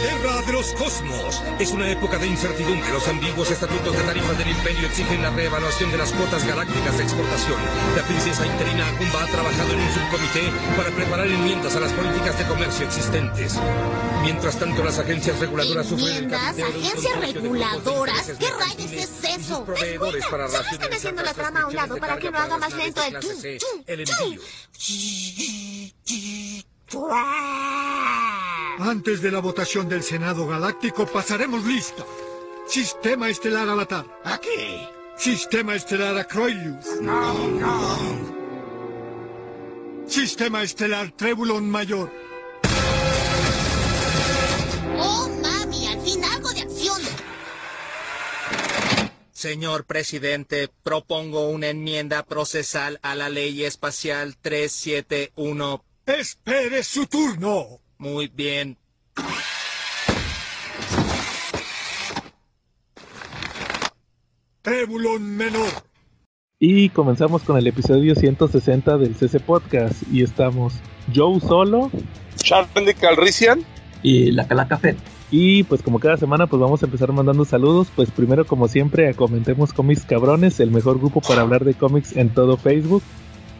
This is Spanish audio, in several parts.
guerra de los cosmos. Es una época de incertidumbre. Los ambiguos estatutos de tarifas del imperio exigen la reevaluación de las cuotas galácticas de exportación. La princesa interina Akumba ha trabajado en un subcomité para preparar enmiendas a las políticas de comercio existentes. Mientras tanto, las agencias reguladoras sufren el ¿Enmiendas? un ¿Agencias reguladoras? de ¿Qué rayos es eso? proveedores para Solo están haciendo la trama a un lado para que no haga más lento el C, el envío. Antes de la votación del Senado Galáctico pasaremos lista. Sistema estelar Avatar. Aquí. Sistema estelar Acroilius. No, no. Sistema estelar Trébulon Mayor. ¡Oh, mami! Al fin algo de acción. Señor presidente, propongo una enmienda procesal a la ley espacial 371. Espere su turno. Muy bien. Trébulon Menor. Y comenzamos con el episodio 160 del CC Podcast. Y estamos Joe solo. Charlie Calrissian. Y la Calaca Fed. Y pues como cada semana pues vamos a empezar mandando saludos. Pues primero como siempre a Comentemos Cómics Cabrones, el mejor grupo para hablar de cómics en todo Facebook.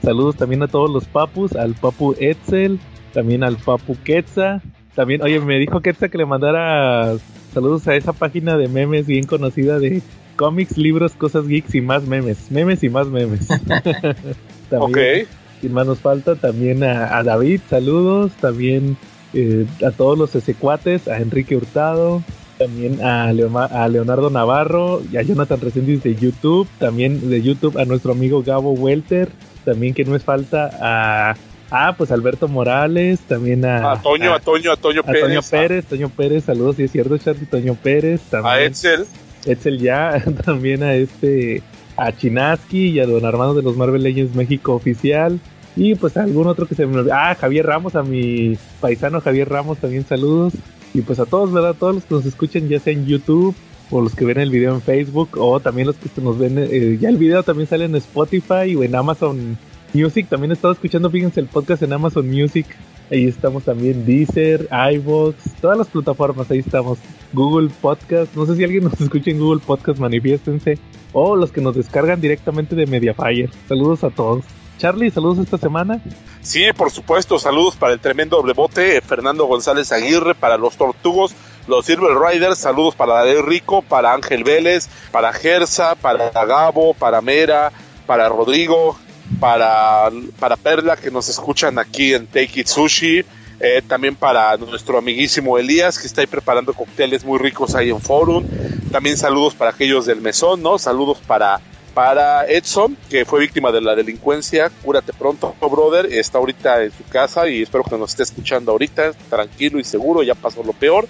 Saludos también a todos los papus, al papu Etzel, también al papu Quetza. También, oye, me dijo Quetza que le mandara saludos a esa página de memes bien conocida de cómics, libros, cosas geeks y más memes. Memes y más memes. también, Ok. Sin más nos falta también a, a David, saludos. También eh, a todos los secuates, a Enrique Hurtado, también a, Leoma- a Leonardo Navarro y a Jonathan Resendiz de YouTube, también de YouTube a nuestro amigo Gabo Welter, también que no es falta a, ah, pues Alberto Morales, también a, A Toño, a, a Toño, a Toño a Pérez. Toño Pérez, Toño Pérez, saludos, si es cierto, Charlie, Toño Pérez, A, también a Edsel. Edsel ya, también a este, a Chinaski y a Don Armando de los Marvel Legends México oficial. Y pues a algún otro que se me olvidó. Ah, Javier Ramos, a mi paisano Javier Ramos también saludos. Y pues a todos, ¿verdad? Todos los que nos escuchen, ya sea en YouTube o los que ven el video en Facebook o también los que nos ven, eh, ya el video también sale en Spotify o en Amazon Music. También he estado escuchando, fíjense, el podcast en Amazon Music. Ahí estamos también Deezer, iVoox, todas las plataformas, ahí estamos. Google Podcast, no sé si alguien nos escucha en Google Podcast, manifiéstense. O los que nos descargan directamente de Mediafire. Saludos a todos. Charlie, saludos esta semana. Sí, por supuesto. Saludos para el tremendo doble bote. eh, Fernando González Aguirre. Para los Tortugos. Los Silver Riders. Saludos para Darío Rico. Para Ángel Vélez. Para Gersa. Para Gabo. Para Mera. Para Rodrigo. Para, para Perla que nos escuchan aquí en Take It Sushi. eh, también para nuestro amiguísimo Elías que está ahí preparando cócteles muy ricos ahí en Forum. También saludos para aquellos del mesón, ¿no? Saludos para para Edson, que fue víctima de la delincuencia. Cúrate pronto, brother. Está ahorita en su casa y espero que nos esté escuchando ahorita. Tranquilo y seguro, ya pasó lo peor.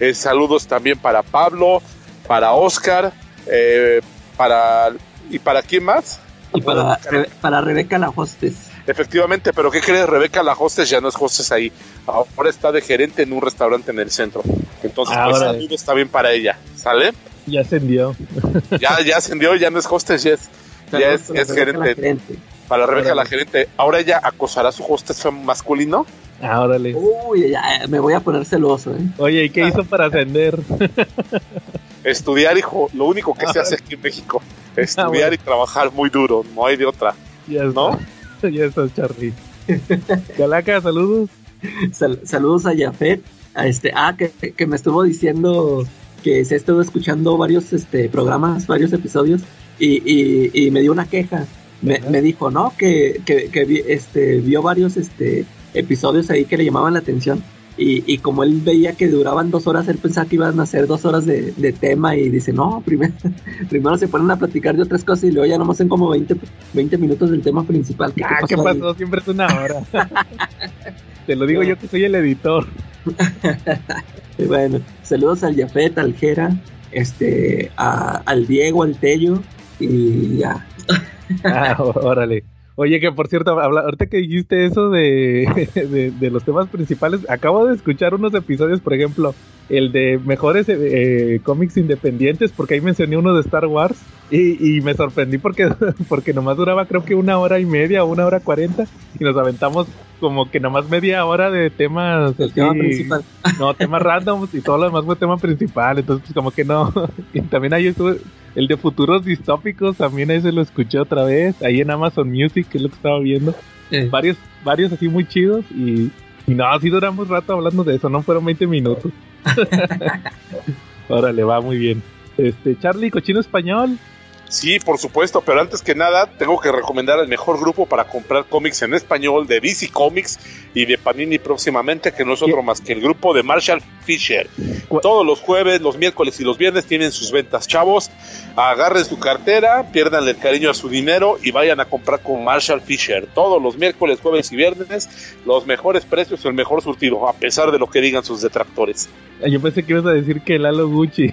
Eh, saludos también para Pablo, para Oscar, eh, para. ¿Y para quién más? Y para, Rebe- para Rebeca la hostess. Efectivamente, pero ¿qué crees? Rebeca la hostess ya no es hostess ahí. Ahora está de gerente en un restaurante en el centro. Entonces, pues Ahora. saludos también para ella. ¿Sale? Ya ascendió. Ya, ya ascendió, ya no es hostess, ya es, ya es, gerente. gerente. Para Rebeca Órale. la gerente. Ahora ella acosará a su hostess masculino. Ah, órale. Uy, ya, me voy a poner celoso, ¿eh? Oye, ¿y qué hizo para ascender? Estudiar, hijo, lo único que se hace aquí en México. Estudiar Ah, bueno. y trabajar muy duro, no hay de otra. Ya está. ¿No? Ya está, Charlie. Calaca, saludos. Sal- saludos a Jafet. A este, ah, que, que me estuvo diciendo que se estuvo escuchando varios este, programas, varios episodios, y, y, y me dio una queja. Me, me dijo, ¿no? Que, que, que vi- este, vio varios este, episodios ahí que le llamaban la atención. Y, y como él veía que duraban dos horas, él pensaba que iban a ser dos horas de, de tema y dice, no, primero, primero se ponen a platicar de otras cosas y luego ya nomás en como 20, 20 minutos del tema principal. ¿Qué, Ah, ¿qué pasó? Siempre es una hora. Te lo digo yo que soy el editor. Bueno, saludos al Jafet, al Jera, este, a- al Diego, al Tello y ya. Ah, órale. Oye, que por cierto, habla, ahorita que dijiste eso de, de, de, los temas principales, acabo de escuchar unos episodios, por ejemplo, el de mejores eh, cómics independientes, porque ahí mencioné uno de Star Wars y, y, me sorprendí porque, porque nomás duraba creo que una hora y media o una hora cuarenta y nos aventamos como que nomás media hora de temas... El tema principal. No, temas random y todo lo demás fue tema principal, entonces pues como que no. Y también ahí estuve el de futuros distópicos también ese lo escuché otra vez, ahí en Amazon Music, que es lo que estaba viendo. Eh. Varios, varios así muy chidos y, y no, así duramos rato hablando de eso, no fueron 20 minutos. Órale, va muy bien. Este, Charlie, cochino español. Sí, por supuesto, pero antes que nada tengo que recomendar el mejor grupo para comprar cómics en español de DC Comics y de Panini próximamente, que no es otro más que el grupo de Marshall Fisher. Todos los jueves, los miércoles y los viernes tienen sus ventas, chavos. Agarren su cartera, pierdan el cariño a su dinero y vayan a comprar con Marshall Fisher. Todos los miércoles, jueves y viernes, los mejores precios y el mejor surtido, a pesar de lo que digan sus detractores. Yo pensé que ibas a decir que Lalo Gucci.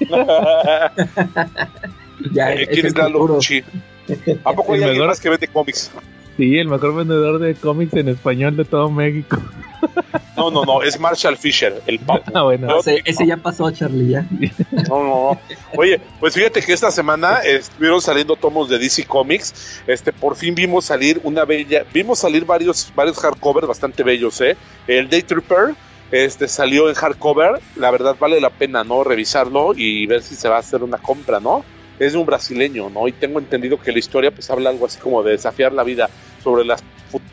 ya, Eh, ¿Quién es Lalo Gucci? ¿A poco hay El alguien mejor- más que vende cómics? Sí, el mejor vendedor de cómics en español de todo México. No, no, no, es Marshall Fisher, el papo. Ah, bueno. No, Ese, ese ya pasó, Charlie, ya. No, no, no. Oye, pues fíjate que esta semana estuvieron saliendo tomos de DC Comics. Este, por fin vimos salir una bella, vimos salir varios, varios hardcovers bastante bellos, ¿eh? El Day Trooper, este, salió en hardcover. La verdad vale la pena, ¿no? Revisarlo y ver si se va a hacer una compra, ¿no? Es de un brasileño, ¿no? Y tengo entendido que la historia, pues, habla algo así como de desafiar la vida sobre las,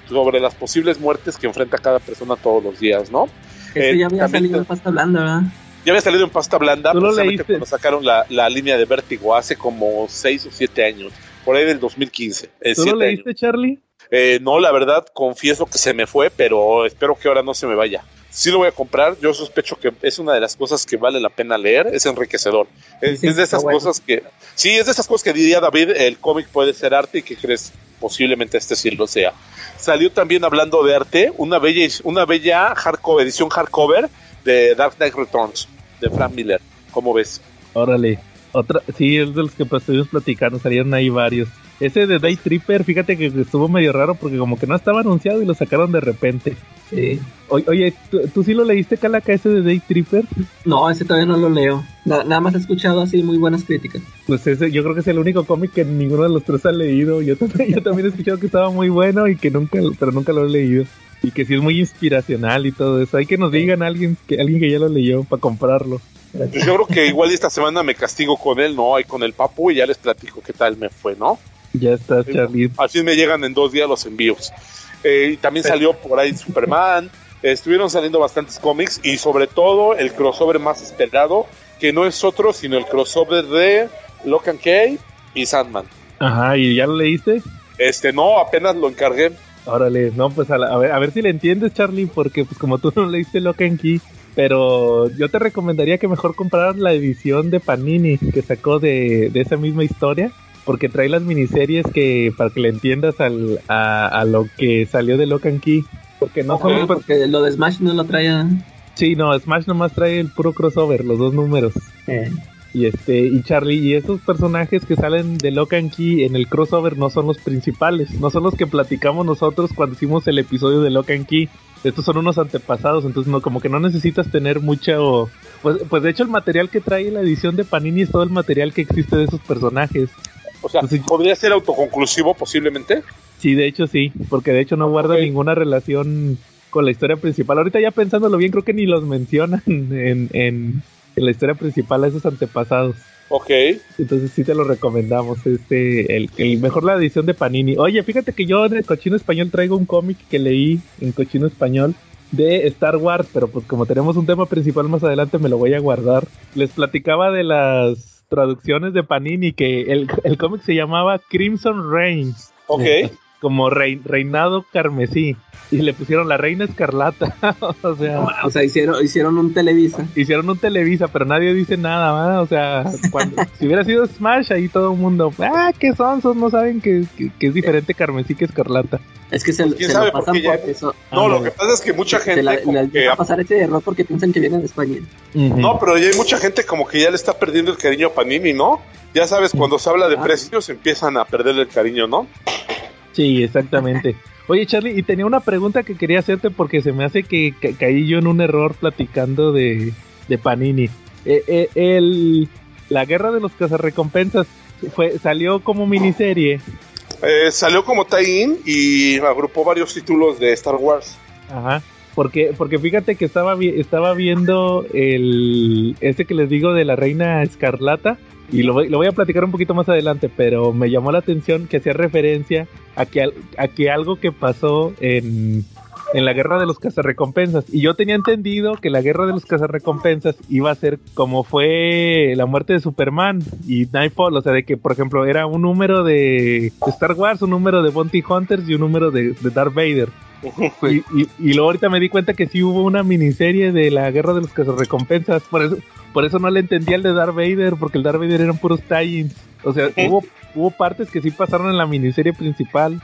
sobre las posibles muertes que enfrenta cada persona todos los días, ¿no? Eh, ya había también salido en pasta blanda, ¿verdad? Ya había salido en pasta blanda, ¿Tú lo precisamente leíste? cuando sacaron la, la línea de Vértigo hace como 6 o 7 años, por ahí del 2015. Eh, ¿Tú lo siete leíste, Charlie? Eh, no, la verdad, confieso que se me fue, pero espero que ahora no se me vaya. Sí lo voy a comprar, yo sospecho que es una de las cosas que vale la pena leer, es enriquecedor. Es, Sí, es de esas bueno. cosas que... Sí, es de esas cosas que diría David, el cómic puede ser arte y que crees posiblemente este sí lo sea. Salió también hablando de arte, una bella, una bella hardcover, edición hardcover de Dark Knight Returns, de Frank Miller. ¿Cómo ves? Órale. Otra, sí, es de los que pues, estuvimos platicando, salieron ahí varios. Ese de Day Tripper, fíjate que estuvo medio raro porque como que no estaba anunciado y lo sacaron de repente. Sí. Oye, ¿tú, tú sí lo leíste, Calaca, ese de Day Tripper? No, ese todavía no lo leo. Na- nada más he escuchado así muy buenas críticas. Pues ese, yo creo que es el único cómic que ninguno de los tres ha leído. Yo también, yo también he escuchado que estaba muy bueno y que nunca, pero nunca lo he leído. Y que sí es muy inspiracional y todo eso. Hay que nos digan alguien que alguien que ya lo leyó para comprarlo. Pues yo creo que igual esta semana me castigo con él, ¿no? Y con el papu y ya les platico qué tal me fue, ¿no? Ya está, Charlie. Así me llegan en dos días los envíos. Eh, y también salió por ahí Superman. estuvieron saliendo bastantes cómics y sobre todo el crossover más esperado, que no es otro sino el crossover de Locan Kay y Sandman. Ajá, ¿y ya lo leíste? Este, no, apenas lo encargué. Órale, no, pues a, la- a ver, a ver si le entiendes, Charlie, porque pues como tú no leíste Locan Key, pero yo te recomendaría que mejor compraras la edición de Panini que sacó de, de esa misma historia, porque trae las miniseries que para que le entiendas al, a, a lo que salió de Locan Key, porque no Ah, porque lo de Smash no lo traía. Sí, no, Smash nomás trae el puro crossover, los dos números. Eh, Y este, y Charlie, y esos personajes que salen de Locan Key en el crossover no son los principales, no son los que platicamos nosotros cuando hicimos el episodio de Locan Key. Estos son unos antepasados, entonces no, como que no necesitas tener mucho. Pues, pues de hecho, el material que trae la edición de Panini es todo el material que existe de esos personajes. O sea, podría ser autoconclusivo posiblemente. Sí, de hecho sí, porque de hecho no guarda ninguna relación con la historia principal. Ahorita ya pensándolo bien, creo que ni los mencionan en, en, en la historia principal a esos antepasados. Ok. Entonces sí te lo recomendamos. Este, el, el mejor la edición de Panini. Oye, fíjate que yo en el cochino español traigo un cómic que leí en cochino español de Star Wars, pero pues como tenemos un tema principal más adelante me lo voy a guardar. Les platicaba de las traducciones de Panini que el, el cómic se llamaba Crimson Reign, Ok. Como rei- reinado carmesí. Y le pusieron la reina escarlata. o sea, o sea, hicieron, hicieron un Televisa. hicieron un Televisa, pero nadie dice nada, ¿verdad? O sea, cuando, si hubiera sido Smash, ahí todo el mundo, ah, ¿qué son? Son no saben que, que- que es diferente carmesí que escarlata. Es que se, Pues, se sabe, lo pasan porque eso. No, Ah, lo que pasa es que mucha se gente la, como les que deja pasar ese error porque piensan que vienen de España. No, pero ya hay mucha gente como que ya le está perdiendo el cariño a Panini, ¿no? Ya sabes, cuando se habla de precios empiezan a perderle el cariño, ¿no? Sí, exactamente. Oye, Charlie, y tenía una pregunta que quería hacerte porque se me hace que, ca- caí yo en un error platicando de, de Panini. Eh, eh, el, la guerra de los cazarrecompensas fue, salió como miniserie. Eh, salió como tie-in y agrupó varios títulos de Star Wars. Ajá. Porque, porque fíjate que estaba, vi- estaba viendo el este que les digo de la reina escarlata. Y lo, lo voy a platicar un poquito más adelante, pero me llamó la atención que hacía referencia a que, a que algo que pasó en, en la guerra de los cazarrecompensas. Y yo tenía entendido que la guerra de los cazarrecompensas iba a ser como fue la muerte de Superman y Nightfall. O sea, de que, por ejemplo, era un número de Star Wars, un número de Bounty Hunters y un número de, de Darth Vader. Y, y, y luego ahorita me di cuenta que sí hubo una miniserie de la guerra de los cazarrecompensas. Por eso, por eso no le entendía el de Darth Vader, porque el Darth Vader eran puros tie-ins. O sea, hubo, hubo partes que sí pasaron en la miniserie principal.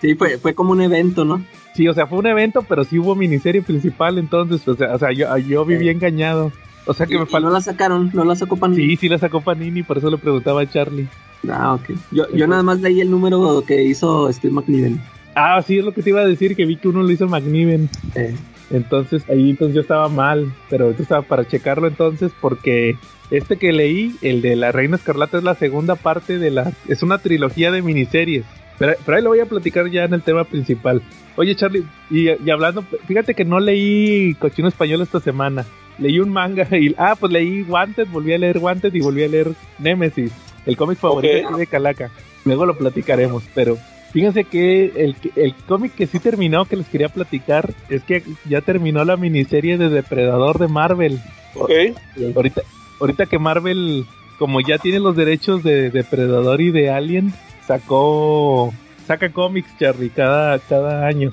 Sí, fue, fue como un evento, ¿no? Sí, o sea, fue un evento, pero sí hubo miniserie principal, entonces, o sea, o sea yo, yo viví engañado. O sea que Y, me y falta... no la sacaron, no la sacó Panini. Sí, sí la sacó Panini, por eso le preguntaba a Charlie. Ah, ok. Yo, yo nada más leí el número que hizo Steve McNiven. Ah, sí, es lo que te iba a decir, que vi que uno lo hizo McNiven. Eh, Entonces ahí entonces yo estaba mal, pero esto estaba para checarlo entonces porque este que leí, el de la Reina Escarlata es la segunda parte de la es una trilogía de miniseries. Pero, pero ahí lo voy a platicar ya en el tema principal. Oye Charlie, y, y hablando, fíjate que no leí Cochino Español esta semana. Leí un manga y ah, pues leí Wanted, volví a leer Wanted y volví a leer Nemesis, el cómic favorito Ok. de Calaca. Luego lo platicaremos, pero Fíjense que el, el cómic que sí terminó, que les quería platicar, es que ya terminó la miniserie de Depredador de Marvel. Ok. Ahorita, ahorita que Marvel, como ya tiene los derechos de Depredador y de Alien, sacó saca cómics, Charlie, cada, cada año.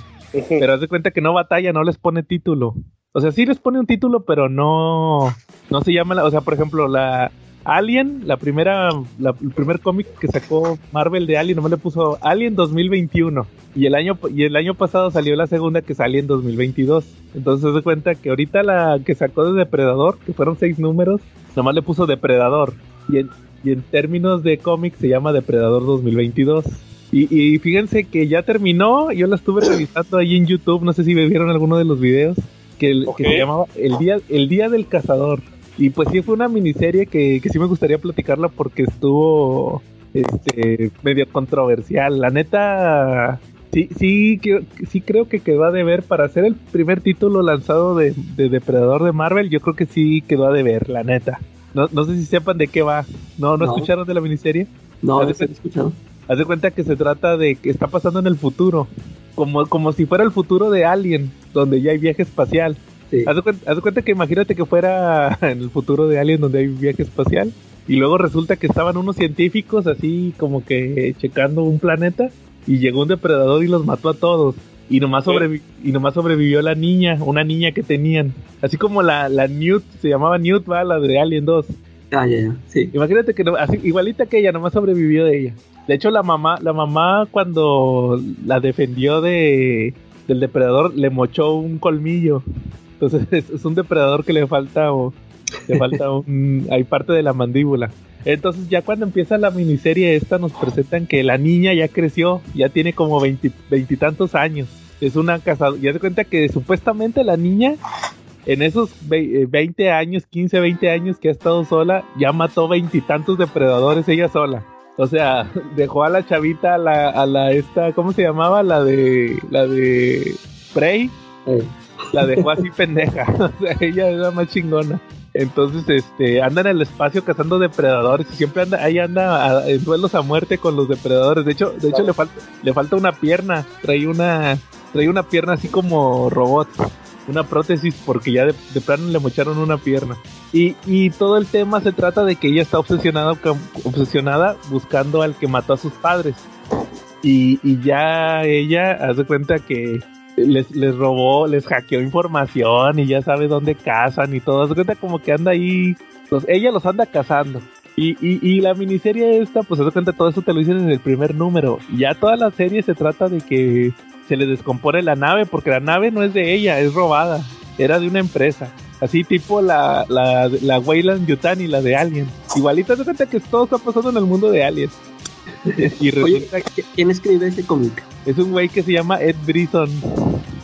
Pero haz de cuenta que no batalla, no les pone título. O sea, sí les pone un título, pero no, no se llama, la- o sea, por ejemplo, la Alien, la primera, la- el primer cómic que sacó Marvel de Alien, nomás le puso Alien 2021. Y el año, y el año pasado salió la segunda que salió en 2022. Entonces de cuenta que ahorita la que sacó de Depredador, que fueron seis números, nomás le puso Depredador. Y en, y en términos de cómic se llama Depredador 2022. Y, y fíjense que ya terminó, yo la estuve revisando ahí en YouTube, no sé si vieron alguno de los videos, que, el- que se llamaba el día, el día del Cazador. Y pues sí fue una miniserie que, que sí me gustaría platicarla porque estuvo este medio controversial. La neta, sí, sí, que- sí creo que quedó a deber para ser el primer título lanzado de, de Depredador de Marvel, yo creo que sí quedó a deber, la neta. No, no sé si sepan de qué va. ¿No, no, No. escucharon de la miniserie? no, no se he escuchado. Haz de cuenta que se trata de que está pasando en el futuro. Como, como si fuera el futuro de Alien, donde ya hay viaje espacial. Sí. Haz de, cuen- haz de cuenta que imagínate que fuera en el futuro de Alien donde hay viaje espacial. Y luego resulta que estaban unos científicos así como que checando un planeta. Y llegó un depredador y los mató a todos. Y nomás, Sí. sobrevi- y nomás sobrevivió la niña, una niña que tenían. Así como la, la Newt, se llamaba Newt, va, la de Alien 2. Ah, ya, ya. Sí. Imagínate que no- así, igualita que ella, nomás sobrevivió de ella. De hecho, la mamá, la mamá cuando la defendió de del depredador, le mochó un colmillo. Entonces es, un depredador que le falta le falta un, hay parte de la mandíbula. Entonces ya cuando empieza la miniserie esta nos presentan que la niña ya creció, ya tiene como veinti- veintitantos años. Es una cazadora. Ya se cuenta que supuestamente la niña en esos ve- eh, 20 años, 15, 20 años que ha estado sola, ya mató veintitantos depredadores ella sola. O sea, dejó a la chavita, a la, a la esta, ¿cómo se llamaba? La de, la de Prey, Eh, la dejó así pendeja. O sea, ella era más chingona. Entonces, este, anda en el espacio cazando depredadores y siempre anda, ahí anda en duelos a muerte con los depredadores. De hecho, de hecho le falta, le falta una pierna. Trae una, trae una pierna así como robot. Una prótesis porque ya de, de plano le mocharon una pierna. Y, y todo el tema se trata de que ella está obsesionada, obsesionada buscando al que mató a sus padres. Y, y ya ella hace cuenta que les, les robó, les hackeó información y ya sabe dónde cazan y todo. Hace cuenta como que anda ahí, ella los anda cazando. Y, y, y la miniserie esta, pues hace cuenta todo eso te lo dicen en el primer número. Ya toda la serie se trata de que se le descompone la nave, porque la nave no es de ella, es robada. Era de una empresa. Así tipo la, la, la Weyland Yutani, la de Alien. Igualita, se cuenta que todo está pasando en el mundo de Alien. Y Oye, resulta ¿quién escribe ese cómic? es un güey que se llama Ed Brisson.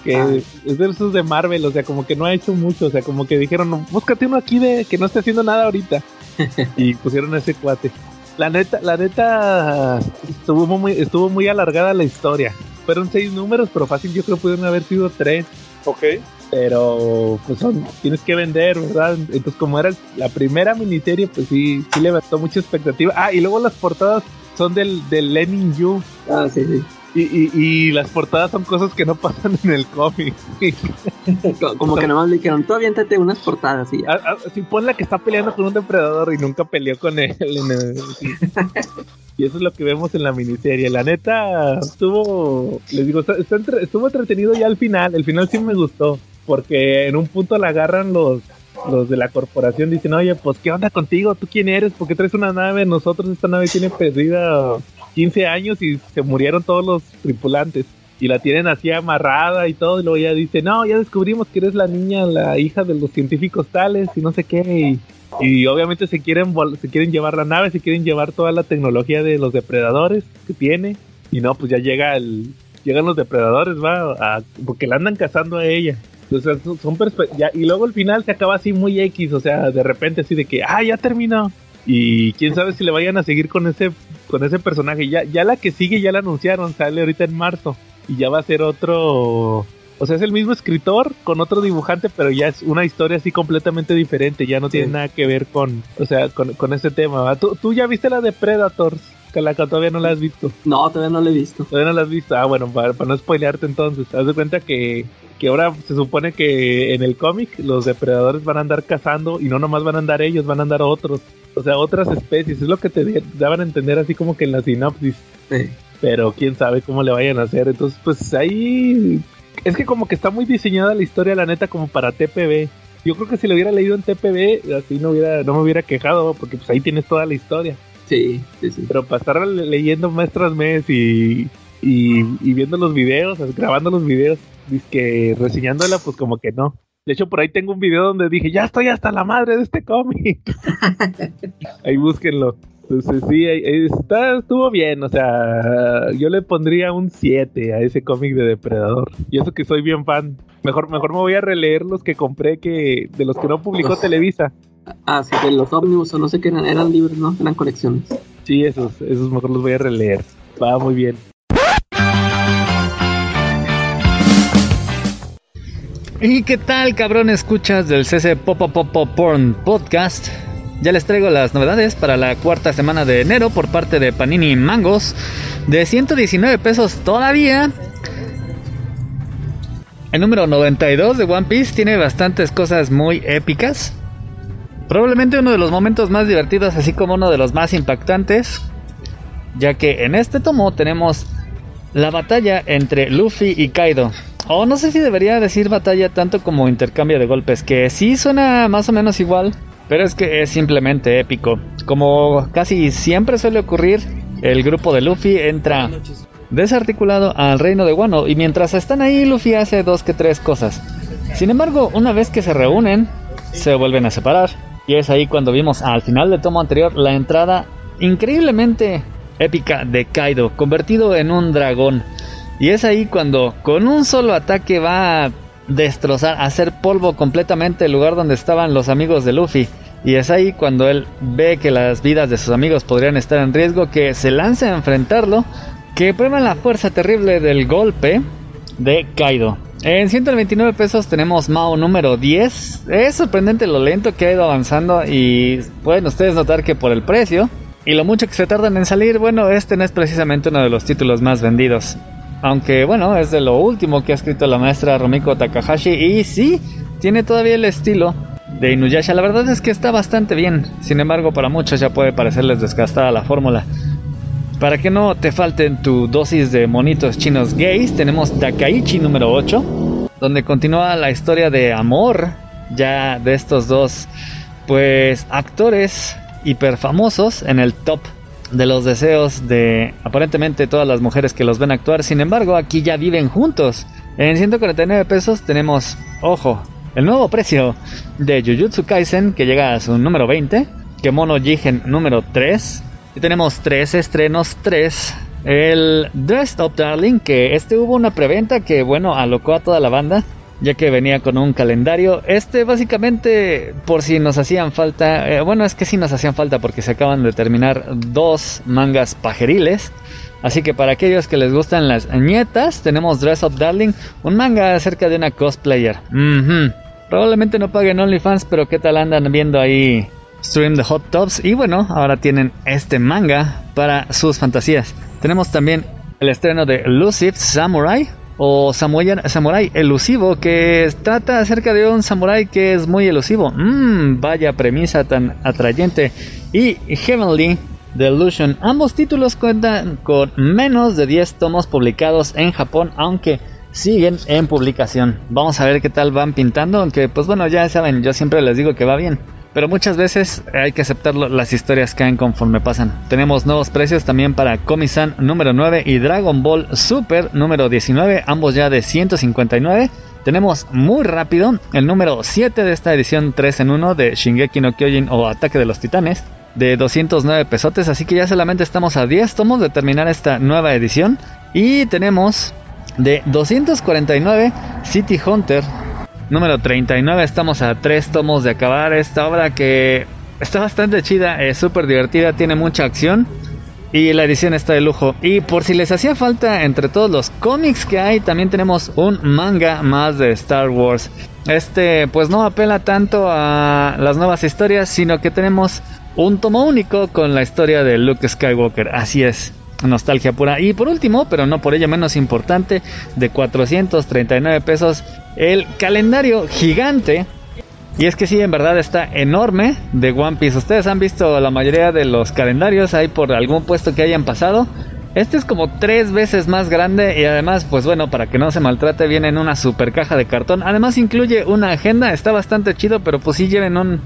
Que Ah. es de esos de Marvel, o sea, como que no ha hecho mucho, o sea, como que dijeron, "No, búscate uno aquí de que no esté haciendo nada ahorita. y pusieron a ese cuate. La neta, la neta, estuvo muy, estuvo muy alargada la historia. Fueron seis números, pero fácil yo creo que pudieron haber sido tres. Ok. Pero pues son, tienes que vender, ¿verdad? Entonces como era la primera miniserie, pues sí, sí levantó mucha expectativa. Ah, y luego las portadas son del, del Lenin Yu. Ah, sí, sí. Y, y, y las portadas son cosas que no pasan en el cómic. Co- Como que nomás le dijeron, tú aviéntate unas portadas y ya. Ah, sí, pon la que está peleando con un depredador y nunca peleó con él. el- y eso es lo que vemos en la miniserie. La neta, estuvo, les digo, está- está entre- estuvo entretenido ya al final. El final sí me gustó. Porque en un punto la agarran los, los de la corporación. Dicen, oye, pues, ¿qué onda contigo? ¿Tú quién eres? ¿Por qué traes una nave? Nosotros esta nave tiene perdida 15 años y se murieron todos los tripulantes. Y la tienen así amarrada y todo. Y luego ya dice, no, ya descubrimos que eres la niña, la hija de los científicos tales y no sé qué. Y, obviamente se quieren, se quieren llevar la nave, se quieren llevar toda la tecnología de los depredadores que tiene. Y no, pues ya llega el, llegan los depredadores, va, porque la andan cazando a ella. O sea, son, ya- y luego el final se acaba así muy X, o sea, de repente así de que, ah, ya terminó. Y quién sabe si le vayan a seguir con ese, con ese personaje. Ya, ya la que sigue ya la anunciaron, sale ahorita en marzo. Y ya va a ser otro. O sea, es el mismo escritor con otro dibujante, pero ya es una historia así completamente diferente. Ya no tiene nada que ver con, o sea, con, con ese tema. ¿Tú, tú ya viste la de Predators, Calaca, todavía no la has visto. No, todavía no lo he visto. Todavía no la has visto. Ah, bueno, para, para no spoilearte entonces. Haz de cuenta que, que ahora se supone que en el cómic los depredadores van a andar cazando y no nomás van a andar ellos, van a andar otros. O sea, otras especies. Es lo que te daban a entender así como que en la sinopsis. Sí. Pero quién sabe cómo le vayan a hacer. Entonces, pues ahí... Es que como que está muy diseñada la historia, la neta, como para TPB. Yo creo que si lo hubiera leído en TPB, así no hubiera, no me hubiera quejado, porque pues ahí tienes toda la historia. Sí, sí, sí. Pero le- leyendo mes tras mes y, y, y viendo los videos, grabando los videos, que reseñándola, pues como que no. De hecho, por ahí tengo un video donde dije, ya estoy hasta la madre de este cómic. ahí búsquenlo. Entonces sí, está, estuvo bien, o sea, yo le pondría un 7 a ese cómic de Depredador. Y eso que soy bien fan. Mejor, mejor me voy a releer los que compré que de los que no publicó Televisa. Ah, sí, de los ómnibus o no sé qué eran, eran libros, ¿no? Eran colecciones. Sí, esos, esos mejor los voy a releer. Va muy bien. ¿Y qué tal, cabrón? Escuchas del CC Popo Popo Porn Podcast. Ya les traigo las novedades para la cuarta semana de enero por parte de Panini Mangos. De 119 pesos todavía. El número 92 de One Piece tiene bastantes cosas muy épicas. Probablemente uno de los momentos más divertidos, así como uno de los más impactantes. Ya que en este tomo tenemos la batalla entre Luffy y Kaido. O no sé si debería decir batalla tanto como intercambio de golpes, que sí suena más o menos igual, pero es que es simplemente épico. Como casi siempre suele ocurrir, el grupo de Luffy entra desarticulado al reino de Wano y mientras están ahí Luffy hace dos que tres cosas. Sin embargo, una vez que se reúnen, se vuelven a separar. Y es ahí cuando vimos al final del tomo anterior la entrada increíblemente épica de Kaido, convertido en un dragón. Y es ahí cuando con un solo ataque va a destrozar, a hacer polvo completamente el lugar donde estaban los amigos de Luffy. Y es ahí cuando él ve que las vidas de sus amigos podrían estar en riesgo, que se lanza a enfrentarlo, que prueba la fuerza terrible del golpe de Kaido. En 129 pesos tenemos Mao número 10. Es sorprendente lo lento que ha ido avanzando y pueden ustedes notar que por el precio y lo mucho que se tardan en salir, bueno, este no es precisamente uno de los títulos más vendidos. Aunque bueno, es de lo último que ha escrito la maestra Romiko Takahashi y sí, tiene todavía el estilo de Inuyasha. La verdad es que está bastante bien. Sin embargo, para muchos ya puede parecerles desgastada la fórmula. Para que no te falten tu dosis de monitos chinos gays, tenemos Takaichi número 8, donde continúa la historia de amor ya de estos dos pues actores hiper famosos en el top de los deseos de aparentemente todas las mujeres que los ven actuar. Sin embargo, aquí ya viven juntos. En 149 pesos tenemos, ojo, el nuevo precio de Jujutsu Kaisen que llega a su número 20, Kemono Jigen número 3, Y tenemos tres estrenos, tres. El Dressed Up Darling, que este hubo una preventa que, bueno, alocó a toda la banda, ya que venía con un calendario. Este, básicamente, por si nos hacían falta, eh, bueno, es que sí nos hacían falta porque se acaban de terminar dos mangas pajeriles. Así que para aquellos que les gustan las nietas, tenemos Dress Up Darling, un manga acerca de una cosplayer. Probablemente no paguen OnlyFans, pero qué tal andan viendo ahí Stream de Hot Tops. Y bueno, ahora tienen este manga para sus fantasías. Tenemos también el estreno de Elusive Samurai o Samurai, Elusivo que trata acerca de un samurai que es muy elusivo. Mmm, vaya premisa tan atrayente. Y Heavenly Delusion. Ambos títulos cuentan con menos de 10 tomos publicados en Japón, aunque siguen en publicación. Vamos a ver qué tal van pintando, aunque pues bueno, ya saben, yo siempre les digo que va bien. Pero muchas veces hay que aceptar las historias caen conforme pasan. Tenemos nuevos precios también para Komi-san número 9 y Dragon Ball Super número 19, ambos ya de 159. Tenemos muy rápido el número 7 de esta edición 3 en 1 de Shingeki no Kyojin o Ataque de los Titanes de 209 pesotes, así que ya solamente estamos a 10 tomos de terminar esta nueva edición. Y tenemos de 249 City Hunter número 39. Estamos a 3 tomos de acabar esta obra que está bastante chida, es súper divertida, tiene mucha acción. Y la edición está de lujo. Y por si les hacía falta entre todos los cómics que hay, también tenemos un manga más de Star Wars. Este pues no apela tanto a las nuevas historias, sino que tenemos un tomo único con la historia de Luke Skywalker. Así es, nostalgia pura. Y por último, pero no por ello menos importante, de 439 pesos, el calendario gigante. Y es que sí, en verdad está enorme de One Piece. Ustedes han visto la mayoría de los calendarios ahí por algún puesto que hayan pasado. Este es como tres veces más grande y además, pues bueno, para que no se maltrate, viene en una super caja de cartón. Además incluye una agenda, está bastante chido, pero pues sí lleven un,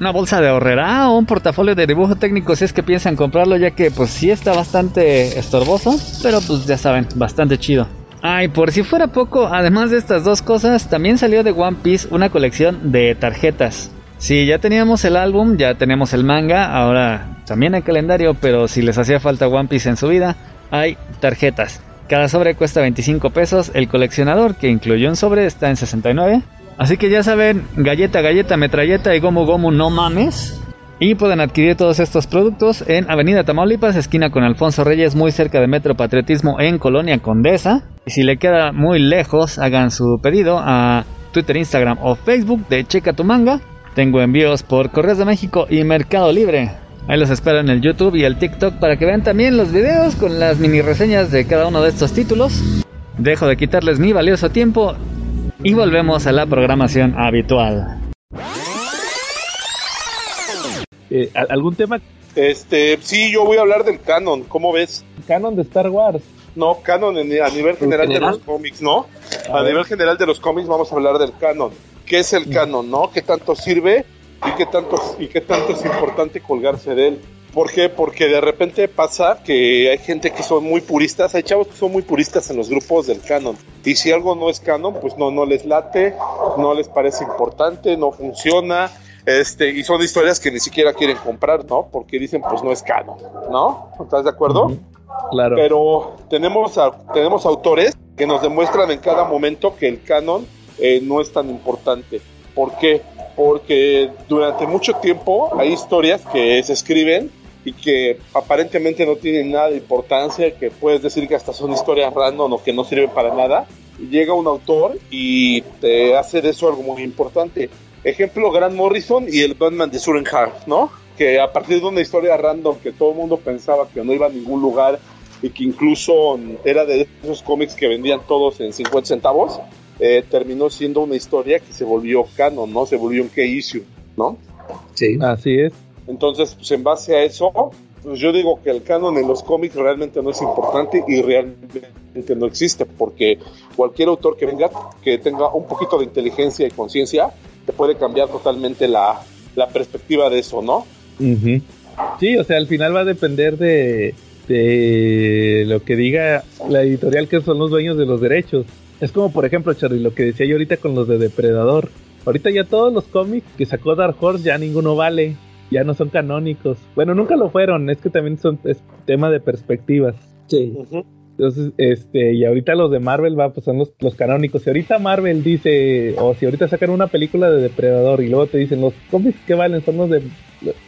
una bolsa de ahorrera o un portafolio de dibujo técnico si es que piensan comprarlo, ya que pues sí está bastante estorboso, pero pues ya saben, bastante chido. Ay, por si fuera poco, además de estas dos cosas, también salió de One Piece una colección de tarjetas. Si ya teníamos el álbum, ya tenemos el manga, ahora también hay calendario, pero si les hacía falta One Piece en su vida, hay tarjetas. Cada sobre cuesta 25 pesos, el coleccionador que incluyó un sobre está en 69 Así que ya saben, galleta, galleta, metralleta y gomu gomu no mames. Y pueden adquirir todos estos productos en Avenida Tamaulipas, esquina con Alfonso Reyes, muy cerca de Metro Patriotismo en Colonia Condesa. Y si le queda muy lejos, hagan su pedido a Twitter, Instagram o Facebook de Checa tu manga. Tengo envíos por Correos de México y Mercado Libre. Ahí los espero en el YouTube y el TikTok para que vean también los videos con las mini reseñas de cada uno de estos títulos. Dejo de quitarles mi valioso tiempo y volvemos a la programación habitual. Eh, ¿Algún tema? Este, sí, yo voy a hablar del canon, ¿cómo ves? Canon de Star Wars. No, canon a nivel general, de los cómics, ¿no? A, nivel general de los cómics vamos a hablar del canon. ¿Qué es el mm. canon, no? ¿Qué tanto sirve y qué tanto, y qué tanto es importante colgarse de él? ¿Por qué? Porque de repente pasa que hay gente que son muy puristas, hay chavos que son muy puristas en los grupos del canon. Y si algo no es canon, pues no, no les late, no les parece importante, no funciona. Este, y son historias que ni siquiera quieren comprar, ¿no? Porque dicen, pues no es canon, ¿no? ¿Estás de acuerdo? Claro. Pero tenemos, tenemos autores que nos demuestran en cada momento que el canon eh, no es tan importante. ¿Por qué? Porque durante mucho tiempo hay historias que se escriben y que aparentemente no tienen nada de importancia, que puedes decir que hasta son historias random o que no sirven para nada, llega un autor y te hace de eso algo muy importante. Ejemplo, Grant Morrison y el Batman de Surenhart, ¿no? Que a partir de una historia random que todo el mundo pensaba que no iba a ningún lugar y que incluso era de esos cómics que vendían todos en 50 centavos, eh, terminó siendo una historia que se volvió canon, ¿no? Se volvió un key issue, ¿no? Sí. Así es. Entonces, pues en base a eso, pues yo digo que el canon en los cómics realmente no es importante y realmente no existe, porque cualquier autor que venga, que tenga un poquito de inteligencia y conciencia, te puede cambiar totalmente la, perspectiva de eso, ¿no? Sí, o sea, al final va a depender de, de lo que diga la editorial que son los dueños de los derechos. Es como, por ejemplo, Charlie, lo que decía yo ahorita con los de Depredador. Ahorita ya todos los cómics que sacó Dark Horse ya ninguno vale. Ya no son canónicos. Bueno, nunca lo fueron, es que también son es tema de perspectivas. Sí. Ujú. Entonces, este, y ahorita los de Marvel va, pues son los, los canónicos. Si ahorita Marvel dice, o si ahorita sacan una película de Depredador y luego te dicen los cómics que valen son los de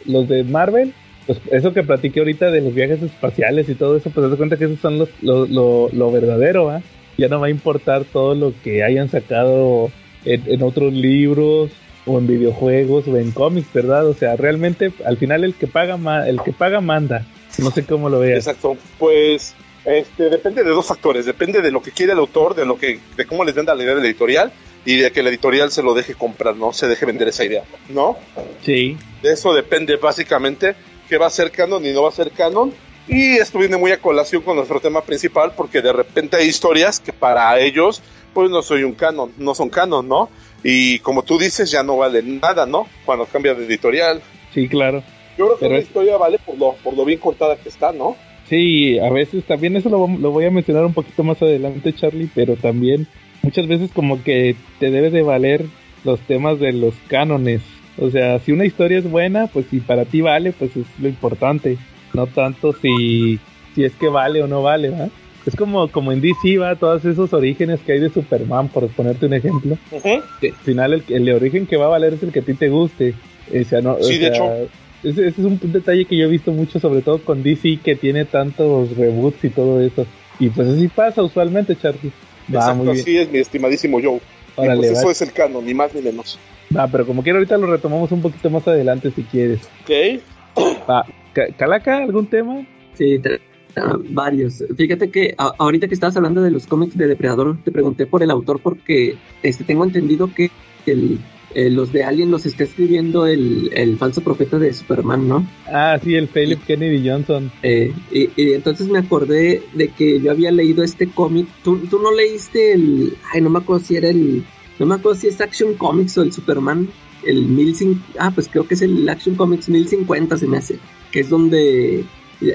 los de Marvel, pues eso que platiqué ahorita de los viajes espaciales y todo eso, pues te cuenta que esos son los, lo, lo, lo verdadero, ¿va? Ya no va a importar todo lo que hayan sacado en, en otros libros o en videojuegos o en cómics, ¿verdad? O sea, realmente al final el que paga ma- el que paga manda. No sé cómo lo veas. Exacto. Pues este depende de dos factores, depende de lo que quiere el autor, de lo que de cómo les venda la idea de la editorial y de que la editorial se lo deje comprar, no se deje vender esa idea, ¿no? Sí. De eso depende básicamente qué va a ser canon y no va a ser canon. Y esto viene muy a colación con nuestro tema principal porque de repente hay historias que para ellos pues no soy un canon, no son canon, ¿no? Y como tú dices ya no vale nada, ¿no? Cuando cambia de editorial. Sí, claro. Yo creo que es- historia vale por lo, por lo bien contada que está, ¿no? Sí, a veces también eso lo, lo voy a mencionar un poquito más adelante, Charlie, pero también muchas veces como que te debe de valer los temas de los cánones. O sea, si una historia es buena, pues si para ti vale, pues es lo importante. No tanto si, si es que vale o no vale, ¿va? Es como, como en DC, va, todos esos orígenes que hay de Superman, por ponerte un ejemplo. Al final el, el origen que va a valer es el que a ti te guste. O sea, no, o Sí, de sea, hecho. Ese, ese es un detalle que yo he visto mucho, sobre todo con DC, que tiene tantos reboots y todo eso. Y pues así pasa usualmente, Charlie. Va, Exacto, muy bien. así es mi estimadísimo Joe. Y Órale, pues eso va. es el canon, ni más ni menos. Va, pero como quiero ahorita lo retomamos un poquito más adelante si quieres. Ok. Va, Ca- ¿Calaca, algún tema? Sí, varios. Fíjate que a- ahorita que estabas hablando de los cómics de Depredador, te pregunté por el autor porque este tengo entendido que el, eh, los de Alien los está escribiendo el, el falso profeta de Superman, ¿no? Ah, sí, el Philip Kennedy Johnson. Eh, y, y entonces me acordé de que yo había leído este cómic. ¿Tú, tú no leíste el... Ay, no me acuerdo si era el... No me acuerdo si es Action Comics o el Superman. El 1050... Ah, pues creo que es el Action Comics 1050 se me hace. Que es donde...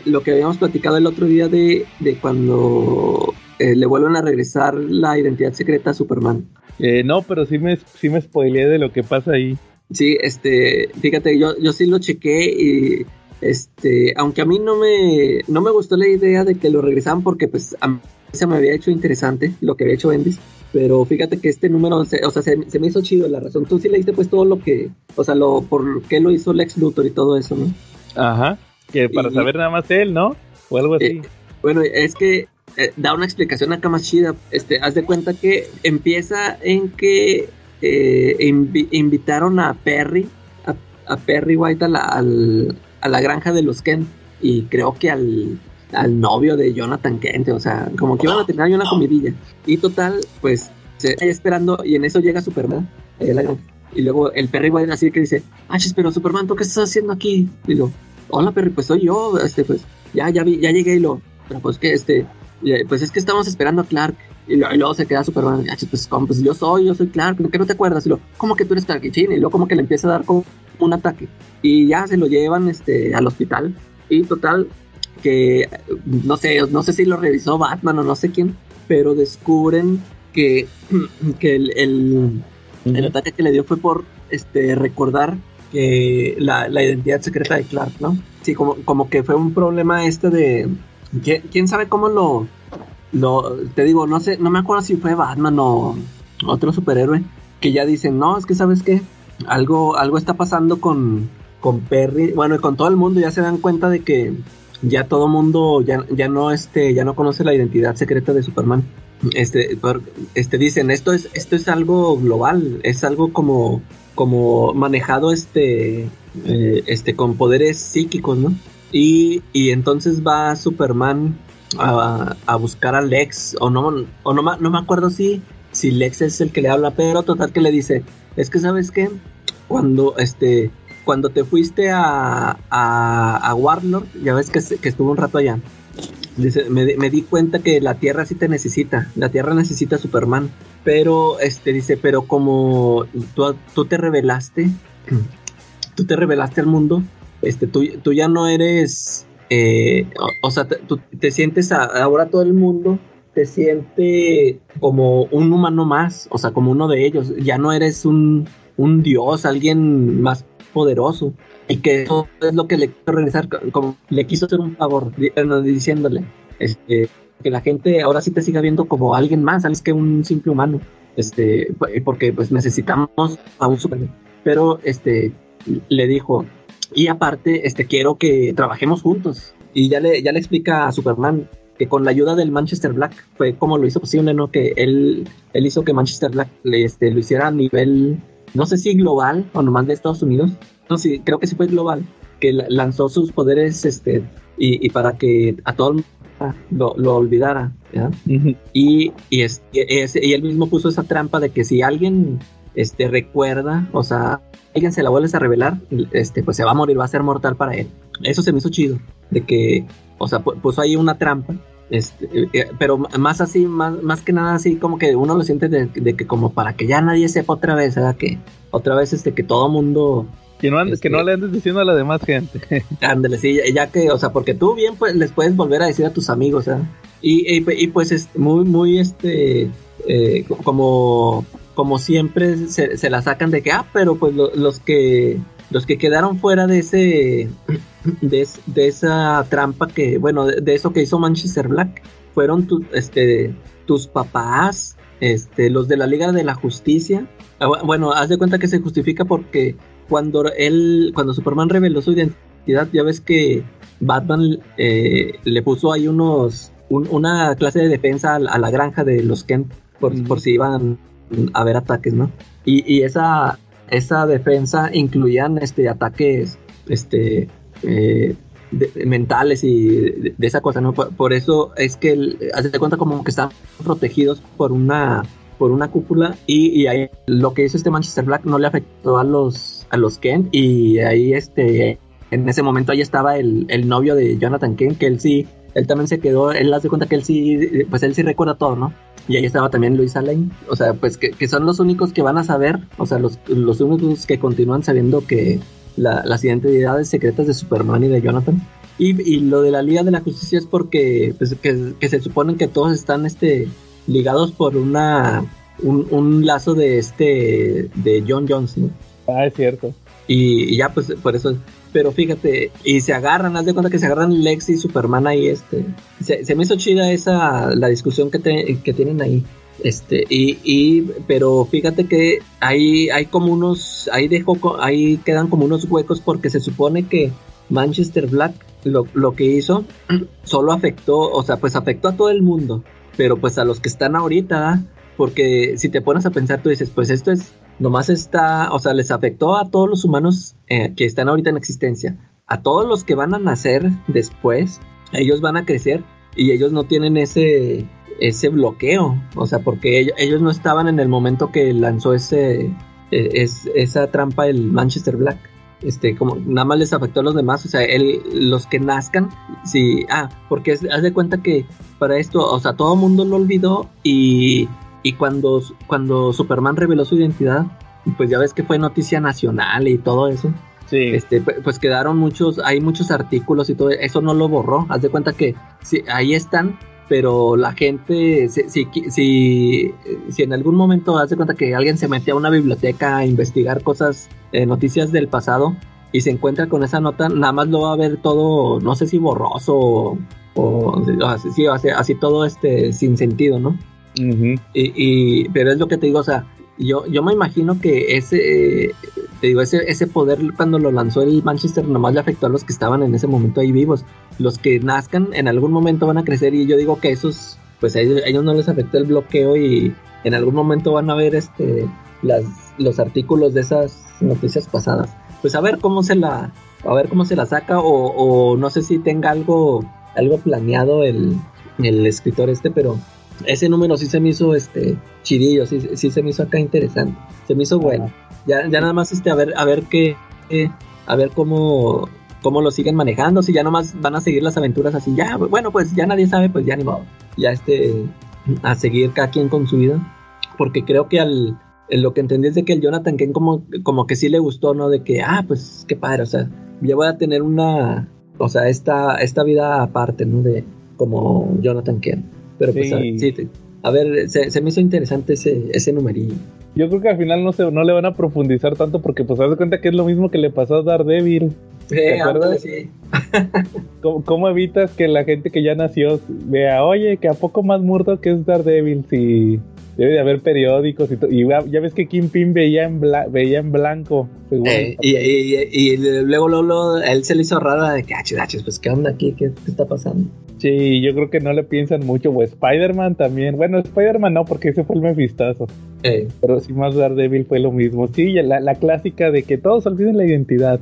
Lo que habíamos platicado el otro día de, de cuando eh, le vuelven a regresar la identidad secreta a Superman. Eh, no, pero sí me, sí me spoileé de lo que pasa ahí. Sí, este, fíjate, yo, yo sí lo chequé y este, aunque a mí no me, no me gustó la idea de que lo regresaban porque pues a mí se me había hecho interesante lo que había hecho Bendis, pero fíjate que este número, se- o sea, se, se me hizo chido la razón. Tú sí leíste pues todo lo que, o sea, lo, por qué lo hizo Lex Luthor y todo eso, ¿no? Ajá. Que para Y- saber nada más él, ¿no? O algo así. Eh, Bueno, es que eh, da una explicación acá más chida. Este, haz de cuenta que empieza en que eh, invi- invitaron a Perry, a, a Perry White a la, al- a la granja de los Kent y creo que al, al novio de Jonathan Kent, o sea, como que iban a tener ahí una comidilla. Y total, pues se está esperando y en eso llega Superman. a la. Y luego el Perry White así que dice, ah, pero Superman, ¿tú qué estás haciendo aquí? Y lo, hola Perry, pues soy yo, este, pues, ya, ya vi, ya llegué y lo, pero pues que este, y, pues es que estamos esperando a Clark. Y, lo- y luego se queda Superman, ah, chis, pues, ¿cómo? pues yo soy, yo soy Clark, ¿por qué no te acuerdas? Y lo, ¿cómo que tú eres Clark? Y, y luego como que le empieza a dar como un ataque. Y ya se lo llevan, este, al hospital. Y total, que, no sé, no sé si lo revisó Batman o no sé quién, pero descubren que, que el, el, el ataque que le dio fue por este recordar que la, identidad secreta de Clark, ¿no? Sí, como, como que fue un problema este de. ¿Quién, sabe cómo lo, lo. Te digo, no sé, no me acuerdo si fue Batman o otro superhéroe. Que ya dicen, no, es que sabes qué, algo, algo está pasando con, con Perry, bueno, y con todo el mundo, ya se dan cuenta de que ya todo mundo ya, ya no este, ya no conoce la identidad secreta de Superman. Este, este dicen, esto es, esto es algo global, es algo como, como manejado este, eh, este, con poderes psíquicos, ¿no? Y, y entonces va Superman a, a buscar a Lex, o no, o no, no me acuerdo si, si Lex es el que le habla, pero total que le dice, es que sabes qué, cuando este, cuando te fuiste a, a, a Warlord, ya ves que, que estuvo un rato allá, Dice, me, di- cuenta que la Tierra sí te necesita, la Tierra necesita a Superman, pero este dice, pero como tú, tú te revelaste, tú te revelaste al mundo, este, tú, tú ya no eres, eh, o, sea, tú te sientes a- ahora todo el mundo te siente como un humano más, o sea, como uno de ellos, ya no eres un, un dios, alguien más poderoso y que eso es lo que le quiso regresar, como le quiso hacer un favor, diciéndole este, que la gente ahora sí te siga viendo como alguien más, sabes que un simple humano, este, porque pues necesitamos a un Superman. Pero este, le dijo, y aparte, este, quiero que trabajemos juntos. Y ya le, ya le explica a Superman que con la ayuda del Manchester Black fue como lo hizo posible, ¿no? Que él, él hizo que Manchester Black le, este, lo hiciera a nivel, no sé si global o nomás de Estados Unidos. No, sí, creo que sí fue global. Que lanzó sus poderes, este, y, y para que a todo el mundo lo, olvidara. y, y, es, y, él mismo puso esa trampa de que si alguien este, recuerda, o sea, alguien se la vuelve a revelar, este, pues se va a morir, va a ser mortal para él. Eso se me hizo chido, de que, o sea, puso ahí una trampa, este, eh, pero más así, más, más que nada así, como que uno lo siente de, que como para que ya nadie sepa otra vez, ¿verdad? Que otra vez, este, que todo mundo... Que no, que no este, le andes diciendo a la demás gente. Ándale, sí, ya, que, o sea, porque tú bien pues les puedes volver a decir a tus amigos, ¿verdad? Y, y, pues es muy, muy, este, eh, como como siempre se, la sacan de que, ah, pero pues los que los que quedaron fuera de ese de, esa trampa que, bueno, de, eso que hizo Manchester Black, fueron tu, este, tus papás, este, los de la Liga de la Justicia. Ah, bueno, haz de cuenta que se justifica porque cuando él, cuando Superman reveló su identidad, ya ves que Batman eh, le puso ahí unos, una clase de defensa a, la granja de los Kent por, por si iban haber ataques, ¿no? Y, esa, esa defensa incluían este, ataques este, eh, mentales y de, esa cosa, ¿no? Por, eso es que, hace de cuenta como que están protegidos por una por una cúpula y, ahí lo que hizo este Manchester Black no le afectó a los a los Kent y ahí este en ese momento ahí estaba el, el novio de Jonathan Kent que él sí él también se quedó él hace cuenta que él sí pues él sí recuerda todo no y ahí estaba también Luisa Lane. O sea, pues que, son los únicos que van a saber, o sea, los, los únicos que continúan sabiendo que las identidades secretas de Superman y de Jonathan. Y, lo de la Liga de la Justicia es porque pues, que, se suponen que todos están este, ligados por una un, lazo de este de John Jones, Ah, es cierto. Y, ya pues por eso pero fíjate, y se agarran, haz de cuenta que se agarran Lex y Superman ahí, este. Se, me hizo chida esa, la discusión que, que tienen ahí. Este, y, y, pero fíjate que ahí hay como unos, ahí dejó, ahí quedan como unos huecos porque se supone que Manchester Black lo, lo que hizo solo afectó, o sea, pues afectó a todo el mundo, pero pues a los que están ahorita, porque si te pones a pensar, tú dices, pues esto es nomás está, o sea, les afectó a todos los humanos eh, que están ahorita en existencia, a todos los que van a nacer después, ellos van a crecer y ellos no tienen ese ese bloqueo, o sea, porque ellos, no estaban en el momento que lanzó ese e, es, esa trampa el Manchester Black. Este, como nada más les afectó a los demás, o sea, él, los que nazcan, sí, ah, porque haz de cuenta que para esto, o sea, todo el mundo lo olvidó y y cuando, cuando Superman reveló su identidad, pues ya ves que fue noticia nacional y todo eso. Sí. Este, pues quedaron muchos, hay muchos artículos y todo, eso no lo borró. Haz de cuenta que sí, ahí están, pero la gente, si, si, si, en algún momento haz de cuenta que alguien se mete a una biblioteca a investigar cosas, eh, noticias del pasado, y se encuentra con esa nota, nada más lo va a ver todo, no sé si borroso o, o así, así todo este sin sentido, ¿no? Y, pero es lo que te digo, o sea, yo, yo me imagino que ese, te digo, ese, ese poder cuando lo lanzó el Manchester nomás le afectó a los que estaban en ese momento ahí vivos. Los que nazcan en algún momento van a crecer y yo digo que esos, pues a ellos, no les afectó el bloqueo y en algún momento van a ver este, las, los artículos de esas noticias pasadas. Pues a ver cómo se la, a ver cómo se la saca o, o no sé si tenga algo, algo planeado el, el escritor este, pero ese número sí se me hizo este chidillo, sí, sí se me hizo acá interesante, se me hizo bueno. Ya, ya nada más este a ver, a ver qué, a ver cómo, cómo lo siguen manejando, si ya nomás van a seguir las aventuras así, ya, bueno, pues ya nadie sabe, pues ya ni modo. Ya este, a seguir cada quien con su vida. Porque creo que al, lo que entendí es de que el Jonathan Ken como, como que sí le gustó, ¿no? De que, ah, pues qué padre, o sea, ya voy a tener una, o sea, esta, esta vida aparte, ¿no? De como Jonathan Ken. Pero pues, a, ver, se, me hizo interesante ese, ese numerillo. Yo creo que al final no se no le van a profundizar tanto porque pues haz de cuenta que es lo mismo que le pasó a Daredevil. ¿Te Eh, acuerdas? ándale, sí. ¿Cómo, cómo evitas que la gente que ya nació vea, oye, que a poco más muerto que es Daredevil si debe de haber periódicos y todo? Y ya, ves que Kingpin veía en, bla- veía en blanco. Eh, y, y, y, y luego, luego, él se le hizo rara de que, ah, chidachos, pues, ¿qué onda aquí? ¿Qué, qué está pasando? Sí, yo creo que no le piensan mucho. O Spider-Man también. Bueno, Spider-Man no, porque ese fue el mefistazo. Eh, Pero sí, más Daredevil fue lo mismo. Sí, la, la clásica de que todos olviden la identidad.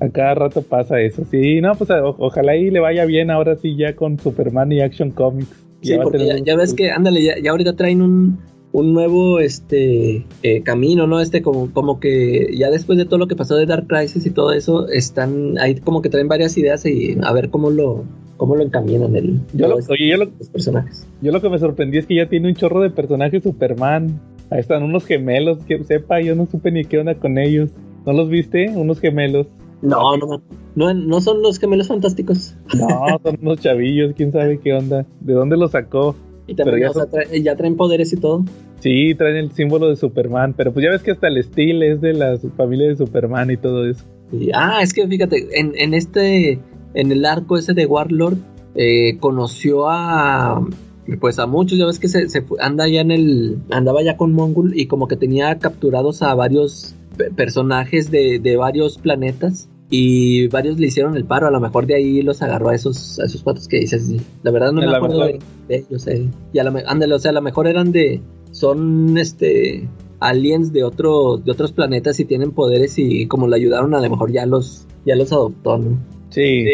A cada rato pasa eso. Sí, no, pues o- ojalá y le vaya bien ahora sí ya con Superman y Action Comics. sí, Ya porque ya ves que, ándale, ya, ya ahorita traen un, un nuevo este eh, camino, ¿no? Este como, como que ya después de todo lo que pasó de Dark Crisis y todo eso, están ahí como que traen varias ideas y a ver cómo lo, cómo lo encaminan el, Yo lo, oye, yo lo, los personajes. yo lo que me sorprendí es que ya tiene un chorro de personajes Superman. Ahí están unos gemelos, que sepa, yo no supe ni qué onda con ellos. ¿No los viste? Unos gemelos. No, no, no, no son los gemelos fantásticos. No, son unos chavillos, quién sabe qué onda. ¿De dónde los sacó? Y también Pero ya o sea, trae- ya traen poderes y todo. Sí, traen el símbolo de Superman, pero pues ya ves que hasta el estilo es de la familia de Superman y todo eso. Y- ah, es que fíjate, en, en este, en el arco ese de Warlord, eh, conoció a, pues a muchos, ya ves que se, se anda ya en el, andaba ya con Mongul y como que tenía capturados a varios pe- personajes de, de varios planetas y varios le hicieron el paro, a lo mejor de ahí los agarró a esos, a esos patos que dices, la verdad no me acuerdo de, de ellos, eh. y a la, ándale, o sea, a lo mejor eran de, son este, aliens de otros de otros planetas y tienen poderes y como lo ayudaron a lo mejor ya los ya los adoptó ¿no? Sí,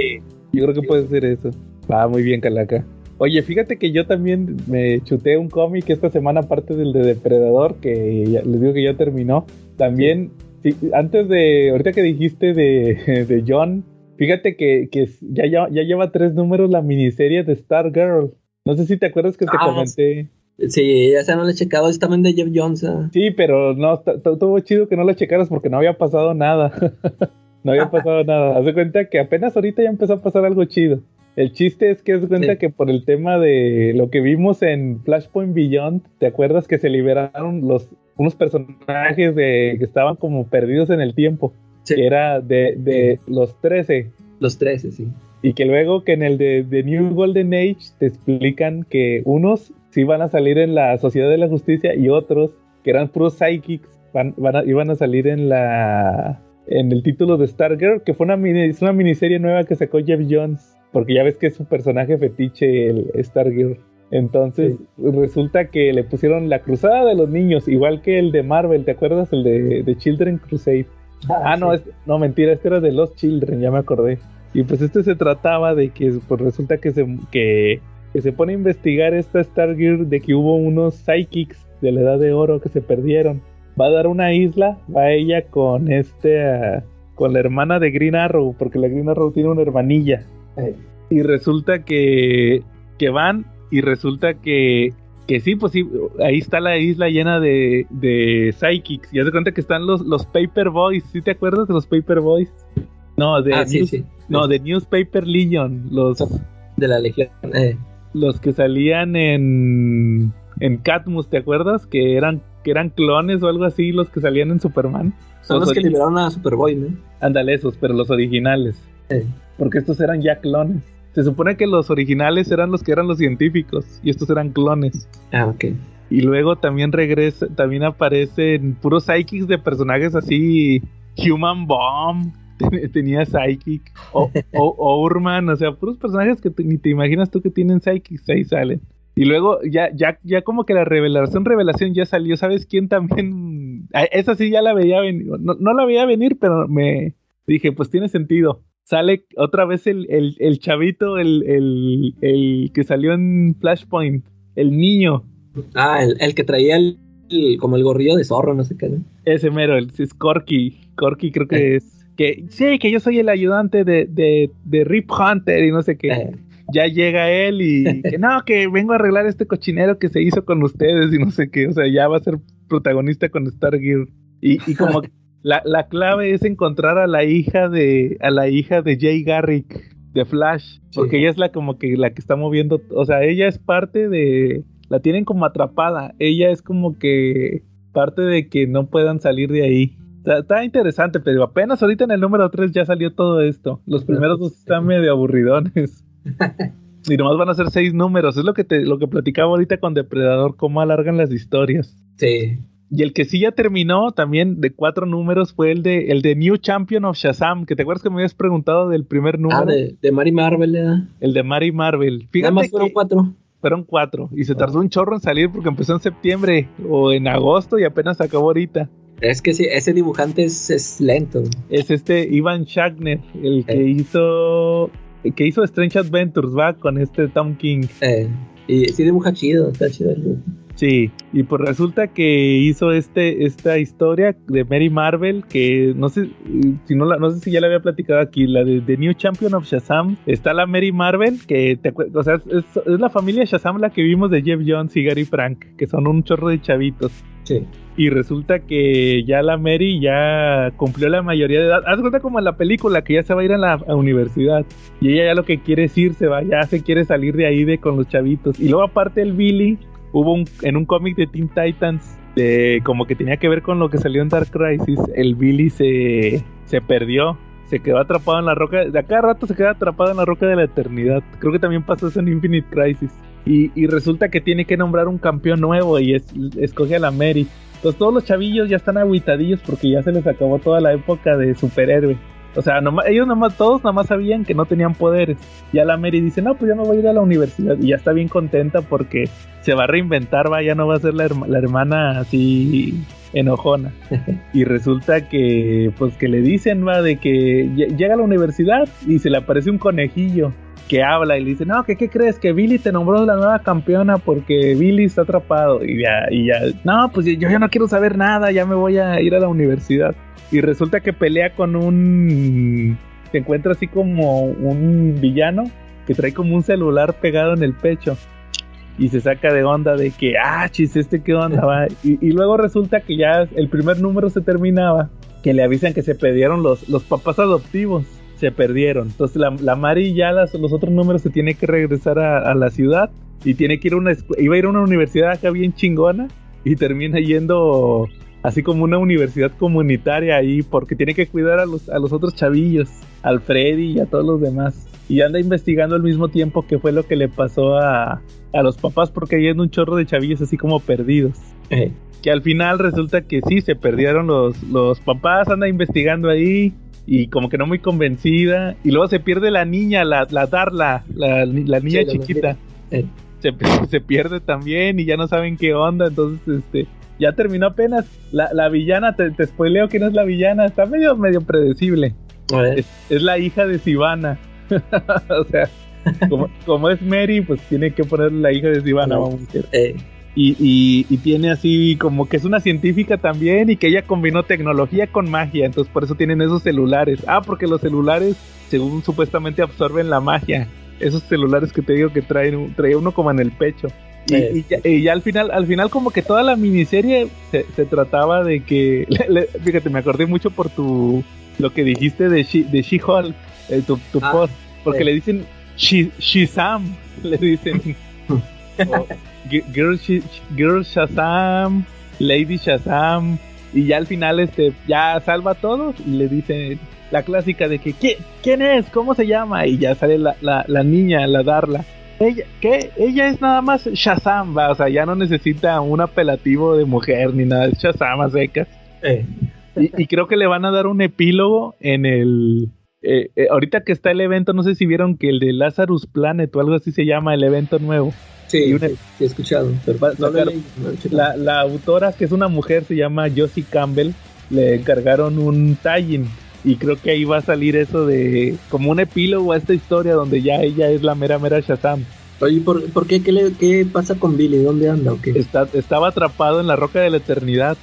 yo creo que puede ser eso. Va muy bien, Calaca. Oye, fíjate que yo también me chuté un cómic esta semana, aparte del de Depredador, que ya- les digo que ya terminó. También, sí, antes de, ahorita que dijiste de, de John, fíjate que, que ya, ya, ya lleva tres números la miniserie de Stargirl. No sé si te acuerdas que te Ah, comenté. sí ya se no le he checado es también de Jeff Jones ah. Sí, pero no, estuvo chido que no la checaras porque no había pasado nada. no había pasado nada. Haz de cuenta que apenas ahorita ya empezó a pasar algo chido. El chiste es que haz de cuenta Sí. que por el tema de lo que vimos en Flashpoint Beyond, ¿te acuerdas que se liberaron los unos personajes de que estaban como perdidos en el tiempo? Sí. Que era de, de los 13. los 13 sí Y que luego que en el de, de New Golden Age te explican que unos sí van a salir en la Sociedad de la Justicia y otros, que eran puros psychics, van, van a- iban a salir en la en el título de Stargirl, que fue una, mini- es una miniserie nueva que sacó Jeff Jones, porque ya ves que es su personaje fetiche el Stargirl. Entonces resulta que le pusieron la Cruzada de los Niños, igual que el de Marvel, ¿te acuerdas? El de, de Children Crusade. Ah, no, es- no, mentira, este era de Los Children, ya me acordé. Y pues este se trataba de que pues resulta que se, que, que se pone a investigar esta Stargirl de que hubo unos psychics de la edad de oro que se perdieron. Va a dar una isla, va ella con este ah, con la hermana de Green Arrow, porque la Green Arrow tiene una hermanilla. Y resulta que, que van y resulta que que sí, pues sí, ahí está la isla llena de, de psychics. Y haz de cuenta que están los, los Paper Boys. ¿Sí te acuerdas de los Paper Boys? No, de, ah sí News- sí no, de Newspaper Legion. Los, de la legión eh. los que salían en, en Catmus, ¿te acuerdas? Que eran, que eran clones o algo así, los que salían en Superman. son los que liberaron a Superboy ¿no? Ándale, esos, pero los originales. Eh. Porque estos eran ya clones. Se supone que los originales eran los que eran los científicos y estos eran clones. ah ok Y luego también regresa, también aparecen puros psychics de personajes así. Human Bomb ten- tenía psychic. O, o, o Urman, o sea, puros personajes que ni te imaginas tú que tienen psychics, ahí salen. Y luego ya, ya, ya como que la revelación, revelación ya salió. ¿Sabes quién también? Ah, Esa sí ya la veía venir. No, no la veía venir, pero me dije, pues tiene sentido. Sale otra vez el, el, el chavito, el, el, el que salió en Flashpoint, el niño. ah el, el que traía el, como el gorrillo de zorro no sé qué ¿no? Ese mero, el es Corky. Corky creo que Eh. es. Que sí, que yo soy el ayudante de, de, de Rip Hunter y no sé qué. Eh. Ya llega él y que no, que vengo a arreglar este cochinero que se hizo con ustedes y no sé qué. O sea, ya va a ser protagonista con Stargear. Y, y como la, la clave es encontrar a la hija de. a la hija de Jay Garrick de Flash. Porque Sí. ella es la como que la que está moviendo. O sea, ella es parte de. La tienen como atrapada. Ella es como que parte de que no puedan salir de ahí. Está, está interesante, pero apenas ahorita en el número 3 ya salió todo esto. Los primeros dos están medio aburridones. y nomás van a ser seis números. Es lo que te, lo que platicaba ahorita con Depredador, cómo alargan las historias. Sí. Y el que sí ya terminó también de cuatro números fue el de el de New Champion of Shazam, que te acuerdas que me habías preguntado del primer número, Ah, de, de Mary Marvel, ¿verdad? el de Mary Marvel. Nada Fíjate más fueron que cuatro. fueron cuatro y se tardó un chorro en salir porque empezó en septiembre o en agosto y apenas acabó ahorita. Es que sí, ese dibujante es, es lento. Es este Ivan Shagner, el que Eh. hizo que hizo Strange Adventures, va con este Tom King. Eh, y sí dibuja chido, está chido el. Sí, y pues resulta que hizo este esta historia de Mary Marvel que no sé si no la, no sé si ya la había platicado aquí, la de The New Champion of Shazam. Está la Mary Marvel que te o sea, es, es la familia Shazam la que vimos de Jeff Jones y Gary Frank, que son un chorro de chavitos. Sí. Y resulta que ya la Mary ya cumplió la mayoría de edad. Haz cuenta como en la película que ya se va a ir a la a universidad. Y ella ya lo que quiere es irse, va, ya se quiere salir de ahí de con los chavitos. Y luego aparte el Billy, hubo un, en un cómic de Teen Titans, de, como que tenía que ver con lo que salió en Dark Crisis, el Billy se, se perdió. Se quedó atrapado en la roca. De acá rato se queda atrapado en la roca de la eternidad. Creo que también pasó eso en Infinite Crisis. Y, y resulta que tiene que nombrar un campeón nuevo y es- escoge a la Mary. Entonces todos los chavillos ya están agüitadillos porque ya se les acabó toda la época de superhéroe. O sea, nomás- ellos nomás, todos nada más sabían que no tenían poderes. Ya la Mary dice, no, pues ya me voy a ir a la universidad. Y ya está bien contenta porque se va a reinventar, va, ya no va a ser la, herma- la hermana así enojona. y resulta que, pues que le dicen, va, de que lle- llega a la universidad y se le aparece un conejillo que habla y le dice, no, que qué crees? Que Billy te nombró la nueva campeona porque Billy está atrapado. Y ya, y ya, no, pues yo ya no quiero saber nada, ya me voy a ir a la universidad. Y resulta que pelea con un... Se encuentra así como un villano que trae como un celular pegado en el pecho. Y se saca de onda de que, ah, chis, este qué onda va. Y, luego resulta que ya el primer número se terminaba, que le avisan que se perdieron los, los papás adoptivos. Se perdieron. Entonces la, la Mari ya las- los otros números se tiene que regresar a, a la ciudad y tiene que ir a una iba a ir a una universidad acá bien chingona y termina yendo así como una universidad comunitaria ahí porque tiene que cuidar a los, a los otros chavillos, al Freddy y a todos los demás. Y anda investigando al mismo tiempo qué fue lo que le pasó a, a los papás porque hay un chorro de chavillos así como perdidos. Eh, Que al final resulta que sí, se perdieron los, los papás, anda investigando ahí y como que no muy convencida. Y luego se pierde la niña, la, la Darla, la, la niña Sí, chiquita. Eh. Se, se pierde también y ya no saben qué onda. Entonces, este, ya terminó apenas. La, la villana, te, te spoileo que no es la villana, está medio, medio predecible. Es, es la hija de Sivana. o sea, como, como es Mary, pues tiene que poner la hija de Sivana, vamos a decir. Eh, Y, y, y tiene así como que es una científica también y que ella combinó tecnología con magia, entonces por eso tienen esos celulares. Ah, porque los celulares, según supuestamente absorben la magia. Esos celulares que te digo que traen, trae uno como en el pecho. Y, y ya, y ya al final, al final como que toda la miniserie se, se trataba de que, le- le- fíjate, me acordé mucho por tu, lo que dijiste de She, de She-Hulk, eh, tu, tu Ah, post, porque sí. le dicen She, Shazam, le dicen. O Gi- Girl, Girl Shazam, Lady Shazam, y ya al final este ya salva a todos y le dicen la clásica de que "¿Qui- ¿quién es? ¿Cómo se llama? Y ya sale la, la, la niña, la Darla. Ella, ¿qué? Ella es nada más Shazam, va, o sea, ya no necesita un apelativo de mujer ni nada, es Shazam a secas. eh, Y, y creo que le van a dar un epílogo en el. eh, eh, ahorita que está el evento, no sé si vieron que el de Lazarus Planet o algo así se llama el evento nuevo. Sí, una- he escuchado. Pero no sacar- no. La, la autora, que es una mujer, se llama Josie Campbell, le encargaron un tie Y creo que ahí va a salir eso de como un epílogo a esta historia donde ya ella es la mera mera Shazam. Oye, ¿por, por qué? ¿Qué, le- ¿Qué pasa con Billy? ¿Dónde anda o qué? Está, estaba atrapado en la roca de la eternidad.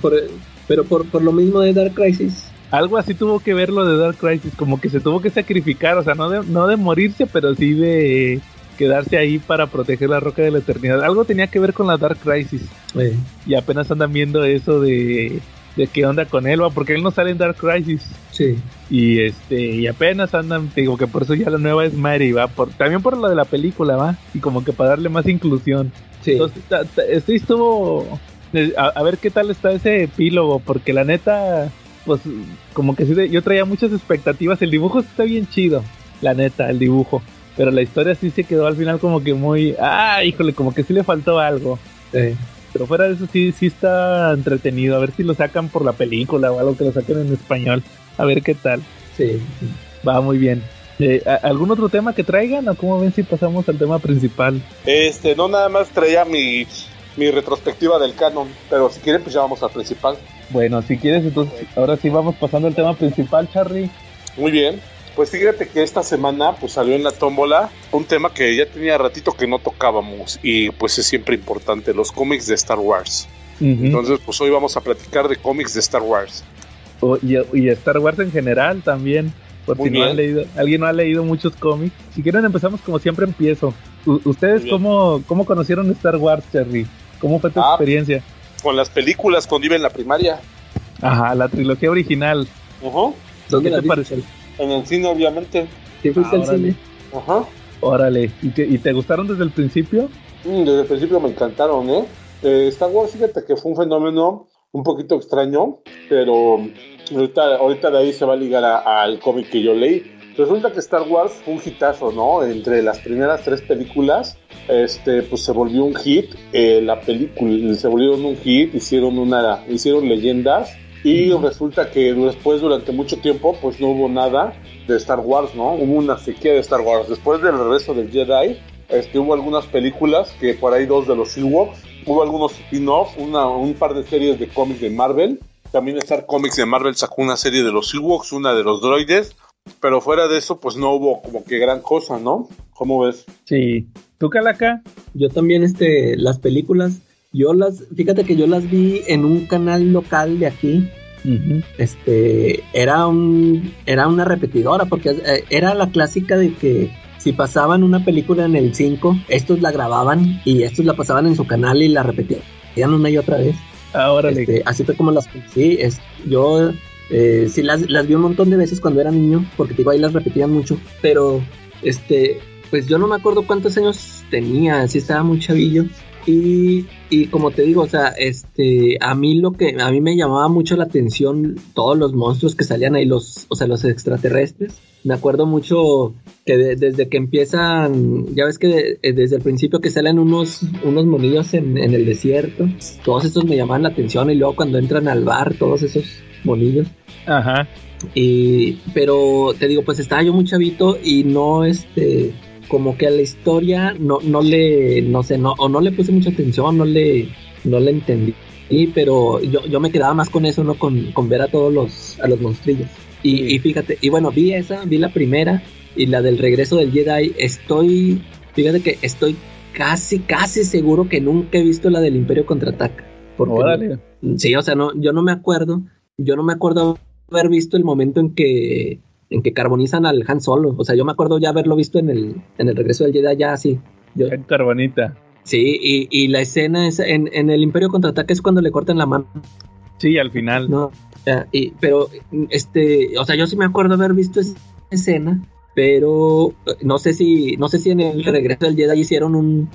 Por- pero por, por lo mismo de Dark Crisis. Algo así tuvo que ver lo de Dark Crisis, como que se tuvo que sacrificar, o sea, no de, no de morirse, pero sí de quedarse ahí para proteger la roca de la eternidad. Algo tenía que ver con la Dark Crisis. Y apenas andan viendo eso de, de qué onda con él, va, porque él no sale en Dark Crisis. sí. Y este, y apenas andan, te digo que por eso ya la nueva es Mary, va, por, también por lo de la película, va, y como que para darle más inclusión. Sí. Entonces, ta- ta- este estuvo, A, a ver qué tal está ese epílogo, porque la neta, pues como que sí, yo traía muchas expectativas. El dibujo está bien chido, la neta, el dibujo. Pero la historia sí se quedó al final como que muy... Ah, híjole, como que sí le faltó algo. Pero fuera de eso sí, sí está entretenido. A ver si lo sacan por la película o algo que lo saquen en español. A ver qué tal. Sí. Va muy bien. Eh, ¿a- ¿Algún otro tema que traigan o cómo ven si pasamos al tema principal? Este, no nada más traía mi, mi retrospectiva del canon, pero si quieren pues ya vamos al principal. Bueno, si quieres, entonces ahora sí vamos pasando al tema principal, Charlie. Muy bien. Pues fíjate que esta semana pues salió en la tómbola un tema que ya tenía ratito que no tocábamos y pues es siempre importante, los cómics de Star Wars. Entonces pues hoy vamos a platicar de cómics de Star Wars. Y, y Star Wars en general también. Por Muy si no bien. han leído, alguien no ha leído muchos cómics. Si quieren empezamos como siempre empiezo. U- ¿Ustedes cómo, cómo conocieron Star Wars, Charlie? ¿Cómo fue tu Ah. experiencia? Con las películas cuando iba en la primaria. Ajá, la trilogía original. ¿Dónde ¿Qué te parece? En el cine obviamente. ¿Sí fuiste Ah, al órale. cine? Ajá. Órale, ¿y te, ¿y te gustaron desde el principio? Mm, desde el principio me encantaron, ¿eh? Eh, Star Wars, fíjate que fue un fenómeno un poquito extraño, pero ahorita, ahorita de ahí se va a ligar a- al cómic que yo leí. Resulta que Star Wars fue un hitazo, ¿no? Entre las primeras tres películas, este, pues se volvió un hit. eh, la película se volvieron un hit, hicieron una, hicieron leyendas. Y resulta que después, durante mucho tiempo, pues no hubo nada de Star Wars, ¿no? Hubo una sequía de Star Wars. Después del regreso del Jedi, este, hubo algunas películas, que por ahí dos de los Ewoks, hubo algunos spin-off, una- un par de series de cómics de Marvel. También Star Comics de Marvel sacó una serie de los Ewoks, una de los droides. Pero fuera de eso, pues no hubo como que gran cosa, ¿no? ¿Cómo ves? Sí. ¿Tú, Calaca? Yo también, este, las películas, yo las, fíjate que yo las vi en un canal local de aquí. Este, era un, era una repetidora, porque eh, era la clásica de que si pasaban una película en el 5, estos la grababan y estos la pasaban en su canal y la repetían una y otra vez. Ah, órale. Este, así fue como las conocí. Es, yo eh, sí las, las vi un montón de veces cuando era niño, porque digo, ahí las repetían mucho. Pero, este, pues yo no me acuerdo cuántos años tenía, sí estaba muy chavillo. Y, y como te digo, o sea, este, a mí lo que, a mí me llamaba mucho la atención todos los monstruos que salían ahí, los, o sea, los extraterrestres. Me acuerdo mucho que de- desde que empiezan, ya ves que de- eh, desde el principio que salen unos, unos monillos en, en el desierto, todos estos me llamaban la atención y luego cuando entran al bar, todos esos monillos. Ajá. Y, pero te digo, pues estaba yo muy chavito y no, este, como que a la historia no, no le, no sé, no, o no le puse mucha atención, no le, no le entendí. Y, pero yo, yo me quedaba más con eso, ¿no? Con, con ver a todos los, a los monstrillos. Y, y fíjate, y bueno, vi esa, vi la primera y la del regreso del Jedi. Estoy, fíjate que estoy casi, casi seguro que nunca he visto la del Imperio Contraataca. Porque Órale. Sí, o sea, no, yo no me acuerdo, yo no me acuerdo haber visto el momento en que en que carbonizan al Han Solo. O sea, yo me acuerdo ya haberlo visto en el, en el regreso del Jedi ya así. Yo, En Carbonita. sí, y, y la escena es en, en el Imperio contraataque es cuando le cortan la mano, Sí, al final. ¿no? Y, pero, este, o sea, yo sí me acuerdo haber visto esa escena, pero eh, no sé si, no sé si en el regreso del Jedi hicieron un,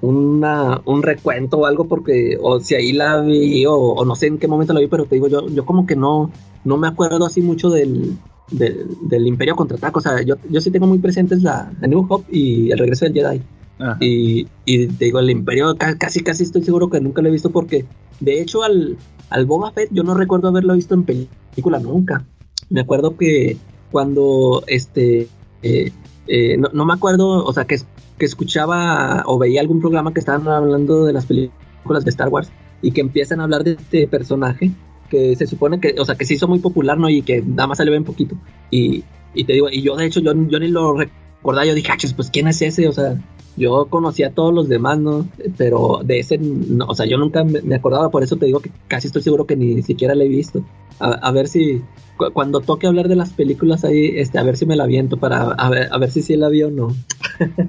una, un recuento o algo porque, o si ahí la vi, o, o no sé en qué momento la vi, pero te digo, yo, yo como que no, no me acuerdo así mucho del, del, del Imperio Contraataque, o sea, yo, yo sí tengo muy presentes la, la New Hope y el regreso del Jedi. Ajá. Y, y te digo, el Imperio ca- casi casi estoy seguro que nunca lo he visto porque, de hecho, al, al Boba Fett yo no recuerdo haberlo visto en película nunca. Me acuerdo que cuando, este, eh, eh, no, no me acuerdo, o sea, que, que escuchaba o veía algún programa que estaban hablando de las películas de Star Wars y que empiezan a hablar de este personaje que se supone que, o sea, que se hizo muy popular, ¿no? Y que nada más se le ve un poquito. Y, y te digo, y yo de hecho, yo, yo ni lo recordaba, yo dije, "Ah, pues ¿quién es ese? O sea, yo conocía a todos los demás, ¿no? Pero de ese, no, o sea, yo nunca me, acordaba, por eso te digo que casi estoy seguro que ni siquiera la he visto. A, a ver si, cu- cuando toque hablar de las películas ahí, este, a ver si me la aviento para a ver, a ver si sí la vi o no.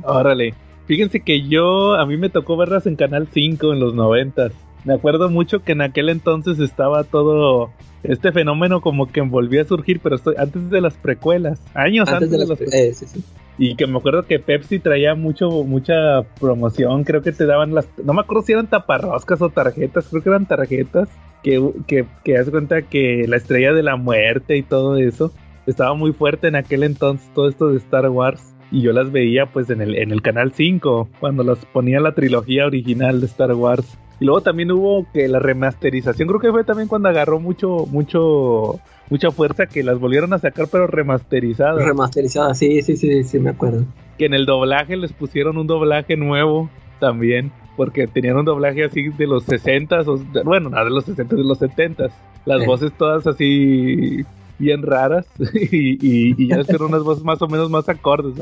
Órale. Fíjense que yo, a mí me tocó verlas en Canal 5 en los noventas. Me acuerdo mucho que en aquel entonces estaba todo este fenómeno como que volvía a surgir, pero estoy, antes de las precuelas, años antes, Antes de las, las eh, sí, sí. Y que me acuerdo que Pepsi traía mucho, mucha promoción. Creo que te daban las. No me acuerdo si eran taparroscas o tarjetas. Creo que eran tarjetas. Que, que, que haz cuenta que la estrella de la muerte y todo eso estaba muy fuerte en aquel entonces. Todo esto de Star Wars. Y yo las veía pues en el, en el canal 5. Cuando las ponía la trilogía original de Star Wars. Y luego también hubo que la remasterización. Creo que fue también cuando agarró mucho, mucho mucha fuerza que las volvieron a sacar, pero remasterizadas. Remasterizadas, sí, sí, sí, sí, me acuerdo. Que en el doblaje les pusieron un doblaje nuevo también, porque tenían un doblaje así de los 60 o, bueno, nada de los 60 de los 70 Las voces todas así bien raras y, y, ya fueron unas voces más o menos más acordes,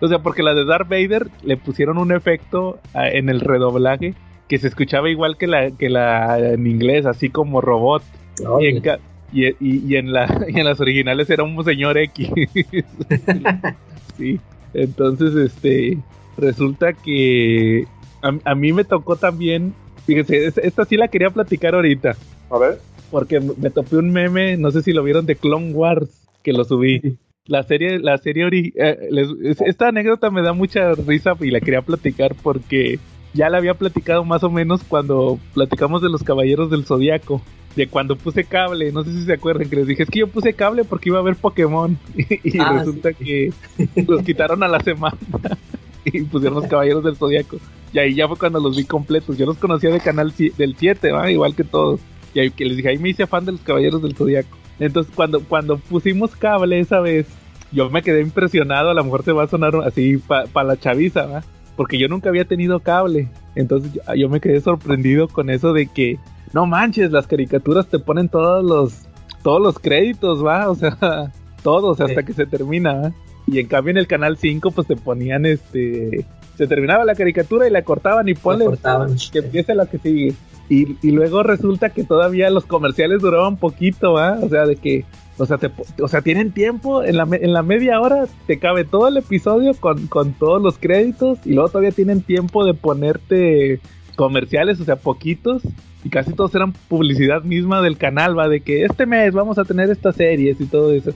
O sea, porque la de Darth Vader le pusieron un efecto en el redoblaje que se escuchaba igual que la, que la en inglés, así como robot. Y en, y, y, en la, en las originales era un señor X. sí. Entonces, este, resulta que a, mí me tocó también, fíjense, esta sí la quería platicar ahorita. A ver. Porque me topé un meme, no sé si lo vieron, de Clone Wars, que lo subí. La serie, la serie eh, esta anécdota me da mucha risa y la quería platicar porque ya la había platicado más o menos cuando platicamos de los Caballeros del Zodiaco de cuando puse cable, no sé si se acuerdan que les dije, es que yo puse cable porque iba a ver Pokémon y, ah, resulta que los quitaron a la semana y pusieron los Caballeros del Zodiaco. Y ahí ya fue cuando los vi completos. Yo los conocía de canal del 7, igual que todos. Y ahí que les dije, ahí me hice fan de los Caballeros del Zodiaco. Entonces cuando, cuando pusimos cable esa vez, yo me quedé impresionado, a lo mejor te va a sonar así para la chaviza, ¿va? Porque yo nunca había tenido cable. Entonces yo me quedé sorprendido con eso de que no manches, las caricaturas te ponen todos los todos los créditos, va, o sea, todos hasta que se termina, Y en cambio en el canal 5 pues te ponían este se terminaba la caricatura y la cortaban y ponle que empiece la que sigue. Y, y, luego resulta que todavía los comerciales duraban poquito, ¿va? O sea, de que o sea, te, o sea, tienen tiempo, en la, en la media hora te cabe todo el episodio con, con todos los créditos y luego todavía tienen tiempo de ponerte comerciales, o sea, poquitos, y casi todos eran publicidad misma del canal, va, de que este mes vamos a tener estas series y todo eso.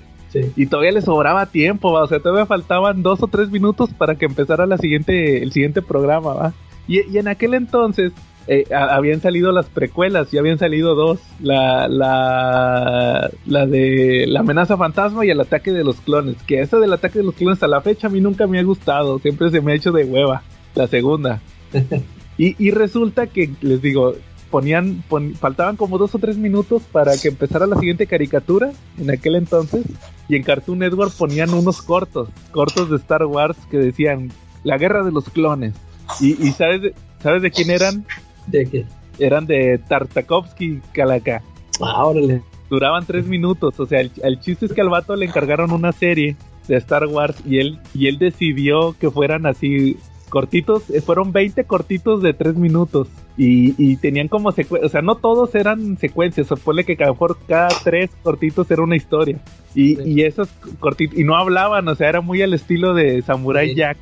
Y todavía le sobraba tiempo, va, o sea, todavía faltaban dos o tres minutos para que empezara la siguiente, el siguiente programa, va. Y, en aquel entonces eh, habían salido las precuelas, ya habían salido dos, la, la, la de la amenaza fantasma y el ataque de los clones, que esa del ataque de los clones a la fecha a mí nunca me ha gustado, siempre se me ha hecho de hueva, la segunda. Y, resulta que, les digo, ponían, faltaban como dos o tres minutos para que empezara la siguiente caricatura en aquel entonces. Y en Cartoon Network ponían unos cortos, cortos de Star Wars que decían La guerra de los clones. Y, ¿sabes, de, ¿sabes de quién eran? ¿De qué? Eran de Tartakovsky Kalaka. Ah, órale. Duraban tres minutos. O sea, el, el chiste es que al vato le encargaron una serie de Star Wars y él, y él decidió que fueran así cortitos, eh, fueron 20 cortitos de 3 minutos. Y, tenían como secuencias, o sea, no todos eran secuencias, supone que cada, por cada tres cortitos era una historia. Y, esos cortitos, y no hablaban, o sea, era muy al estilo de Samurai Jack.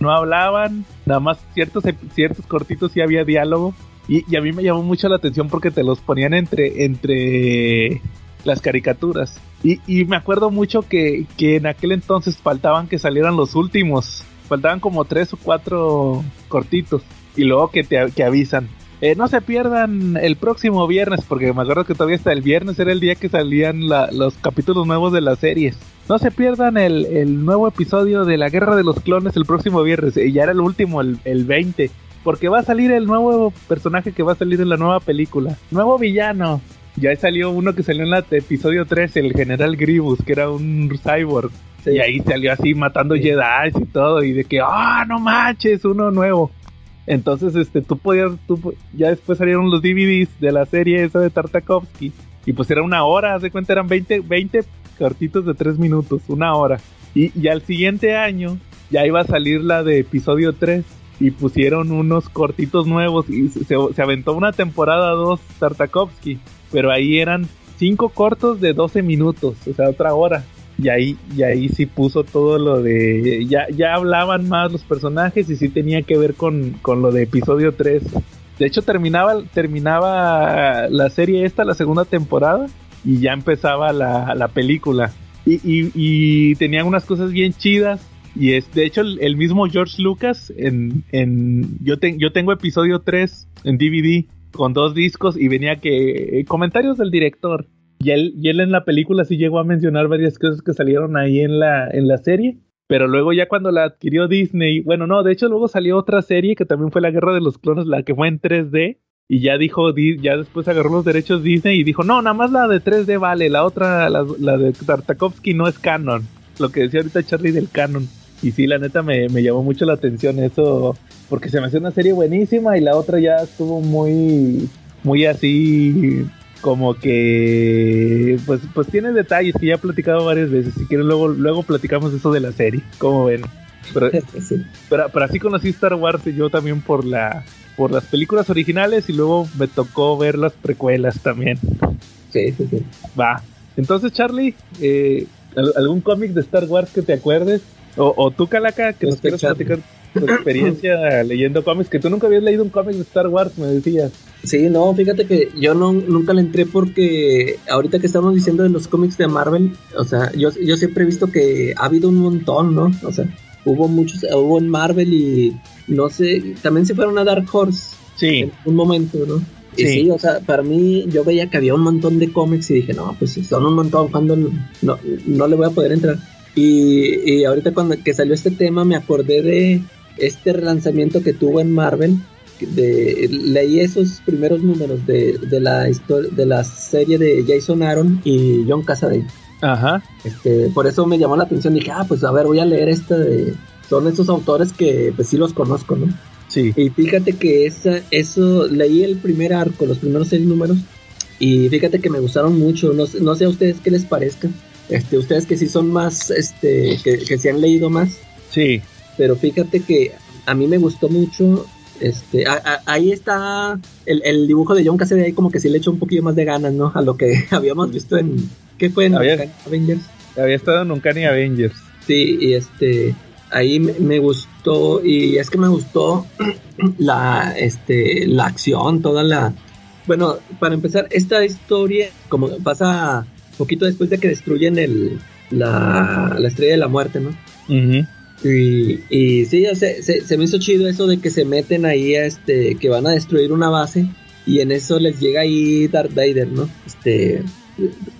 No hablaban, nada más ciertos, ciertos cortitos sí había diálogo. Y, a mí me llamó mucho la atención porque te los ponían entre, entre las caricaturas. Y, y me acuerdo mucho que, que en aquel entonces faltaban que salieran los últimos faltaban como tres o cuatro cortitos y luego que te que avisan. Eh, no se pierdan el próximo viernes, porque me acuerdo que todavía hasta el viernes era el día que salían los capítulos nuevos de las series. No se pierdan el, nuevo episodio de la Guerra de los Clones el próximo viernes, y ya era el último, el, el 20, porque va a salir el nuevo personaje que va a salir en la nueva película. Nuevo villano. Ya salió uno que salió en el episodio 3, el General Grievous, que era un cyborg. Y ahí salió así matando Jedi y todo, y de que, ah, no manches, uno nuevo. Entonces, este, tú podías, tú, ya después salieron los DVDs de la serie esa de Tartakovsky, y pues era una hora, haz de cuenta, eran 20, 20 cortitos de 3 minutos, una hora. Y, y al siguiente año ya iba a salir la de episodio 3, y pusieron unos cortitos nuevos, y se, se aventó una temporada 2 Tartakovsky, pero ahí eran 5 cortos de 12 minutos, o sea, otra hora. Y ahí, y ahí sí puso todo lo de. Ya, ya hablaban más los personajes y sí tenía que ver con, lo de episodio 3. De hecho, terminaba, terminaba la serie esta, la segunda temporada, y ya empezaba la, película. Y, y, tenían unas cosas bien chidas Y es, de hecho, el, el mismo George Lucas, en, en yo, te- yo tengo episodio 3 en DVD con dos discos y venía que eh, comentarios del director. Y él, él en la película sí llegó a mencionar varias cosas que salieron ahí en la, en la serie. Pero luego ya cuando la adquirió Disney, bueno, no, de hecho luego salió otra serie que también fue La Guerra de los Clones, la que fue en 3D. Y ya dijo, Di- ya después agarró los derechos Disney y dijo, no, nada más la de 3D vale, la otra, la, de Tartakovsky no es canon. Lo que decía ahorita Charlie del canon. Y sí, la neta me, me llamó mucho la atención eso, porque se me hacía una serie buenísima y la otra ya estuvo muy, muy así, como que, pues, pues tiene detalles que ya he platicado varias veces. Si quieren, luego, luego platicamos eso de la serie, como ven. Pero, Sí. pero, pero así conocí Star Wars y yo también por la por las películas originales y luego me tocó ver las precuelas también. Sí, sí, sí. Va. Entonces, Charlie, eh, ¿al- ¿algún cómic de Star Wars que te acuerdes? O, o tú, Calaca, que nos quieras platicar tu experiencia leyendo cómics, que tú nunca habías leído un cómic de Star Wars, me decías. Sí, no, fíjate que yo no, nunca le entré porque ahorita que estamos diciendo de los cómics de Marvel, o sea, yo, yo siempre he visto que ha habido un montón, ¿no? O sea, hubo muchos, hubo en Marvel y no sé, también se fueron a Dark Horse Sí, en un momento, ¿no? Y Sí. sí. o sea, para mí yo veía que había un montón de cómics y dije, no, pues son un montón, cuando no, no, no le voy a poder entrar. Y, y ahorita cuando que salió este tema me acordé de este relanzamiento que tuvo en Marvel. De, leí esos primeros números de, de la de la serie de Jason Aaron y John Cassaday. ajá. Este, por eso me llamó la atención. Dije, ah, pues a ver, voy a leer esta de. Son esos autores que pues sí los conozco, ¿no? Sí. Y fíjate que esa, eso, leí el primer arco, los primeros seis números, y fíjate que me gustaron mucho. No, sé- no sé a ustedes qué les parezca. Este, ustedes que sí son más, este, que, que sí han leído más, Sí. Pero fíjate que a mí me gustó mucho. Este, a- a- ahí está el, el dibujo de John Cassidy, ahí como que sí le echó un poquillo más de ganas, ¿no? A lo que habíamos visto en, ¿qué fue en Había- Avengers? Había estado en Uncanny Avengers. Sí, y este ahí me, me gustó y es que me gustó la este la acción, toda la bueno, para empezar esta historia como pasa poquito después de que destruyen el la, la estrella de la muerte, ¿no? Y, y sí, o sea, se, se me hizo chido eso de que se meten ahí, a este, que van a destruir una base y en eso les llega ahí Darth Vader, ¿no? Este,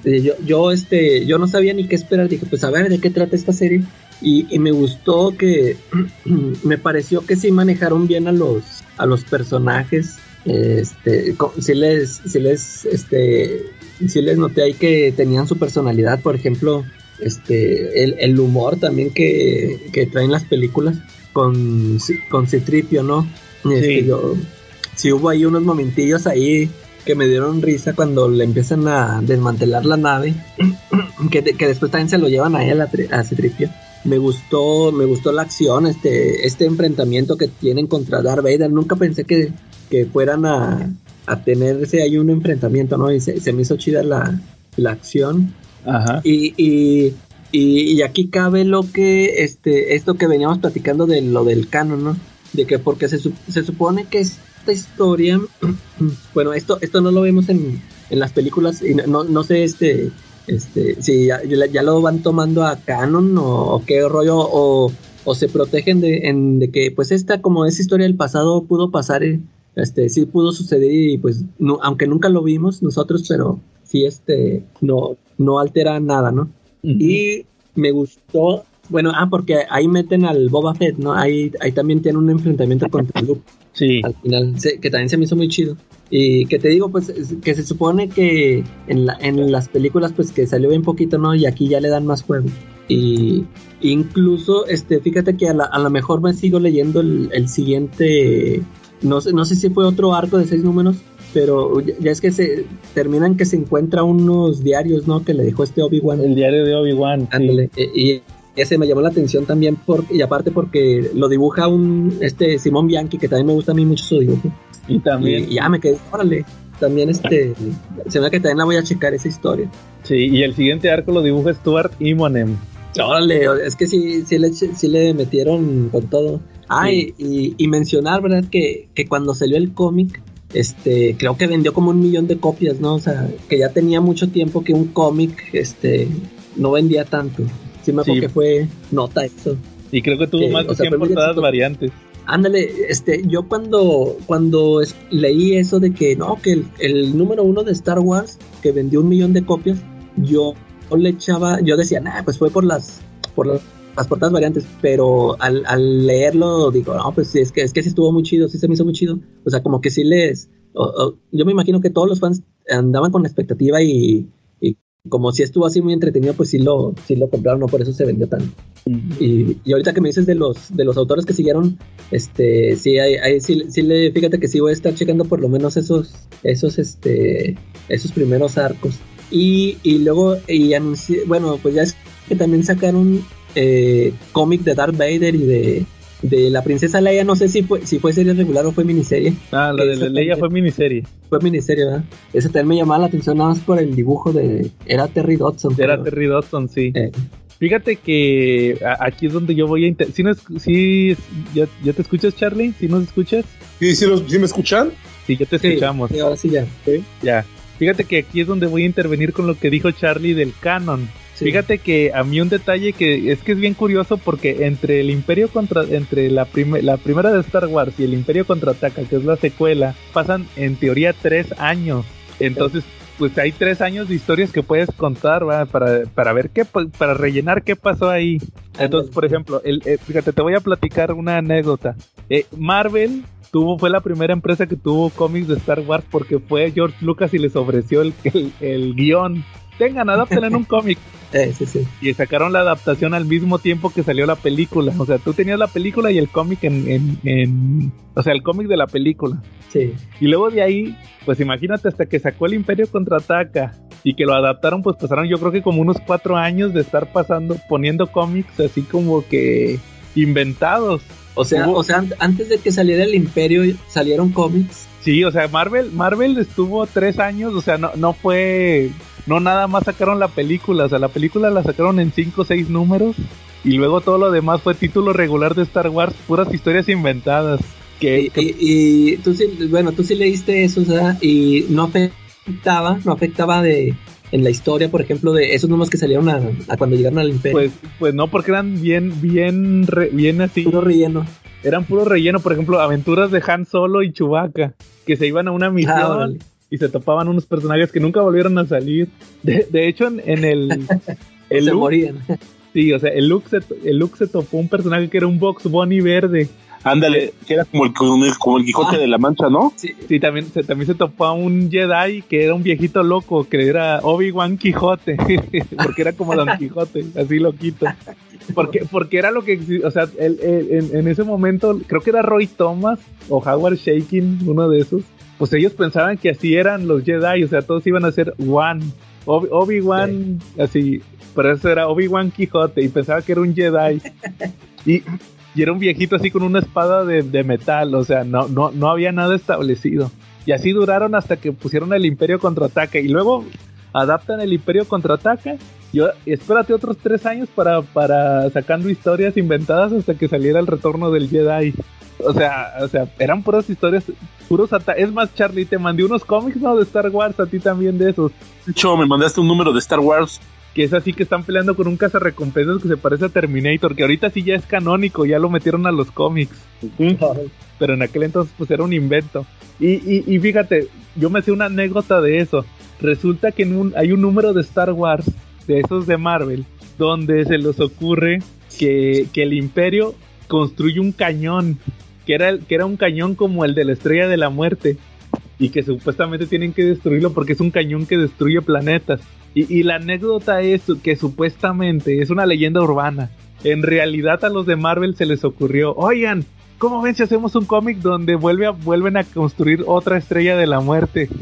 eh, yo, yo, este, yo no sabía ni qué esperar, dije, pues a ver, ¿de qué trata esta serie? Y, y me gustó que, me pareció que sí manejaron bien a los, a los personajes, este, sí les, sí les, este, sí les noté ahí que tenían su personalidad, por ejemplo, este el, el humor también que, que traen las películas con, con Citripio, ¿no? Este, Sí. yo- sí hubo ahí unos momentillos ahí que me dieron risa cuando le empiezan a desmantelar la nave, que, que después también se lo llevan a él, a, a Citripio. Me gustó, me gustó la acción, este, este enfrentamiento que tienen contra Darth Vader. Nunca pensé que, que fueran a, a tenerse ahí un enfrentamiento, ¿no? Y se, se me hizo chida la, la acción. Ajá. Y, y, y, aquí cabe lo que, este, esto que veníamos platicando de lo del canon, ¿no? De que porque se, se supone que esta historia, bueno, esto, esto no lo vemos en, en las películas y no, no, sé, este, este, si ya, ya- lo van tomando a canon o, qué rollo o, o se protegen de, en, de que pues esta como es historia del pasado pudo pasar, este, sí pudo suceder y pues aunque nunca lo vimos nosotros, pero sí este, no, no altera nada, ¿no? Y me gustó, bueno, ah, porque ahí meten al Boba Fett, ¿no? Ahí, ahí también tiene un enfrentamiento contra Luke Sí. al final, se- que también se me hizo muy chido. Y que te digo, pues, es- que se supone que en, la, en las películas, pues, que salió bien poquito, ¿no? Y aquí ya le dan más juego. Y incluso, este, fíjate que a, la- a lo mejor me sigo leyendo el, el siguiente, no sé, no sé si fue otro arco de seis números, pero ya, es que se terminan que se encuentra unos diarios, ¿no? Que le dejó este Obi-Wan. El diario de Obi-Wan. sí. Ándale, e- y ese me llamó la atención también por, y aparte porque lo dibuja un este Simón Bianchi que también me gusta a mí mucho su dibujo Y también. y, y ya me quedé órale también este se me da que también la voy a checar esa historia Sí, y el siguiente arco lo dibuja Stuart Immonen. órale es que sí sí le sí le metieron con todo ah Sí. y- y mencionar verdad que, que cuando salió el cómic este creo que vendió como un millón de copias no o sea que ya tenía mucho tiempo que un cómic este no vendía tanto sí me acuerdo Sí. que fue nota eso Y creo que tuvo más de o sea, 100 fue muy portadas exitoso. variantes. Ándale, este, yo cuando, cuando es- leí eso de que no, que el, el número uno de Star Wars, que vendió un millón de copias, yo le echaba, yo decía, nah, pues fue por las, por las, las portadas variantes, pero al, al leerlo digo, no, pues sí, es que, es que sí estuvo muy chido, sí se me hizo muy chido. O sea, como que sí les, o- o- yo me imagino que todos los fans andaban con la expectativa y, y como si estuvo así muy entretenido, pues sí lo, sí lo compraron, no por eso se vendió tanto. Y, y ahorita que me dices de los de los autores que siguieron, este, sí, hay, hay- sí, sí le, fíjate que sí voy a estar checando por lo menos esos, esos, este, esos primeros arcos. Y, y luego, y bueno, pues ya es que también sacaron eh, cómic de Darth Vader y de, de la princesa Leia, no sé si fue, si fue serie regular o fue miniserie. Ah, la de Esa Leia también. fue miniserie. Fue miniserie, ¿verdad? Ese también me llamaba la atención nada más por el dibujo de... Era Terry Dodson. Era creo. Terry Dodson, sí. Eh, Fíjate que aquí es donde yo voy a... inter- ¿Sí, nos- sí ya, ya te escuchas, Charlie? ¿Sí nos escuchas? ¿Sí, sí, los- sí me escuchan? Sí, ya te sí, escuchamos. sí, ahora sí ya. Ya. Fíjate que aquí es donde voy a intervenir con lo que dijo Charlie del canon. Sí. Fíjate que a mí un detalle que es que es bien curioso porque entre el Imperio contra entre la, prime- la primera de Star Wars y el Imperio contraataca, que es la secuela, pasan en teoría tres años. Entonces, pues hay tres años de historias que puedes contar para para ver qué pa- para rellenar qué pasó ahí. Entonces, por ejemplo, el, eh, fíjate, te voy a platicar una anécdota. Eh, Marvel tuvo fue la primera empresa que tuvo cómics de Star Wars porque fue George Lucas y les ofreció el, el, el guion. Tengan, adáptenlo en un cómic. Eh, sí, sí. Y sacaron la adaptación al mismo tiempo que salió la película. O sea, tú tenías la película y el cómic en, en, en- O sea, el cómic de la película. Sí. Y luego de ahí, pues imagínate hasta que sacó el Imperio Contraataca y que lo adaptaron, pues pasaron yo creo que como unos cuatro años de estar pasando, poniendo cómics así como que inventados. O sea, Hubo- o sea, an- antes de que saliera el Imperio salieron cómics. Sí, o sea, Marvel, Marvel estuvo tres años, o sea, no, no fue, no nada más sacaron la película, o sea, la película la sacaron en cinco o seis números y luego todo lo demás fue título regular de Star Wars, puras historias inventadas. Que, Y, que- y- y tú sí, bueno, tú sí leíste eso, o sea, y no afectaba, no afectaba de en la historia, por ejemplo, de esos números que salieron a, a cuando llegaron al Imperio. pues, pues no, porque eran bien, bien, re- bien así, puro relleno. eran puro relleno, por ejemplo, aventuras de Han Solo y Chewbacca, que se iban a una misión Ah, órale. Y se topaban unos personajes que nunca volvieron a salir. De, de hecho, en, en el... el se Luke- morían. Sí, o sea, el Luke, se, el Luke se topó un personaje que era un Box Bunny verde. Ándale, que era como el, como el, Quijote Ah. de la Mancha, ¿no? Sí, Sí, también se, también se topó a un Jedi que era un viejito loco, que era Obi-Wan Quijote, porque era como Don Quijote, así loquito. Porque, porque era lo que, o sea, él- él- en, en ese momento, creo que era Roy Thomas o Howard Shaking, uno de esos, pues ellos pensaban que así eran los Jedi, o sea, todos iban a ser One. Obi- Obi-Wan, así, pero eso era Obi-Wan Quijote y pensaba que era un Jedi. Y, y era un viejito así con una espada de, de metal, o sea, no, no, no había nada establecido. Y así duraron hasta que pusieron el Imperio contraataca y luego adaptan el Imperio contraataca. Y espérate otros tres años para, para sacando historias inventadas hasta que saliera el retorno del Jedi. O sea, o sea, eran puras historias, puros Es más, Charlie, te mandé unos cómics, ¿no? De Star Wars, a ti también de esos. De hecho, me mandaste un número de Star Wars. Que es así que están peleando con un cazarrecompensas que se parece a Terminator, que ahorita sí ya es canónico, ya lo metieron a los cómics. Pero en aquel entonces pues era un invento. Y, y, y fíjate, yo me sé una anécdota de eso. Resulta que en un, hay un número de Star Wars, de esos de Marvel, donde se les ocurre que, que el imperio construye un cañón, que era, el- que era un cañón como el de la estrella de la muerte, y que supuestamente tienen que destruirlo porque es un cañón que destruye planetas. Y, y la anécdota es que supuestamente es una leyenda urbana. En realidad a los de Marvel se les ocurrió, oigan, ¿cómo ven si hacemos un cómic donde vuelve vuelven a construir otra estrella de la muerte?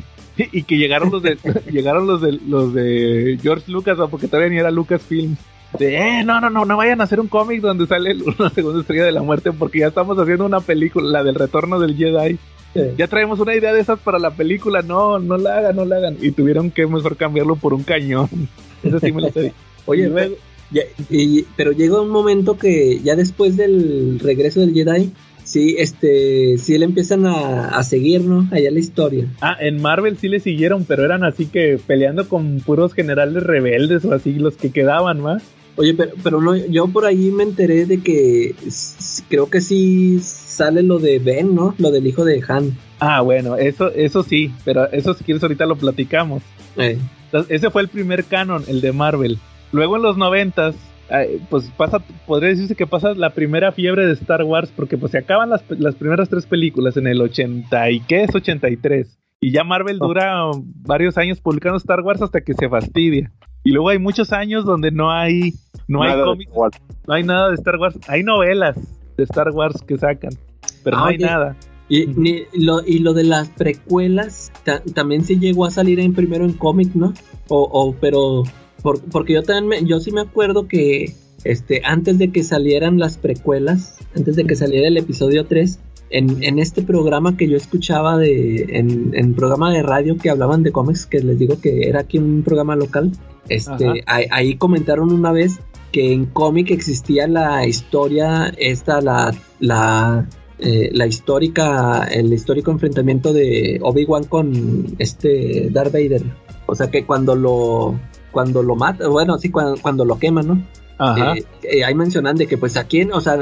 Y, que llegaron los de llegaron los de los de George Lucas, porque todavía ni era Lucasfilm. De, eh, no, no, no, no vayan a hacer un cómic donde sale una segunda estrella de la muerte porque ya estamos haciendo una película, la del retorno del Jedi. Ya traemos una idea de esas para la película, no, no la hagan, no la hagan. Y tuvieron que mejor cambiarlo por un cañón. Eso sí me lo sé. Oye, luego- Ya- y- pero llega un momento que ya después del regreso del Jedi, sí, este, sí le empiezan a, a seguir, ¿no? Allá la historia. Ah, en Marvel sí le siguieron, pero eran así que peleando con puros generales rebeldes o así los que quedaban más. Oye, pero, pero no, yo por ahí me enteré de que creo que sí sale lo de Ben, ¿no? Lo del hijo de Han. Ah, bueno, eso, eso sí, pero eso si quieres ahorita lo platicamos. Eh, Entonces, ese fue el primer canon, el de Marvel. Luego en los noventas, eh, pues pasa, podría decirse que pasa la primera fiebre de Star Wars, porque pues se acaban las, las primeras tres películas en el 80 y qué es 83. Y ya Marvel dura varios años publicando Star Wars hasta que se fastidia. Y luego hay muchos años donde no hay, no hay Nada de cómics, no hay nada de Star Wars, hay novelas de Star Wars que sacan, pero no Ah, hay oye. nada. y, ni- lo, y lo de las precuelas ta- también se llegó a salir en primero en cómic, ¿no? O, o pero por- porque yo también me- yo sí me acuerdo que este antes de que salieran las precuelas, antes de que saliera el episodio 3, en, en este programa que yo escuchaba de en, en programa de radio que hablaban de cómics, que les digo que era aquí un programa local, este ahí comentaron una vez que en cómic existía la historia esta la la eh, la histórica, el histórico enfrentamiento de Obi-Wan con este Darth Vader. O sea que cuando lo, cuando lo mata, bueno, sí, cuando, cuando lo queman, ¿no? Ajá. Eh, eh, ahí mencionan de que pues aquí, o sea,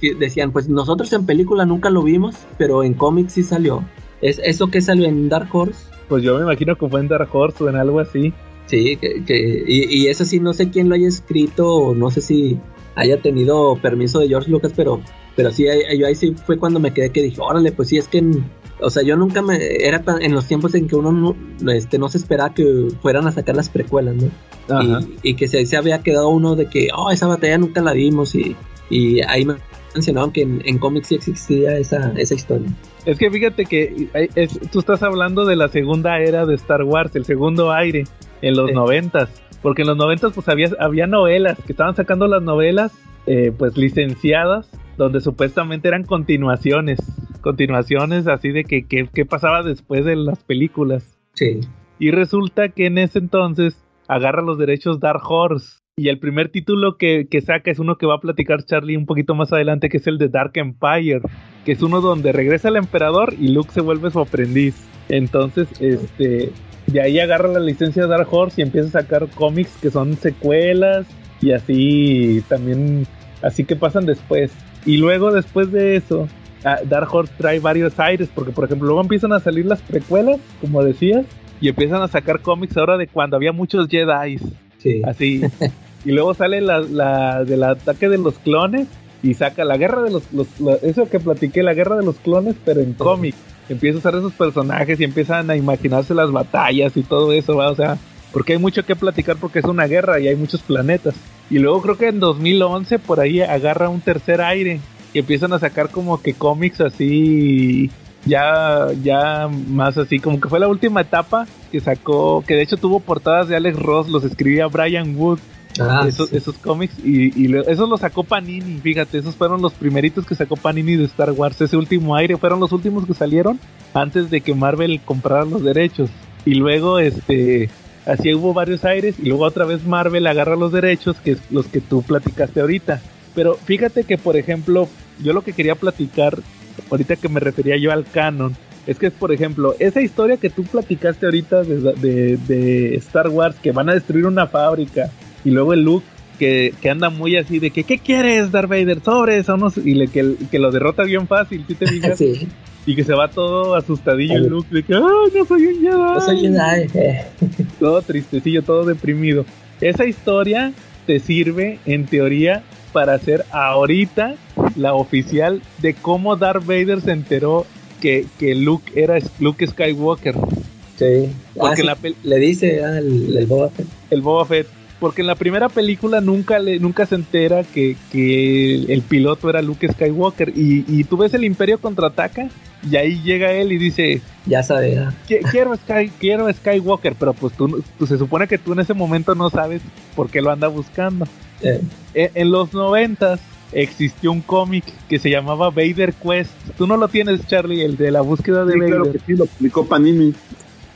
que decían, pues nosotros en película nunca lo vimos, pero en cómics sí salió. ¿Es eso que salió en Dark Horse? Pues yo me imagino que fue en Dark Horse o en algo así. Sí, que, que- y, y eso sí, no sé quién lo haya escrito o no sé si haya tenido permiso de George Lucas, pero, pero sí, ahí- yo ahí sí fue cuando me quedé que dije, órale, pues sí, es que, en- o sea, yo nunca me, era en los tiempos en que uno no, este, no se esperaba que fueran a sacar las precuelas, ¿no? Ajá. Y, y que se, se había quedado uno de que, oh, esa batalla nunca la vimos y, y ahí me mencionaban que en, en cómics sí existía esa, esa historia. Es que fíjate que es- tú estás hablando de la segunda era de Star Wars, el segundo aire, en los Sí. noventas. Porque en los noventas pues había, había novelas, que estaban sacando las novelas eh, pues licenciadas, donde supuestamente eran continuaciones. Continuaciones así de que, que, que pasaba después de las películas. Sí. Y resulta que en ese entonces agarra los derechos Dark Horse. Y el primer título que, que saca es uno que va a platicar Charlie un poquito más adelante, que es el de Dark Empire, que es uno donde regresa el emperador y Luke se vuelve su aprendiz. Entonces, este, de ahí agarra la licencia de Dark Horse y empieza a sacar cómics que son secuelas y así también, así que pasan después. Y luego después de eso, ah, Dark Horse trae varios aires, porque por ejemplo luego empiezan a salir las precuelas, como decías, y empiezan a sacar cómics ahora de cuando había muchos Jedi, Sí. así. y luego sale la, la del ataque de los clones y saca la guerra de los, los- eso que platiqué, la guerra de los clones, pero en cómic. Empieza a usar esos personajes y empiezan a imaginarse las batallas y todo eso, ¿va? o sea, porque hay mucho que platicar porque es una guerra y hay muchos planetas. Y luego creo que en 2011 por ahí agarra un tercer aire y empiezan a sacar como que cómics así ya ya más así como que fue la última etapa que sacó que de hecho tuvo portadas de Alex Ross los escribía Brian Wood Ah, esos, sí. esos cómics y, y lo- esos los sacó Panini fíjate esos fueron los primeritos que sacó Panini de Star Wars ese último aire fueron los últimos que salieron antes de que Marvel comprara los derechos y luego este así hubo varios aires y luego otra vez Marvel agarra los derechos que es los que tú platicaste ahorita pero fíjate que por ejemplo yo lo que quería platicar ahorita que me refería yo al canon es que por ejemplo esa historia que tú platicaste ahorita de, de- de Star Wars que van a destruir una fábrica y luego el Luke que, que anda muy así de que ¿qué quieres Darth Vader? Sobres o no sé", y le, que, que lo derrota bien fácil ¿sí te fijas? Sí. y que se va todo asustadillo el. Luke de que ¡ay no soy un Jedi! No soy Jedi. eh. todo tristecillo, todo deprimido. Esa historia te sirve, en teoría, para hacer ahorita la oficial de cómo Darth Vader se enteró que, que Luke era Luke Skywalker, Sí. Porque Ah, sí, la Le dice al el Boba Fett. el Boba Fett. Porque en la primera película nunca le, nunca se entera que, que el piloto era Luke Skywalker. Y, y tú ves el Imperio contraataca. Y ahí llega él y dice: Ya sabe. "Qui- quiero, Sky, quiero Skywalker. Pero pues tú, pues se supone que tú en ese momento no sabes por qué lo anda buscando. Eh, E- en los noventas existió un cómic que se llamaba Vader Quest. Tú no lo tienes, Charlie, el de la búsqueda de Sí, Vader. claro que sí, lo publicó Panini.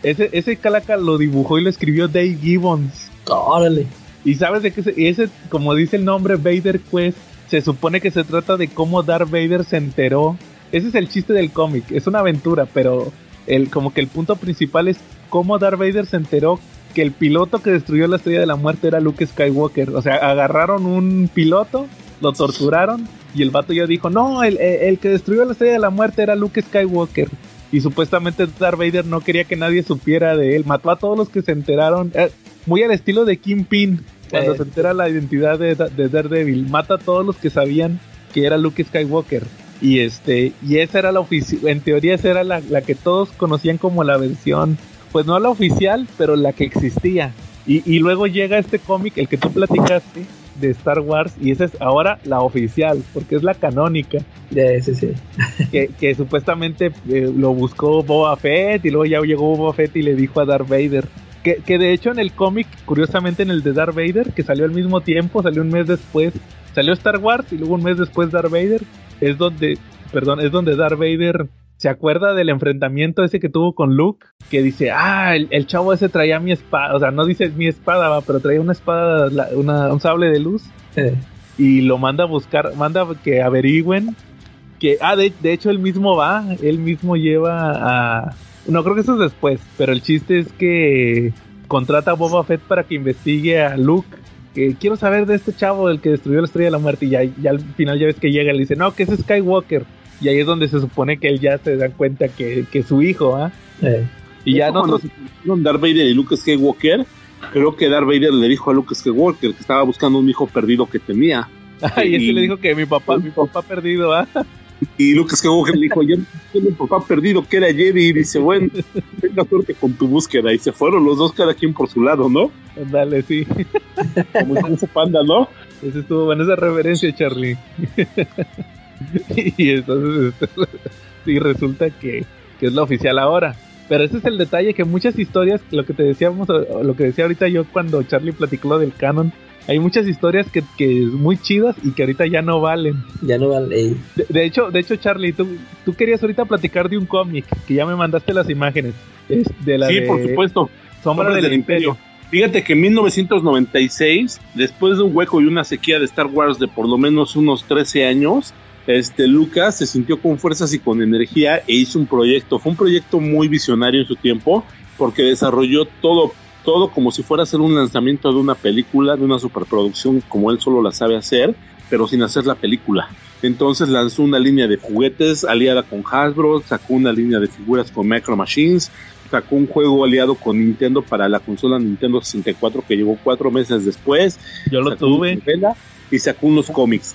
Ese, ese calaca lo dibujó y lo escribió Dave Gibbons. Órale. Y sabes de qué se- ese, como dice el nombre Vader Quest, se supone que se trata de cómo Darth Vader se enteró. Ese es el chiste del cómic, es una aventura, pero el, como que el punto principal es cómo Darth Vader se enteró que el piloto que destruyó la estrella de la muerte era Luke Skywalker. O sea, agarraron un piloto, lo torturaron y el vato ya dijo, no, el, el que destruyó la estrella de la muerte era Luke Skywalker. Y supuestamente Darth Vader no quería que nadie supiera de él. Mató a todos los que se enteraron. eh, muy al estilo de Kingpin. Cuando Eh. se entera la identidad de, de Daredevil. Mata a todos los que sabían que era Luke Skywalker. Y este, y esa era la oficial, en teoría esa era la, la que todos conocían como la versión, pues no la oficial, pero la que existía. Y, y luego llega este cómic, el que tú platicaste, de Star Wars, y esa es ahora la oficial, porque es la canónica, Ya, sí, sí. que, que supuestamente eh, lo buscó Boba Fett, y luego ya llegó Boba Fett y le dijo a Darth Vader. Que, que de hecho en el cómic, curiosamente en el de Darth Vader, que salió al mismo tiempo, salió un mes después, salió Star Wars y luego un mes después Darth Vader, es donde, perdón, es donde Darth Vader se acuerda del enfrentamiento ese que tuvo con Luke, que dice, ah, el, el chavo ese traía mi espada, o sea, no dice mi espada, va, pero traía una espada, la- una, un sable de luz, Eh, y lo manda a buscar, manda que averigüen, que, ah, de, de hecho él mismo va, él mismo lleva a... No, creo que eso es después, pero el chiste es que contrata a Boba Fett para que investigue a Luke. Que quiero saber de este chavo, el que destruyó la estrella de la muerte. Y ya, ya al final ya ves que llega y le dice, no, que es Skywalker. Y ahí es donde se supone que él ya se da cuenta que, que es su hijo, ¿ah? eh. Y ya cuando se conocieron Darth Vader y Luke Skywalker, creo que Darth Vader le dijo a Luke Skywalker que estaba buscando un hijo perdido que tenía. y este le dijo que mi papá, mi papá perdido, ¿ah? Y Luke Skywalker le dijo, ya mi papá perdido que era Jedi. Y dice, bueno, tenga suerte con tu búsqueda. Y se fueron los dos cada quien por su lado, ¿no? Dale, sí. Como ese panda, ¿no? Ese estuvo buena esa referencia, Charlie. y entonces, este, sí, resulta que, que es la oficial ahora. Pero ese es el detalle que muchas historias, lo que te decíamos, lo que decía ahorita yo cuando Charlie platicó lo del canon, hay muchas historias que, que muy chidas y que ahorita ya no valen. Ya no vale. De, de hecho, de hecho, Charlie, tú, tú querías ahorita platicar de un cómic, que ya me mandaste las imágenes. Es de la sí, de por supuesto. Sombra Sombras del, Imperio. Fíjate que en 1996, después de un hueco y una sequía de Star Wars de por lo menos unos 13 años, este Lucas se sintió con fuerzas y con energía e hizo un proyecto. Fue un proyecto muy visionario en su tiempo porque desarrolló todo todo como si fuera a ser un lanzamiento de una película, de una superproducción como él solo la sabe hacer, pero sin hacer la película. Entonces lanzó una línea de juguetes aliada con Hasbro, sacó una línea de figuras con Micro Machines, sacó un juego aliado con Nintendo para la consola Nintendo 64 que llegó cuatro meses después. Yo lo tuve. novela y sacó unos cómics.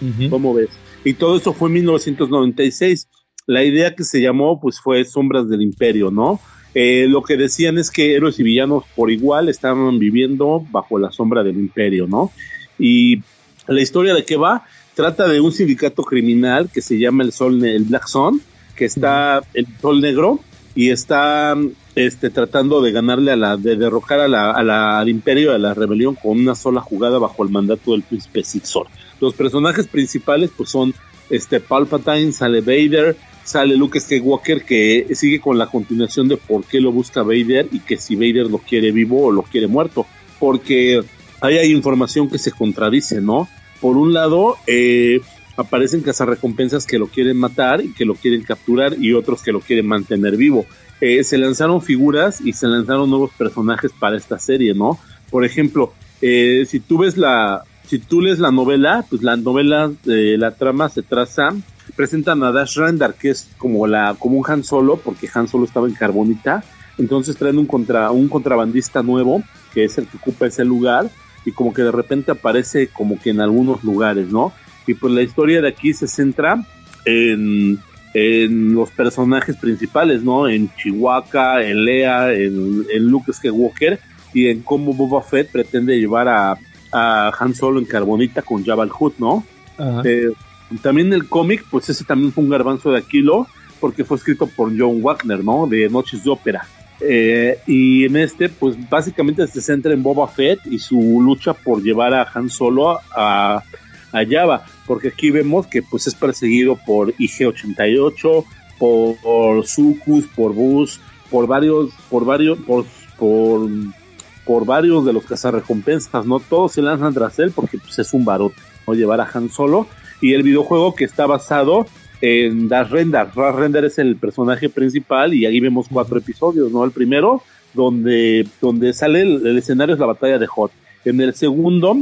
Ujú. ¿Cómo ves? Y todo eso fue en 1996. La idea que se llamó pues fue Sombras del Imperio, ¿no? Eh, lo que decían es que héroes y villanos por igual estaban viviendo bajo la sombra del imperio, ¿no? Y la historia de qué va trata de un sindicato criminal que se llama el Sol, el Black Sun, que está el Sol Negro y está este, tratando de ganarle a la, de derrocar a la, a la- al imperio, a la rebelión con una sola jugada bajo el mandato del príncipe Sixor. Los personajes principales pues son este Palpatine, sale Vader, sale Luke Skywalker que sigue con la continuación de por qué lo busca Vader y que si Vader lo quiere vivo o lo quiere muerto, porque ahí hay información que se contradice, ¿no? Por un lado, eh, aparecen cazarrecompensas que lo quieren matar y que lo quieren capturar y otros que lo quieren mantener vivo. Eh, se lanzaron figuras y se lanzaron nuevos personajes para esta serie, ¿no? Por ejemplo, eh, si tú ves la, si tú lees la novela, pues la novela, eh, la trama se traza, presentan a Dash Rendar, que es como la, como un Han Solo, porque Han Solo estaba en Carbonita, entonces traen un contra, un contrabandista nuevo, que es el que ocupa ese lugar, y como que de repente aparece como que en algunos lugares, ¿no? Y pues la historia de aquí se centra en, en los personajes principales, ¿no? En Chihuahua, en Lea, en, en Luke Skywalker y en cómo Boba Fett pretende llevar a, a Han Solo en carbonita con Jabal Hood, ¿no? Ajá. Eh, también el cómic, pues ese también fue un garbanzo de Aquilo, porque fue escrito por John Wagner, ¿no? De Noches de Ópera. Eh, y en este, pues básicamente se centra en Boba Fett y su lucha por llevar a Han Solo a, a Java, porque aquí vemos que pues es perseguido por IG-88, por, por Sucus, por Bus, por varios, por varios, por, por, por varios de los cazarrecompensas, ¿no? Todos se lanzan tras él porque pues, es un barote, ¿no? Llevar a Han Solo. Y el videojuego que está basado en Dash Render. Dash Render es el personaje principal y ahí vemos cuatro episodios, ¿no? El primero donde, donde sale el, el escenario es la batalla de Hot. En el segundo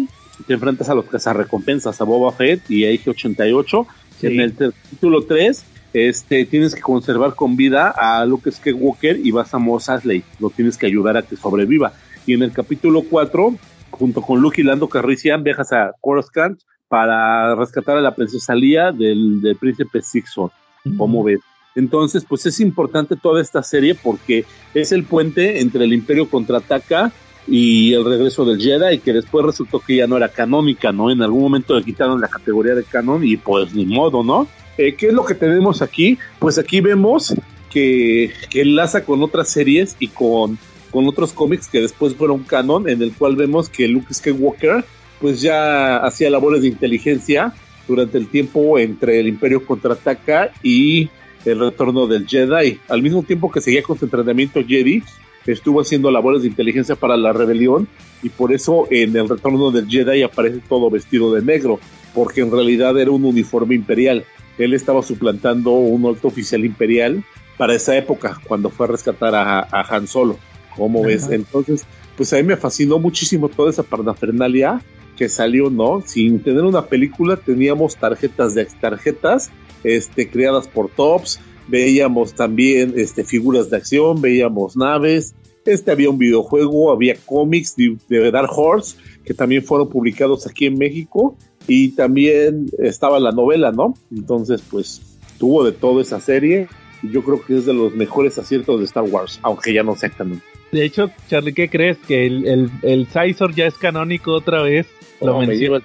te enfrentas a los cazarrecompensas, a Boba Fett y a IG-88. Sí. En el capítulo 3 este, tienes que conservar con vida a Luke Skywalker y vas a Mos Eisley. Lo tienes que ayudar a que sobreviva. Y en el capítulo 4, junto con Luke y Lando Calrissian, viajas a Coruscant para rescatar a la princesa Leia del, del príncipe Sixon. ¿Cómo ves? Entonces, pues es importante toda esta serie porque es el puente entre el Imperio contraataca y el regreso del Jedi, que después resultó que ya no era canónica, ¿no? En algún momento le quitaron la categoría de canon y pues ni modo, ¿no? Eh, ¿Qué es lo que tenemos aquí? Pues aquí vemos que, que enlaza con otras series y con, con otros cómics que después fueron canon, en el cual vemos que Luke Skywalker pues ya hacía labores de inteligencia durante el tiempo entre el Imperio contraataca y el retorno del Jedi. Al mismo tiempo que seguía con su entrenamiento Jedi, estuvo haciendo labores de inteligencia para la rebelión y por eso en el retorno del Jedi aparece todo vestido de negro, porque en realidad era un uniforme imperial. Él estaba suplantando un alto oficial imperial para esa época, cuando fue a rescatar a, a Han Solo. ¿Cómo ves? Entonces, pues a mí me fascinó muchísimo toda esa parafernalia que salió, ¿no? Sin tener una película, teníamos tarjetas de tarjetas este, creadas por Tops, veíamos también este, figuras de acción, veíamos naves, este, había un videojuego, había cómics de, de Dark Horse que también fueron publicados aquí en México y también estaba la novela, ¿no? Entonces, pues tuvo de todo esa serie y yo creo que es de los mejores aciertos de Star Wars, aunque ya no sea canon. De hecho, Charlie, ¿qué crees? Que el, el, el Sizor ya es canónico otra vez. Lo, Oh, mencio-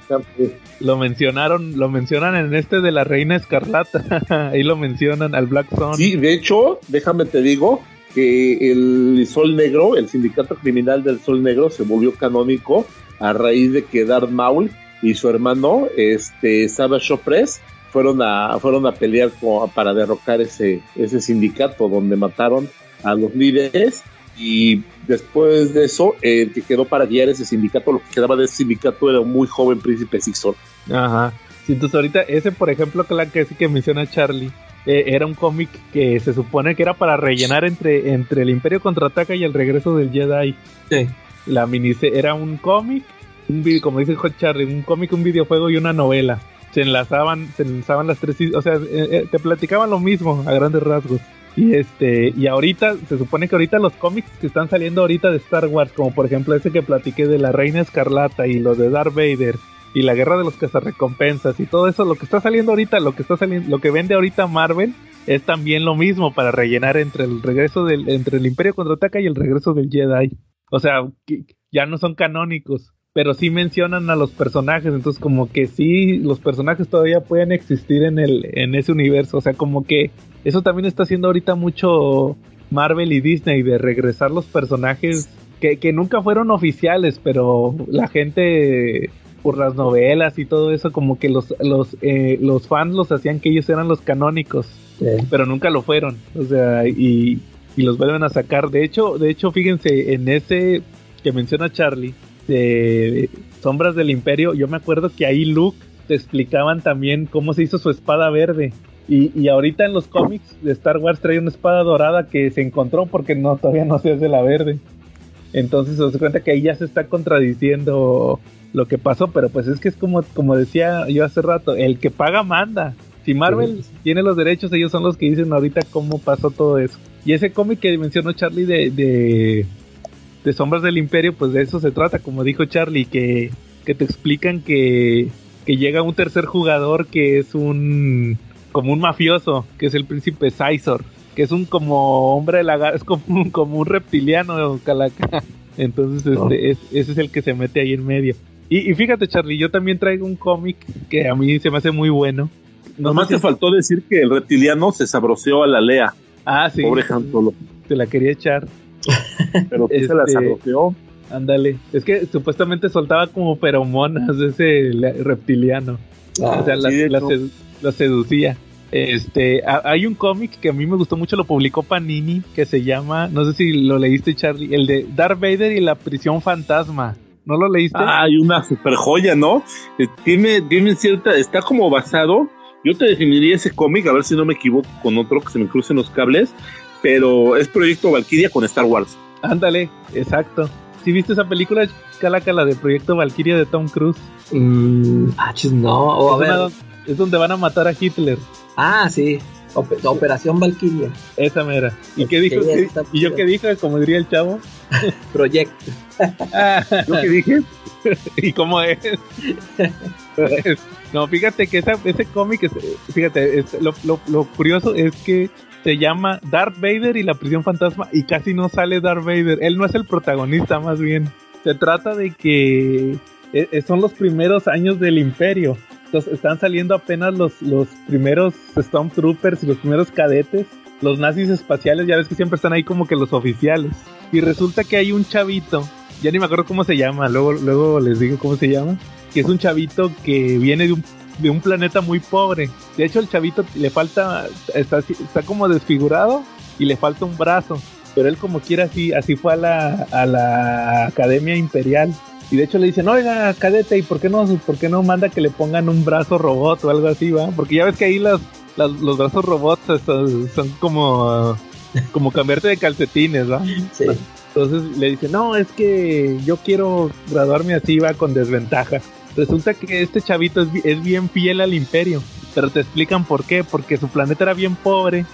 lo mencionaron, lo mencionan en este de la Reina Escarlata. Ahí lo mencionan al Black Sun. Sí, de hecho, déjame te digo que el Sol Negro, el sindicato criminal del Sol Negro, se volvió canónico a raíz de que Darth Maul y su hermano, este, Savage Opress, fueron a, fueron a pelear para derrocar ese, ese sindicato donde mataron a los líderes y después de eso, el que quedó para guiar ese sindicato, lo que quedaba de ese sindicato era un muy joven príncipe Sixor. Ajá. Sí, entonces ahorita, ese por ejemplo, que la que sí que menciona Charlie, eh, era un cómic que se supone que era para rellenar entre, entre el Imperio contraataca y el regreso del Jedi. Sí. La miniserie era un cómic, un video, como dice Charlie, un cómic, un videojuego y una novela. Se enlazaban, se enlazaban las tres, o sea, eh, eh, te platicaban lo mismo a grandes rasgos. Y este, y ahorita, se supone que ahorita los cómics que están saliendo ahorita de Star Wars, como por ejemplo ese que platiqué de la Reina Escarlata y los de Darth Vader y la Guerra de los Cazarrecompensas y todo eso, lo que está saliendo ahorita, lo que está saliendo, lo que vende ahorita Marvel es también lo mismo para rellenar entre el regreso del, entre el Imperio contraataca y el regreso del Jedi. O sea, ya no son canónicos, pero sí mencionan a los personajes, entonces como que sí, los personajes todavía pueden existir en el, en ese universo, o sea, como que eso también está haciendo ahorita mucho Marvel y Disney de regresar los personajes que, que nunca fueron oficiales, pero la gente por las novelas y todo eso, como que los, los, eh, los fans los hacían que ellos eran los canónicos, pero nunca lo fueron. O sea, y, y los vuelven a sacar. De hecho, de hecho, fíjense, en ese que menciona Charlie, de Sombras del Imperio, yo me acuerdo que ahí Luke te explicaban también cómo se hizo su espada verde. Y, y ahorita en los cómics de Star Wars trae una espada dorada que se encontró porque no todavía no se hace la verde. Entonces se da cuenta que ahí ya se está contradiciendo lo que pasó, pero pues es que es como, como decía yo hace rato, el que paga manda. Si Marvel tiene los derechos, ellos son los que dicen ahorita cómo pasó todo eso. Y ese cómic que mencionó Charlie de, de, de Sombras del Imperio, pues de eso se trata, como dijo Charlie, que, que te explican que, que llega un tercer jugador que es un como un mafioso, que es el príncipe Sizor, que es un como hombre de la es como un, como un reptiliano calaca. Entonces este, es, ese es el que se mete ahí en medio. Y, y fíjate Charlie, yo también traigo un cómic que a mí se me hace muy bueno. No Nomás te si- faltó decir que el reptiliano se sabroseó a la Lea. Ah, sí. Pobre Han Solo. Te la quería echar. Pero sí se la Este- sabroseó. Ándale. Es que supuestamente soltaba como feromonas ese reptiliano. Ah, o sea, sí, sedu- la seducía. Este, a- hay un cómic que a mí me gustó mucho, lo publicó Panini, que se llama, no sé si lo leíste Charlie, el de Darth Vader y la prisión fantasma. ¿No lo leíste? Ah, hay una super joya, ¿no? Eh, Tiene, tiene cierta, está como basado. Yo te definiría ese cómic, a ver si no me equivoco con otro que se me crucen los cables. Pero es Proyecto Valkyria con Star Wars. Ándale, exacto. ¿Sí viste esa película, Calaca, la de Proyecto Valkyria de Tom Cruise? Mm, ah, chis, no. O a es, ver. una- es donde van a matar a Hitler. Ah, sí. Op- Operación Valkyria. Esa mera. ¿Y qué dijo? esa ¿Qué- está ¿Y yo qué dije? Como diría el chavo. Proyecto. Ah, ¿Yo qué dije? ¿Y cómo es? No, fíjate que esa, ese cómic, es- fíjate, es- lo, lo- lo curioso es que se llama Darth Vader y la prisión fantasma y casi no sale Darth Vader. Él no es el protagonista, más bien. Se trata de que eh, son los primeros años del imperio. Entonces están saliendo apenas los, los primeros Stormtroopers y los primeros cadetes. Los nazis espaciales, ya ves que siempre están ahí como que los oficiales. Y resulta que hay un chavito, ya ni me acuerdo cómo se llama, luego, luego les digo cómo se llama, que es un chavito que viene de un, de un planeta muy pobre. De hecho, el chavito le falta, está, está como desfigurado y le falta un brazo. Pero él como quiera así, así fue a la, a la Academia Imperial. Y de hecho le dicen, oiga, cadete, ¿y por qué no, por qué no manda que le pongan un brazo robot o algo así, va? Porque ya ves que ahí las, las- los brazos robots son, son como, como cambiarte de calcetines, ¿va? Sí. Entonces le dice, no, es que yo quiero graduarme así, va con desventaja. Resulta que este chavito es, es bien fiel al imperio, pero te explican por qué, porque su planeta era bien pobre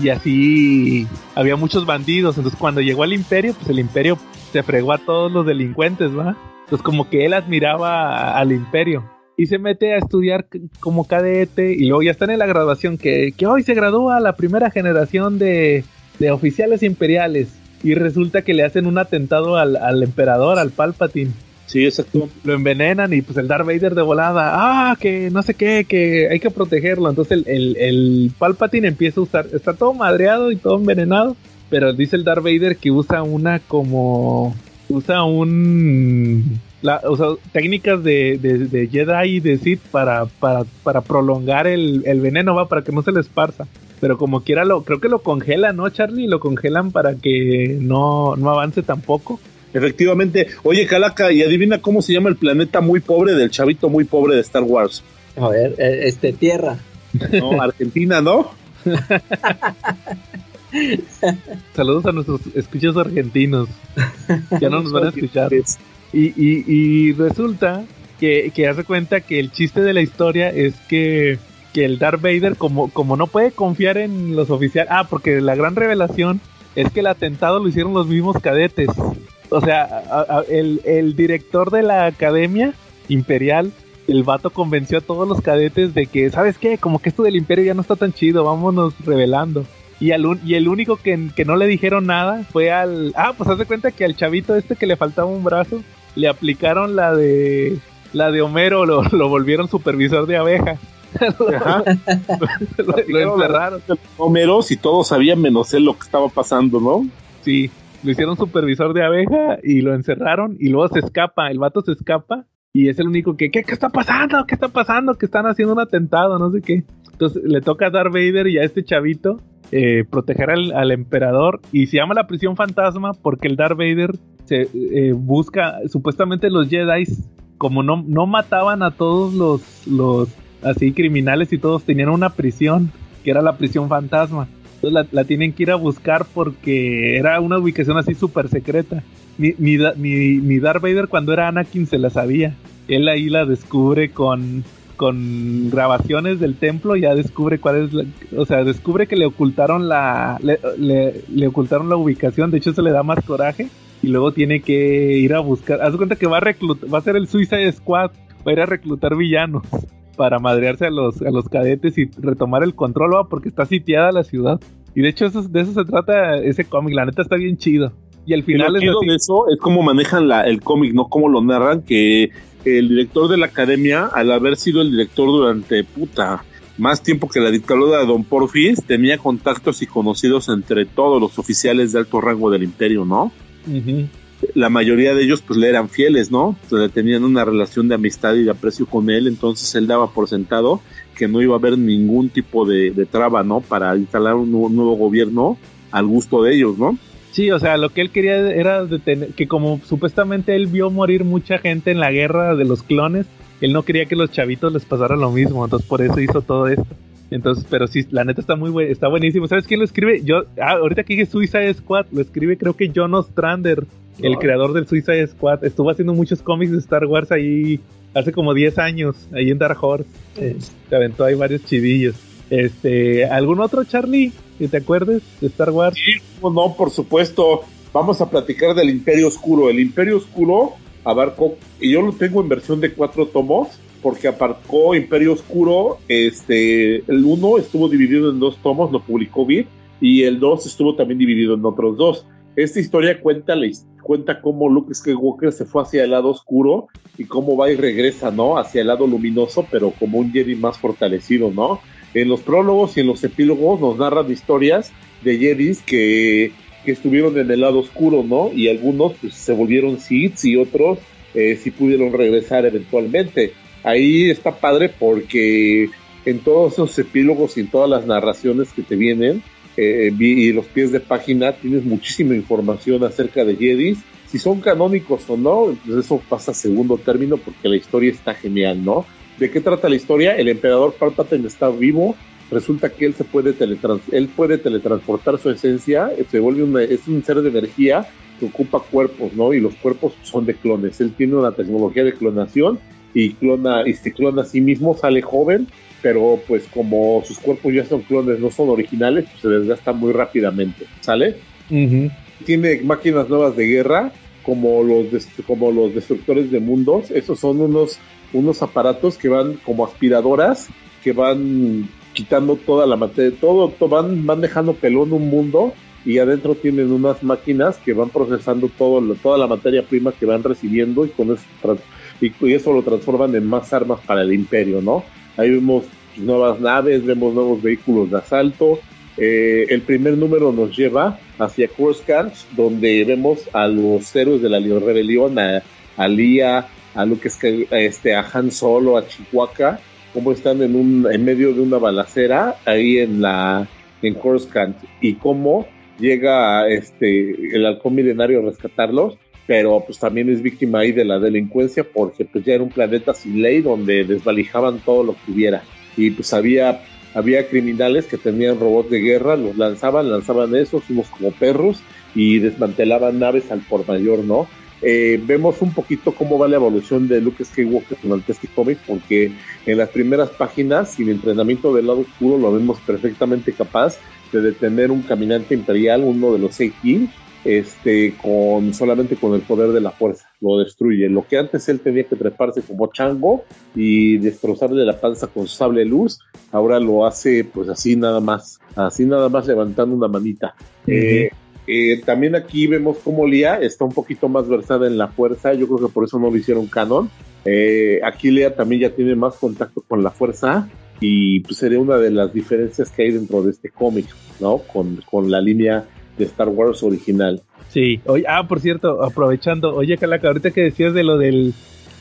y así había muchos bandidos. Entonces cuando llegó al imperio, pues el imperio se fregó a todos los delincuentes, ¿va? Entonces como que él admiraba al imperio. Y se mete a estudiar como cadete y luego ya están en la graduación que, que hoy se gradúa la primera generación de, de oficiales imperiales. Y resulta que le hacen un atentado al, al emperador, al Palpatine. Sí, exacto. Lo envenenan y pues el Darth Vader de volada, ah, que no sé qué, que hay que protegerlo. Entonces el, el, el Palpatine empieza a usar, está todo madreado y todo envenenado. Pero dice el Darth Vader que usa una como, usa un, la, o sea, técnicas de, de, de Jedi y de Sith para, para, para prolongar el, el veneno, va, para que no se le esparza. Pero como quiera, lo, creo que lo congelan, ¿no, Charlie? Lo congelan para que no, no avance tampoco. Efectivamente. Oye, Calaca, y adivina cómo se llama el planeta muy pobre del chavito muy pobre de Star Wars. A ver, eh, este, Tierra. No, Argentina, ¿no? Saludos a nuestros escuchas argentinos. Ya no nos van a escuchar. Es- Y, y, y resulta que, que hace cuenta que el chiste de la historia es que, que el Darth Vader, como, como no puede confiar en los oficiales. Ah, porque la gran revelación es que el atentado lo hicieron los mismos cadetes. O sea, a- a- el, el director de la academia imperial, el vato convenció a todos los cadetes de que, ¿sabes qué? Como que esto del imperio ya no está tan chido, vámonos revelando. Y, al un- y el único que, que no le dijeron nada fue al... Ah, pues haz de cuenta que al chavito este que le faltaba un brazo, le aplicaron la de... La de Homero, lo, lo volvieron supervisor de abeja. Lo, lo encerraron. Homeros y todos sabían menos él lo que estaba pasando, ¿no? Sí, lo hicieron supervisor de abeja y lo encerraron y luego se escapa, el vato se escapa y es el único que, ¿qué, qué está pasando? ¿Qué está pasando? Que están haciendo un atentado, no sé qué. Entonces le toca a Darth Vader y a este chavito eh, proteger al, al emperador y se llama la prisión fantasma porque el Darth Vader se eh, busca, supuestamente los Jedi, como no, no mataban a todos los, los así criminales y todos tenían una prisión, que era la prisión fantasma. Entonces la, la tienen que ir a buscar porque era una ubicación así súper secreta. Ni, ni, ni, ni Darth Vader cuando era Anakin se la sabía. Él ahí la descubre con, con grabaciones del templo, ya descubre cuál es la, o sea, descubre que le ocultaron la, le, le- le ocultaron la ubicación, de hecho eso le da más coraje y luego tiene que ir a buscar, haz cuenta que va a reclutar, va a ser el Suicide Squad, va a ir a reclutar villanos para madrearse a los, a los cadetes y retomar el control, ¿va? porque está sitiada la ciudad. Y de hecho eso, de eso se trata ese cómic, la neta está bien chido. Y al Y final lo es chido así. de eso es cómo manejan la, el cómic, ¿no? Cómo lo narran, que el director de la academia, al haber sido el director durante, puta, más tiempo que la dictadura de Don Porfis, tenía contactos y conocidos entre todos los oficiales de alto rango del imperio, ¿no? La mayoría de ellos pues le eran fieles, ¿no? Tenían una relación de amistad y de aprecio con él, entonces él daba por sentado que no iba a haber ningún tipo de, de traba, ¿no? Para instalar un nuevo, nuevo gobierno al gusto de ellos, ¿no? Sí, o sea, lo que él quería era detener, que como supuestamente él vio morir mucha gente en la guerra de los clones, él no quería que los chavitos les pasara lo mismo, entonces por eso hizo todo esto. Entonces, pero sí, la neta está muy buen, está buenísimo. ¿Sabes quién lo escribe? Yo, ah, ahorita que dije Suicide Squad, lo escribe creo que John Ostrander, el creador del Suicide Squad. Estuvo haciendo muchos cómics de Star Wars ahí hace como 10 años, ahí en Dark Horse. Se aventó ahí varios chidillos. Este, ¿algún otro Charlie que te acuerdes de Star Wars? Sí, no, por supuesto. Vamos a platicar del Imperio Oscuro. El Imperio Oscuro abarcó, y yo lo tengo en versión de cuatro tomos, porque aparcó Imperio Oscuro, este, el uno estuvo dividido en dos tomos, lo publicó Vid, y el dos estuvo también dividido en otros dos. Esta historia cuenta, cuenta cómo Luke Skywalker se fue hacia el lado oscuro y cómo va y regresa, ¿no? Hacia el lado luminoso, pero como un Jedi más fortalecido, ¿no? En los prólogos y en los epílogos nos narran historias de Jedis que, que estuvieron en el lado oscuro, ¿no? Y algunos pues, se volvieron Sith y otros eh, sí pudieron regresar eventualmente ahí está padre porque en todos esos epílogos y en todas las narraciones que te vienen eh, y los pies de página tienes muchísima información acerca de Jedis. Si son canónicos o no, pues eso pasa a segundo término porque la historia está genial, ¿no? ¿De qué trata la historia? El emperador Palpatine está vivo. Resulta que él se puede teletrans él puede teletransportar su esencia, se vuelve es un ser de energía que ocupa cuerpos, ¿no? Y los cuerpos son de clones. Él tiene una tecnología de clonación y clona y se clona a sí mismo, sale joven, pero pues como sus cuerpos ya son clones, no son originales, pues se desgasta muy rápidamente, ¿sale? Tiene máquinas nuevas de guerra, como los, como los destructores de mundos, esos son unos, unos aparatos que van como aspiradoras, que van quitando toda la materia, todo, van, van dejando pelón un mundo y adentro tienen unas máquinas que van procesando todo, toda la materia prima que van recibiendo y con eso y, eso lo transforman en más armas para el imperio, ¿no? Ahí vemos nuevas naves, vemos nuevos vehículos de asalto. Eh, el primer número nos lleva hacia Coruscant, donde vemos a los héroes de la rebelión, a, a Lía, a Luke este, a Han Solo, a Chihuahua, cómo están en un en medio de una balacera ahí en la en Coruscant y cómo llega este el halcón milenario a rescatarlos pero pues también es víctima ahí de la delincuencia porque pues ya era un planeta sin ley donde desvalijaban todo lo que hubiera y pues había había criminales que tenían robots de guerra, los lanzaban, lanzaban esos, unos como perros y desmantelaban naves al por mayor, ¿no? Eh, vemos un poquito cómo va la evolución de Luke Skywalker durante este cómic, porque en las primeras páginas, sin entrenamiento del lado oscuro, lo vemos perfectamente capaz de detener un caminante imperial, uno de los seis este, con solamente con el poder de la fuerza, lo destruye. Lo que antes él tenía que treparse como chango y destrozarle la panza con sable luz, ahora lo hace pues así nada más, así nada más levantando una manita. Eh, eh, también aquí vemos cómo Lía está un poquito más versada en la fuerza, yo creo que por eso no lo hicieron canon. Eh, aquí Lía también ya tiene más contacto con la fuerza y pues sería una de las diferencias que hay dentro de este cómic, ¿no? Con, con la línea de Star Wars original. Sí, oye, ah, por cierto, aprovechando, oye, Calaca, ahorita que decías de lo del,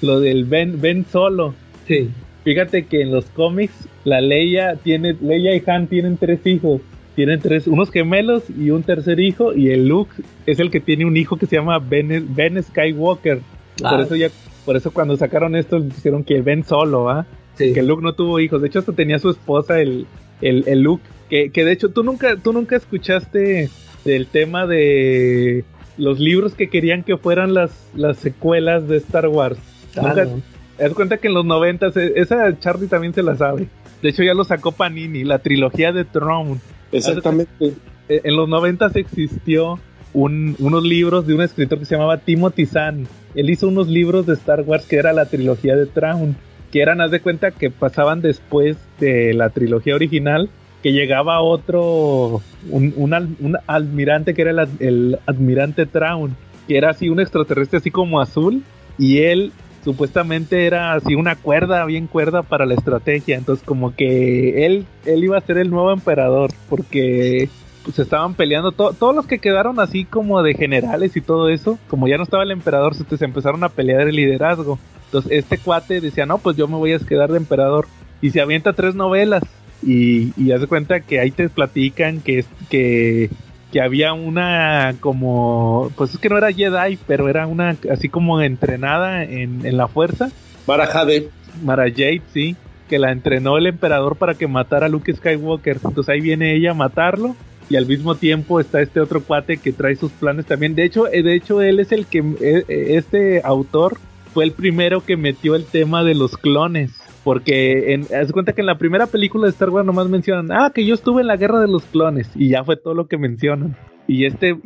lo del Ben, Ben Solo. Sí. Fíjate que en los cómics, la Leia tiene, Leia y Han tienen tres hijos. Tienen tres, unos gemelos y un tercer hijo, y el Luke es el que tiene un hijo que se llama Ben, ben Skywalker. Por eso ya, por eso cuando sacaron esto dijeron que Ben solo, ¿ah? Que Luke no tuvo hijos. De hecho, hasta tenía su esposa, el, el, el Luke. Que, que de hecho, tú nunca, tú nunca escuchaste del tema de los libros que querían que fueran las, las secuelas de Star Wars. Ah, te das cuenta que en los 90 e, esa Charlie también se la sabe. De hecho ya lo sacó Panini, la trilogía de Throne. Exactamente. E, en los 90 existió un, unos libros de un escritor que se llamaba Timothy Zahn. Él hizo unos libros de Star Wars que era la trilogía de Throne, que eran, haz de cuenta, que pasaban después de la trilogía original que llegaba otro, un, un, almirante que era el, el, admirante Traun, que era así un extraterrestre así como azul, y él supuestamente era así una cuerda, bien cuerda para la estrategia, entonces como que él, él iba a ser el nuevo emperador, porque pues estaban peleando, todos los que quedaron así como de generales y todo eso, como ya no estaba el emperador, se, se empezaron a pelear el liderazgo. Entonces este cuate decía, no, pues yo me voy a quedar de emperador. Y se avienta tres novelas y, y haz de cuenta que ahí te platican que, que, que había una como, pues es que no era Jedi, pero era una así como entrenada en, en la fuerza. Mara Jade. Mara Jade, sí. que la entrenó el emperador para que matara a Luke Skywalker. Entonces ahí viene ella a matarlo y al mismo tiempo está este otro cuate que trae sus planes también. De hecho, eh, de hecho él es el que eh, eh, este autor fue el primero que metió el tema de los clones. Porque en, haz cuenta que en la primera película de Star Wars nomás mencionan, ah, que yo estuve en la guerra de los clones. Y ya fue todo lo que mencionan. Y este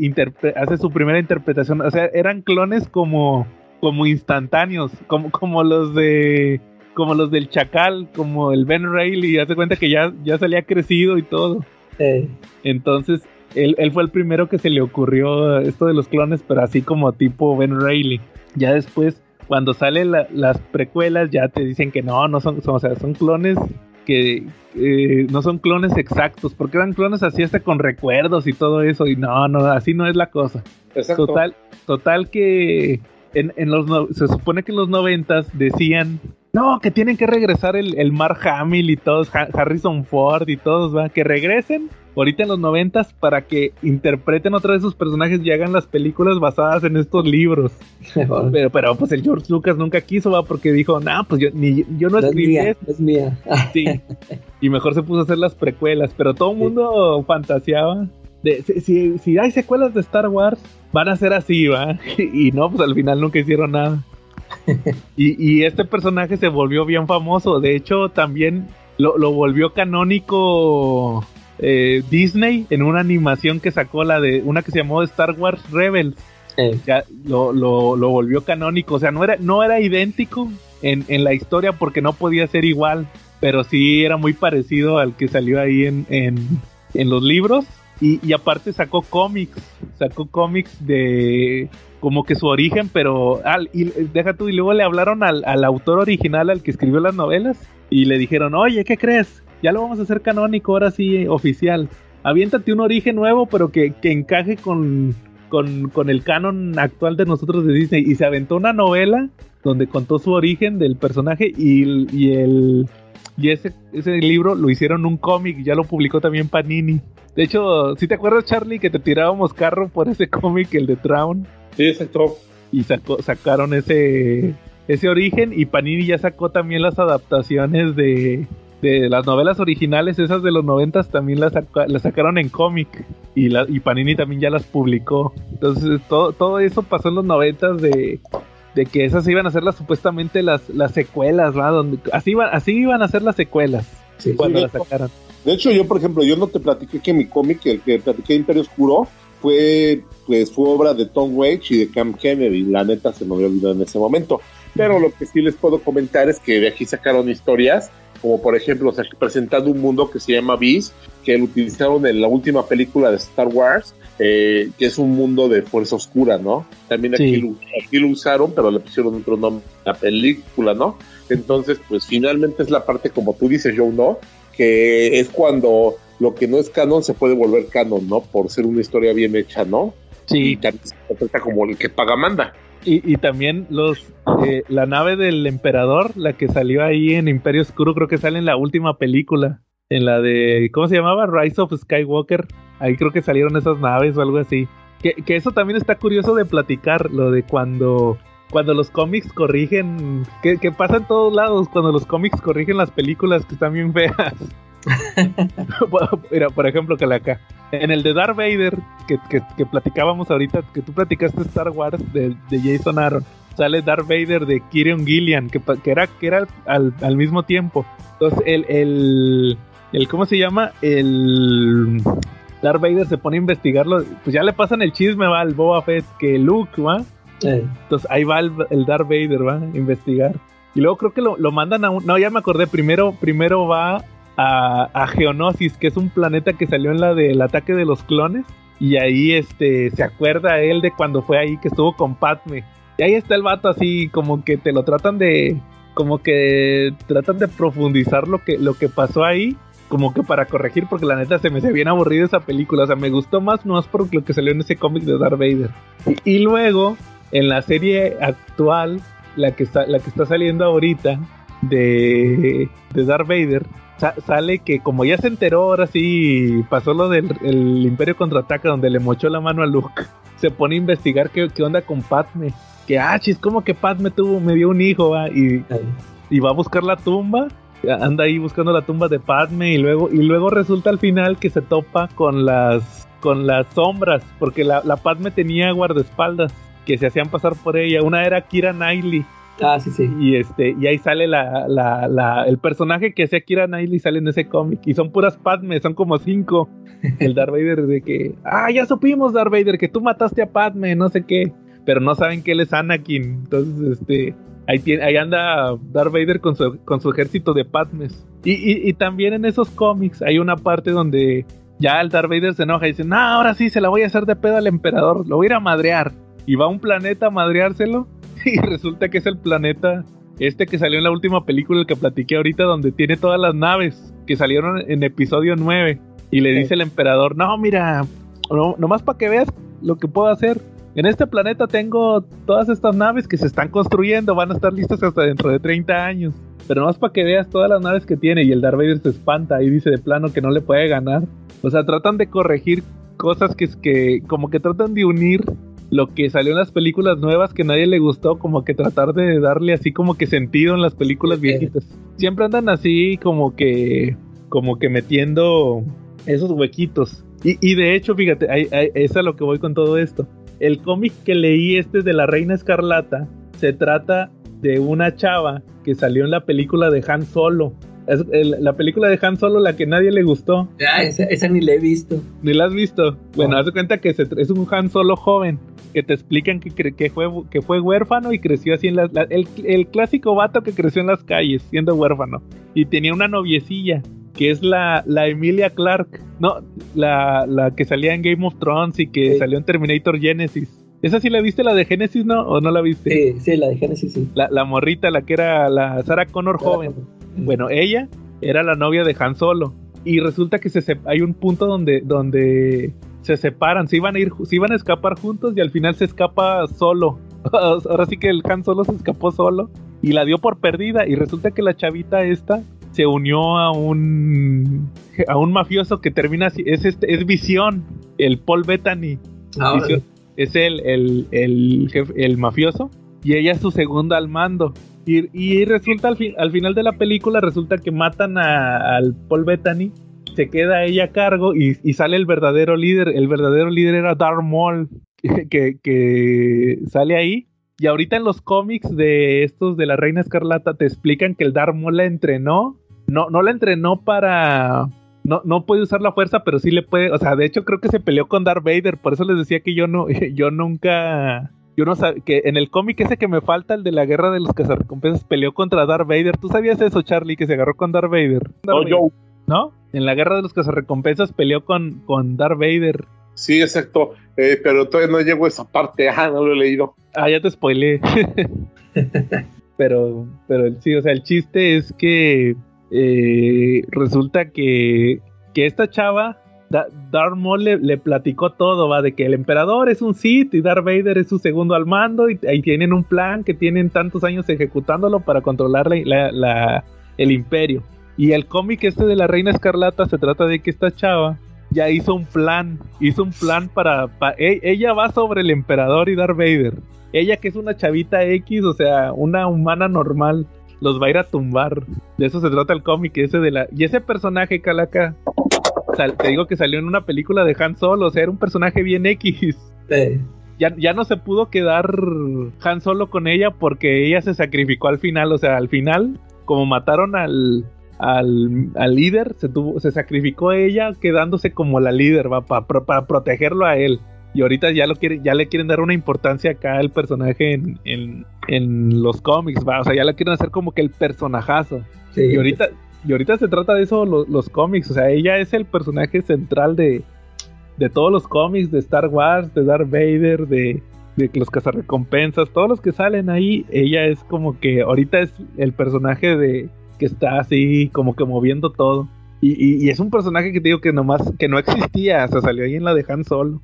hace su primera interpretación. O sea, eran clones como, como instantáneos, como, como los de como los del Chacal, como el Ben Reilly, hace cuenta que ya, ya salía crecido y todo. Entonces, él, él, fue el primero que se le ocurrió esto de los clones, pero así como tipo Ben Reilly. Ya después, cuando salen las precuelas, ya te dicen que no, no son, son o sea, son clones que eh, no son clones exactos, porque eran clones así hasta con recuerdos y todo eso, y no, no, así no es la cosa. Total, total que en, en los se supone que en los noventas decían no, que tienen que regresar el, el Mark Hamill y todos, Harrison Ford y todos, ¿va? Que regresen ahorita en los noventas para que interpreten otra vez sus personajes y hagan las películas basadas en estos libros. pero, pero pues el George Lucas nunca quiso, va, porque dijo, no, pues yo, ni, yo no, escribí es Es mía. sí. Y mejor se puso a hacer las precuelas, pero todo el mundo fantaseaba. De, si, si, hay secuelas de Star Wars, van a ser así, va. Y no, pues al final nunca hicieron nada. y, este personaje se volvió bien famoso. De hecho, también lo, volvió canónico eh, Disney en una animación que sacó la de una que se llamó Star Wars Rebels. Ya lo, lo, volvió canónico. O sea, no era, no era idéntico en, en, la historia porque no podía ser igual. Pero sí era muy parecido al que salió ahí en, en, en los libros. Y, y, aparte sacó cómics, sacó cómics de, como que su origen, pero y deja tú, y luego le hablaron al, autor original, al que escribió las novelas, y le dijeron, oye, ¿qué crees? Ya lo vamos a hacer canónico, ahora sí, oficial. Aviéntate un origen nuevo, pero que, encaje con, con, el canon actual de nosotros de Disney. Y se aventó una novela donde contó su origen del personaje y, el... Y ese, ese libro lo hicieron un cómic, ya lo publicó también Panini. De hecho, si te acuerdas, Charlie, que te tirábamos carro por ese cómic, el de Traun. Sí, exacto. Y sacó, sacaron ese, ese origen y Panini ya sacó también las adaptaciones de, de las novelas originales, esas de los noventas también las, las sacaron en cómic y, la, y Panini también ya las publicó. Entonces todo, todo eso pasó en los noventas de, de que esas iban a ser las supuestamente las, las secuelas, ¿va? Donde, así, iban, así iban a ser las secuelas cuando las sacaron. De hecho, yo, por ejemplo, yo no te platiqué que mi cómic, el que platiqué Imperio Oscuro, fue pues fue obra de Tom Waits y de Cam Kennedy, la neta se me había olvidado en ese momento. Pero lo que sí les puedo comentar es que de aquí sacaron historias, como por ejemplo, presentando un mundo que se llama Beast, que lo utilizaron en la última película de Star Wars, eh, que es un mundo de fuerza oscura, ¿no? También aquí, lo, aquí lo usaron, pero le pusieron otro nombre a la película, ¿no? Entonces, pues finalmente es la parte, como tú dices, Joe, ¿no? Que es cuando lo que no es canon se puede volver canon, ¿no? Por ser una historia bien hecha, ¿no? Sí. Y también se como el que paga manda. Y, y también los eh, la nave del emperador, la que salió ahí en Imperio Oscuro, creo que sale en la última película. En la de, ¿cómo se llamaba? Rise of Skywalker. Ahí creo que salieron esas naves o algo así. Que, que eso también está curioso de platicar, lo de cuando cuando los cómics corrigen, que, que, pasa en todos lados, cuando los cómics corrigen las películas que están bien feas. Mira, por ejemplo, que acá. En el de Darth Vader, que, que, platicábamos ahorita, que tú platicaste Star Wars de, Jason Aaron, sale Darth Vader de Kieron Gillian, que, que era, que era al, al, mismo tiempo. Entonces, el, el, el, ¿cómo se llama? El Darth Vader se pone a investigarlo, pues ya le pasan el chisme, va, al Boba Fett, que Luke, va. Entonces ahí va el, el, Darth Vader, va, a investigar. Y luego creo que lo, lo mandan a un... No, ya me acordé, primero, primero va a, Geonosis, que es un planeta que salió en la del ataque de los clones. Y ahí este se acuerda él de cuando fue ahí que estuvo con Padme. Y ahí está el vato así, como que te lo tratan de. como que tratan de profundizar lo que, lo que pasó ahí. Como que para corregir, porque la neta se me hace bien aburrida esa película. O sea, me gustó más, no es por lo que salió en ese cómic de Darth Vader. Y, luego, en la serie actual, la que está, la que está saliendo ahorita, de, de Darth Vader, sale que como ya se enteró, ahora sí pasó lo del el Imperio contraataca donde le mochó la mano a Luke. Se pone a investigar qué, onda con Padme. Que ah, chis, como que Padme tuvo, me dio un hijo, y, y va a buscar la tumba anda ahí buscando la tumba de Padme y luego y luego resulta al final que se topa con las con las sombras porque la, la Padme tenía guardaespaldas que se hacían pasar por ella una era Kira Knightley Ah, sí, sí. y este y ahí sale la, la, el personaje que hacía Kira Knightley sale en ese cómic y son puras Padme son como cinco el Darth Vader de que ah ya supimos Darth Vader que tú mataste a Padme no sé qué pero no saben que él es Anakin entonces este Ahí, tiene, ahí anda Darth Vader con su, con su ejército de Padmes. Y, y, y, también en esos cómics hay una parte donde ya el Darth Vader se enoja y dice, no, ahora sí se la voy a hacer de pedo al emperador, lo voy a ir a madrear. Y va a un planeta a madreárselo y resulta que es el planeta este que salió en la última película, el que platiqué ahorita, donde tiene todas las naves que salieron en episodio 9. Y le dice el emperador, no, mira, no, nomás para que veas lo que puedo hacer en este planeta tengo todas estas naves que se están construyendo, van a estar listas hasta dentro de 30 años. Pero más para que veas todas las naves que tiene y el Darth Vader se espanta y dice de plano que no le puede ganar. O sea, tratan de corregir cosas que, que como que tratan de unir lo que salió en las películas nuevas que nadie le gustó, como que tratar de darle así como que sentido en las películas viejitas. Siempre andan así como que como que metiendo esos huequitos. Y, y de hecho, fíjate, ahí, es a lo que voy con todo esto el cómic que leí este de la Reina Escarlata se trata de una chava que salió en la película de Han Solo. Es el, la película de Han Solo, la que nadie le gustó. Ah, esa, esa, ni la he visto. ¿Ni la has visto? Bueno, oh. haz de cuenta que se, es un Han Solo joven. Que te explican que, que, fue, que fue huérfano y creció así en las. La, el, el clásico vato que creció en las calles, siendo huérfano. Y tenía una noviecilla que es la, la Emilia Clark, no, la, la, que salía en Game of Thrones y que sí. salió en Terminator Genesis. ¿Esa sí la viste, la de Genesis, no? ¿O no la viste? Sí, sí, la de Genesis, sí. La, la morrita, la que era la Sarah Connor Sarah joven. Connor. Bueno, ella era la novia de Han Solo. Y resulta que se, hay un punto donde, donde se separan, se iban a ir, se iban a escapar juntos y al final se escapa solo. Ahora sí que el Han Solo se escapó solo y la dio por perdida. Y resulta que la chavita esta se unió a un a un mafioso que termina así, es este, es Visión, el Paul Bettany. Ah, Visión, es el, el, el, jefe, el, mafioso y ella es su segunda al mando. Y, y resulta al, fin, al, final de la película resulta que matan a, al Paul Bettany, se queda ella a cargo y, y, sale el verdadero líder. El verdadero líder era Darth Maul, que, sale ahí y ahorita en los cómics de estos de la Reina Escarlata te explican que el Darth Maul la entrenó. No, no la entrenó para. No, no puede usar la fuerza, pero sí le puede. O sea, de hecho, creo que se peleó con Darth Vader. Por eso les decía que yo no. Yo nunca. Yo no sabía. Que en el cómic ese que me falta, el de la guerra de los cazarrecompensas, peleó contra Darth Vader. ¿Tú sabías eso, Charlie? Que se agarró con Darth Vader. Darth no, Vader. yo. ¿No? En la guerra de los cazarrecompensas peleó con, con Darth Vader. Sí, exacto. Eh, pero todavía no llego a esa parte. Ah, no lo he leído. Ah, ya te spoilé. pero, pero sí, o sea, el chiste es que eh, resulta que, que esta chava, da, Darth Maul le, le, platicó todo, va, de que el emperador es un Sith y Darth Vader es su segundo al mando y ahí tienen un plan que tienen tantos años ejecutándolo para controlar la, la, la, el imperio. Y el cómic este de la Reina Escarlata se trata de que esta chava ya hizo un plan, hizo un plan para, para e, ella va sobre el emperador y Darth Vader. Ella que es una chavita X, o sea, una humana normal, los va a ir a tumbar. De eso se trata el cómic ese de la y ese personaje Calaca sal, te digo que salió en una película de Han Solo, o sea, era un personaje bien X. Sí. Ya, ya no se pudo quedar Han Solo con ella porque ella se sacrificó al final, o sea, al final como mataron al al, al, líder, se, tuvo, se sacrificó ella quedándose como la líder, va, para pa protegerlo a él. Y ahorita ya, lo quiere, ya le quieren dar una importancia acá al personaje en, en, en, los cómics, va. O sea, ya le quieren hacer como que el personajazo. Sí, y, ahorita, y ahorita se trata de eso los, los, cómics. O sea, ella es el personaje central de, de todos los cómics de Star Wars, de Darth Vader, de, de los cazarrecompensas, todos los que salen ahí. Ella es como que ahorita es el personaje de que está así como que moviendo todo. Y, y, y, es un personaje que te digo que nomás, que no existía, o sea, salió ahí en la de Han Solo.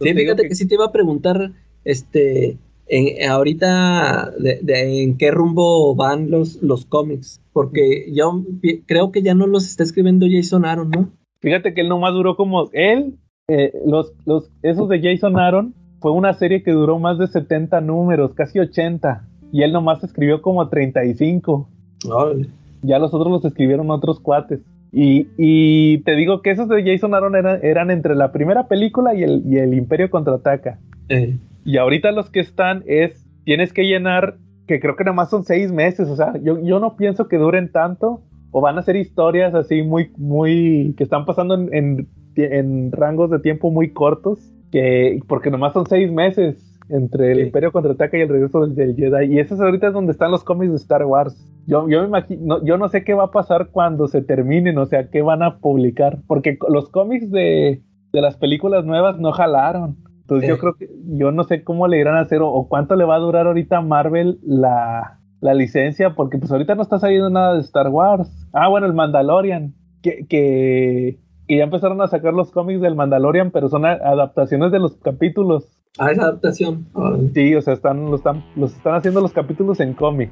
sí, fíjate que... que... sí te iba a preguntar, este, en, ahorita, de, de, en qué rumbo van los, los cómics, porque yo creo que ya no los está escribiendo Jason Aaron, ¿no? Fíjate que él nomás duró como, él, eh, los, los, esos de Jason Aaron, fue una serie que duró más de 70 números, casi 80, y él nomás escribió como 35. Vale. Ya los otros los escribieron otros cuates. Y, y te digo que esos de Jason Aaron eran, eran entre la primera película y el, y el Imperio contraataca. Eh, Y ahorita los que están es, tienes que llenar, que creo que nada más son seis meses, o sea, yo, yo no pienso que duren tanto, o van a ser historias así muy, muy, que están pasando en, en, en rangos de tiempo muy cortos, que, porque nomás son seis meses entre el Sí. Imperio Contraataca y el regreso del, Jedi, y eso es ahorita es donde están los cómics de Star Wars. Yo, yo me imagino, yo no sé qué va a pasar cuando se terminen, o sea, qué van a publicar, porque los cómics de, de las películas nuevas no jalaron. Entonces yo creo que yo no sé cómo le irán a hacer o, o cuánto le va a durar ahorita a Marvel la, la licencia, porque pues ahorita no está saliendo nada de Star Wars. Ah, bueno, el Mandalorian, que, que, que ya empezaron a sacar los cómics del Mandalorian, pero son a- adaptaciones de los capítulos. Ah, esa adaptación. Ah, Sí, o sea, están, los, están, los están haciendo los capítulos en cómic.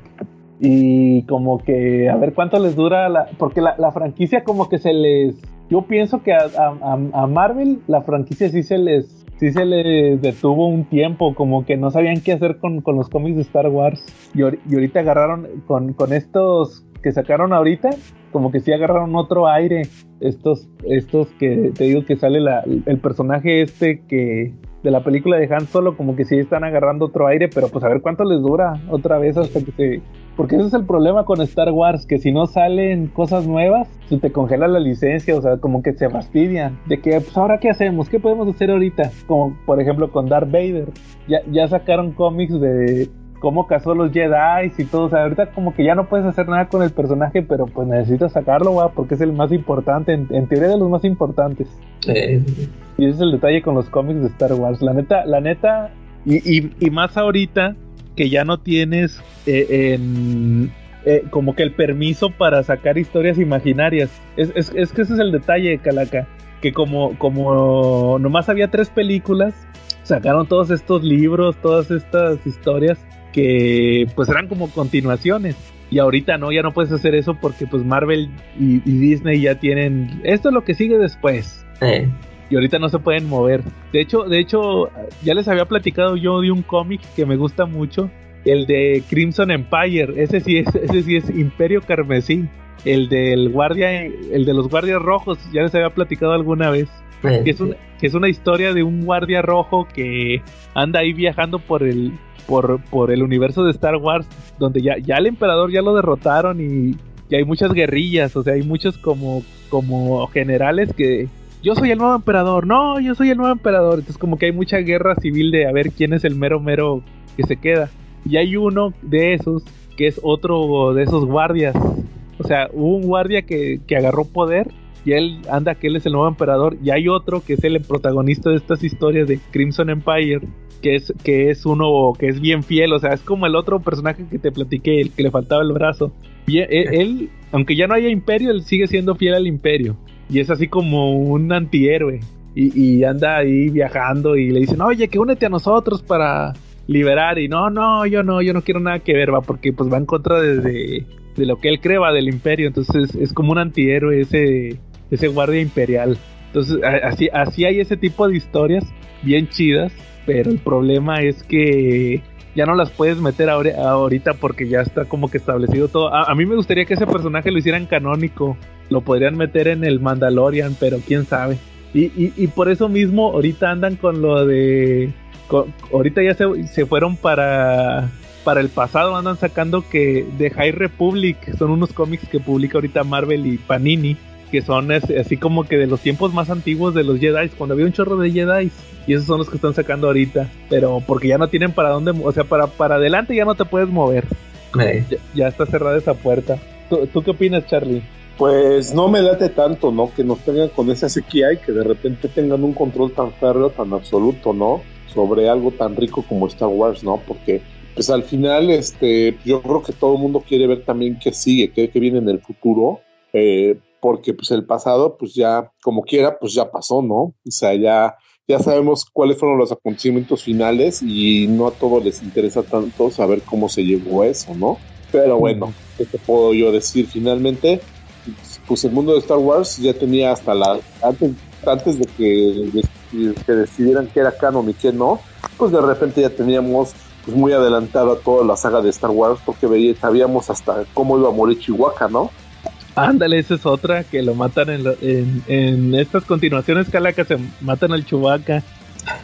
Y como que a ver cuánto les dura la. Porque la, la franquicia como que se les. Yo pienso que a, a- a- a Marvel la franquicia sí se les. Sí se les detuvo un tiempo, como que no sabían qué hacer con, con los cómics de Star Wars. Y, y ahorita agarraron con, con estos que sacaron ahorita, como que sí agarraron otro aire. Estos, estos que te digo que sale la, el personaje este que, de la película de Han Solo, como que sí están agarrando otro aire, pero pues a ver cuánto les dura otra vez hasta que se. Porque ese es el problema con Star Wars, que si no salen cosas nuevas, se te congela la licencia, o sea, como que se fastidian. De que, pues ahora qué hacemos, qué podemos hacer ahorita, como por ejemplo con Darth Vader. Ya, ya sacaron cómics de cómo cazó los Jedi y todo, o sea, ahorita como que ya no puedes hacer nada con el personaje, pero pues necesitas sacarlo, va, porque es el más importante, en, en teoría de los más importantes. eh, Y ese es el detalle con los cómics de Star Wars. La neta, la neta, y, y- y más ahorita que ya no tienes eh, en- eh, como que el permiso para sacar historias imaginarias. Es, es- es que ese es el detalle, Calaca. Que como, como nomás había tres películas, sacaron todos estos libros, todas estas historias que pues eran como continuaciones. Y ahorita no, ya no puedes hacer eso porque pues Marvel y, y Disney ya tienen... Esto es lo que sigue después eh, y ahorita no se pueden mover. De hecho, de hecho, ya les había platicado yo de un cómic que me gusta mucho, el de Crimson Empire. Ese sí es, ese sí es Imperio Carmesí. El del guardia, el de los guardias rojos, ya les había platicado alguna vez. Eh, Que es, una, que es una historia de un guardia rojo que anda ahí viajando por el, por, por el universo de Star Wars, donde ya, ya el emperador ya lo derrotaron y, y hay muchas guerrillas, o sea, hay muchos como, como generales que yo soy el nuevo emperador, no, yo soy el nuevo emperador, entonces como que hay mucha guerra civil de a ver quién es el mero mero que se queda. Y hay uno de esos que es otro de esos guardias. O sea, hubo un guardia que, que agarró poder y él anda que él es el nuevo emperador y hay otro que es el protagonista de estas historias de Crimson Empire que es que es uno que es bien fiel o sea es como el otro personaje que te platiqué el que le faltaba el brazo. Y él, él, aunque ya no haya imperio él sigue siendo fiel al imperio y es así como un antihéroe y, y anda ahí viajando y le dicen oye que únete a nosotros para liberar y no no yo no yo no quiero nada que ver va porque pues va en contra de, de, de lo que él cree va del imperio. Entonces es como un antihéroe ese ese guardia imperial. Entonces, así, así hay ese tipo de historias bien chidas, pero el problema es que ya no las puedes meter ahori- ahorita porque ya está como que establecido todo. A, a mí me gustaría que ese personaje lo hicieran canónico, lo podrían meter en el Mandalorian, pero quién sabe. Y, y, y por eso mismo ahorita andan con lo de... ahorita ya se, se fueron para... Para el pasado andan sacando que de High Republic son unos cómics que publica ahorita Marvel y Panini que son así como que de los tiempos más antiguos de los Jedi, cuando había un chorro de Jedi, y esos son los que están sacando ahorita, pero porque ya no tienen para dónde, o sea, para, para adelante ya no te puedes mover, eh. ya, ya está cerrada esa puerta. ¿Tú, tú qué opinas, Charlie? Pues no me late tanto, ¿no? Que nos tengan con esa sequía y que de repente tengan un control tan férreo, tan absoluto, ¿no? Sobre algo tan rico como Star Wars, ¿no? Porque, pues al final, este, yo creo que todo el mundo quiere ver también qué sigue, qué, qué viene en el futuro, eh, porque pues el pasado, pues ya, como quiera, pues ya pasó, ¿no? O sea, ya, ya sabemos cuáles fueron los acontecimientos finales y no a todos les interesa tanto saber cómo se llegó a eso, ¿no? Pero bueno, ¿qué te puedo yo decir? Finalmente, pues el mundo de Star Wars ya tenía hasta la antes antes de que, de- que decidieran que era canon y que no, pues de repente ya teníamos pues, muy adelantada toda la saga de Star Wars porque veía, sabíamos hasta cómo iba a morir Chihuahua, ¿no? Ándale, esa es otra, que lo matan en, lo- en, en estas continuaciones, Calaca, se matan al Chewbacca.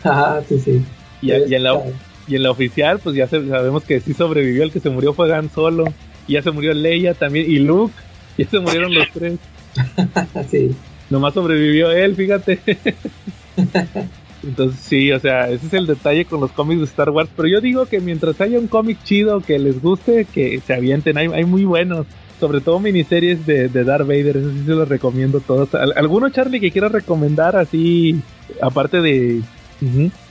Ah, sí, sí. Y, en la, y en la oficial, pues ya sabemos que sí sobrevivió, el que se murió fue Han Solo. Y ya se murió Leia también, y Luke. Ya se murieron los tres. Sí. Nomás sobrevivió él, fíjate. Entonces sí, o sea, ese es el detalle con los cómics de Star Wars. Pero yo digo que mientras haya un cómic chido que les guste, que se avienten. Hay, hay muy buenos. Sobre todo miniseries de, de Darth Vader, eso sí se los recomiendo todos. ¿Al- ¿Alguno, Charlie, que quieras recomendar así, aparte de...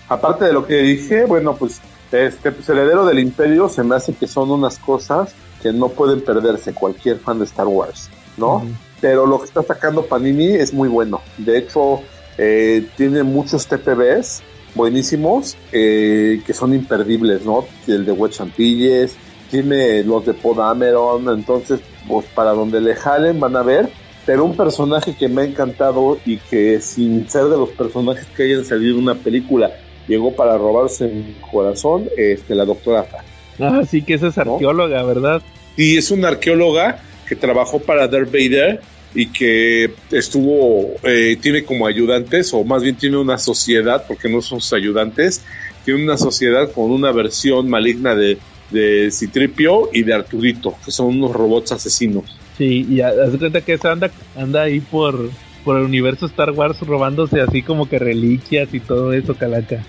Aparte de lo que dije, bueno, pues este pues, heredero del imperio se me hace que son unas cosas que no pueden perderse cualquier fan de Star Wars, ¿no? Pero lo que está sacando Panini es muy bueno. De hecho, eh, tiene muchos TPBs buenísimos eh, que son imperdibles, ¿no? El de Wedge Antilles, tiene los de Podameron, entonces, pues para donde le jalen van a ver. Pero un personaje que me ha encantado y que sin ser de los personajes que hayan salido en una película llegó para robarse mi corazón, este, la doctora Fa. Ah, sí, que esa es ¿No? arqueóloga, ¿verdad? Y es una arqueóloga que trabajó para Darth Vader y que estuvo, eh, tiene como ayudantes, o más bien tiene una sociedad, porque no son sus ayudantes, tiene una sociedad con una versión maligna de, de Citripio y de Arturito, que son unos robots asesinos. Sí, y haz de cuenta que esa anda, anda ahí por, por el universo Star Wars robándose así como que reliquias y todo eso, Calaca.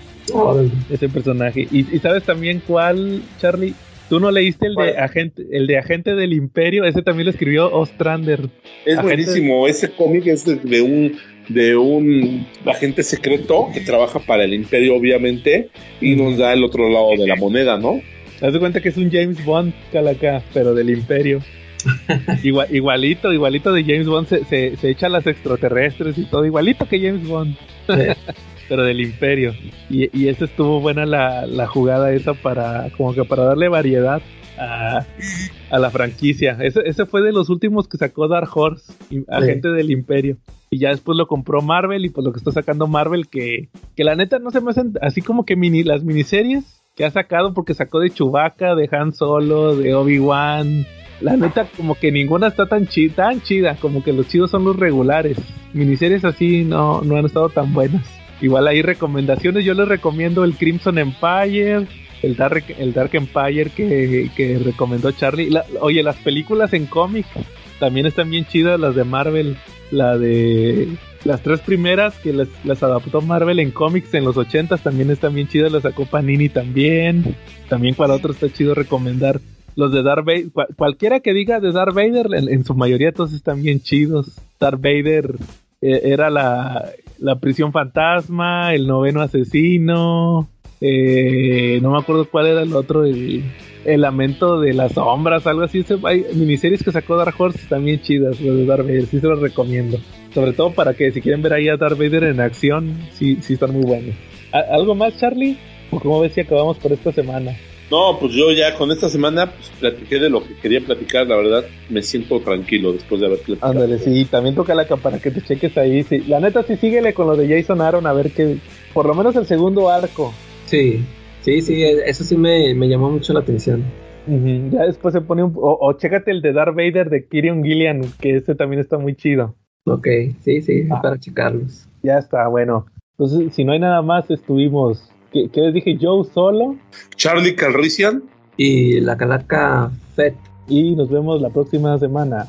Ese personaje. Y, y sabes también cuál, Charlie. Tú no leíste el de agente, el de agente del Imperio. Ese también lo escribió Ostrander. Es Agente- buenísimo, ese cómic es de, de un de un agente secreto que trabaja para el imperio obviamente y nos da el otro lado de la moneda, ¿no? Haz de cuenta que es un James Bond, Calaca, pero del Imperio. Igual, igualito, igualito de James Bond. Se, se, se echa a las extraterrestres y todo. Igualito que James Bond. pero del Imperio. Y, y esa estuvo buena la, la jugada esa para, como que para darle variedad a, a la franquicia. Ese, ese fue de los últimos que sacó Dark Horse, agente del Imperio. Y ya después lo compró Marvel y pues lo que está sacando Marvel que, que la neta no se me hacen así como que mini, las miniseries que ha sacado porque sacó de Chewbacca, de Han Solo, de Obi-Wan. La neta como que ninguna está tan chida, tan chida, como que los chidos son los regulares. Miniseries así no, no han estado tan buenas. Igual hay recomendaciones, yo les recomiendo el Crimson Empire, el Dark, el Dark Empire que, que recomendó Charlie. Oye, las películas en cómic también están bien chidas, las de Marvel. La de las tres primeras que las, las adaptó Marvel en cómics en los 80 también están bien chidas, las sacó Panini también. También para otros está chido recomendar los de Darth Vader. Cual- cualquiera que diga de Darth Vader, en, en su mayoría todos están bien chidos. Darth Vader eh, era la, la prisión fantasma, el noveno asesino. eh, no me acuerdo cuál era el otro, el, el lamento de las sombras, algo así. Hay miniseries que sacó Dark Horse también chidas, los de Darth Vader, sí se los recomiendo. Sobre todo para que si quieren ver ahí a Darth Vader en acción, sí, sí están muy buenos. ¿A- ¿Algo más, Charlie? ¿O cómo ves si acabamos por esta semana? No, pues yo ya con esta semana pues, platiqué de lo que quería platicar, la verdad me siento tranquilo después de haber platicado. Ándale, sí, también toca la para que te cheques ahí. Sí. La neta, sí, síguele con lo de Jason Aaron a ver que, por lo menos el segundo arco. Sí, sí, sí, eso sí me, me llamó mucho la atención. Ya después se pone un. O, o chécate el de Darth Vader de Kyrion Gillian, que ese también está muy chido. Ok, sí, sí, Ah. para checarlos. Ya está, bueno. Entonces, si no hay nada más, estuvimos. ¿Qué, qué les dije? Joe solo. Charlie Calrissian, Y la calaca Fett. Y nos vemos la próxima semana.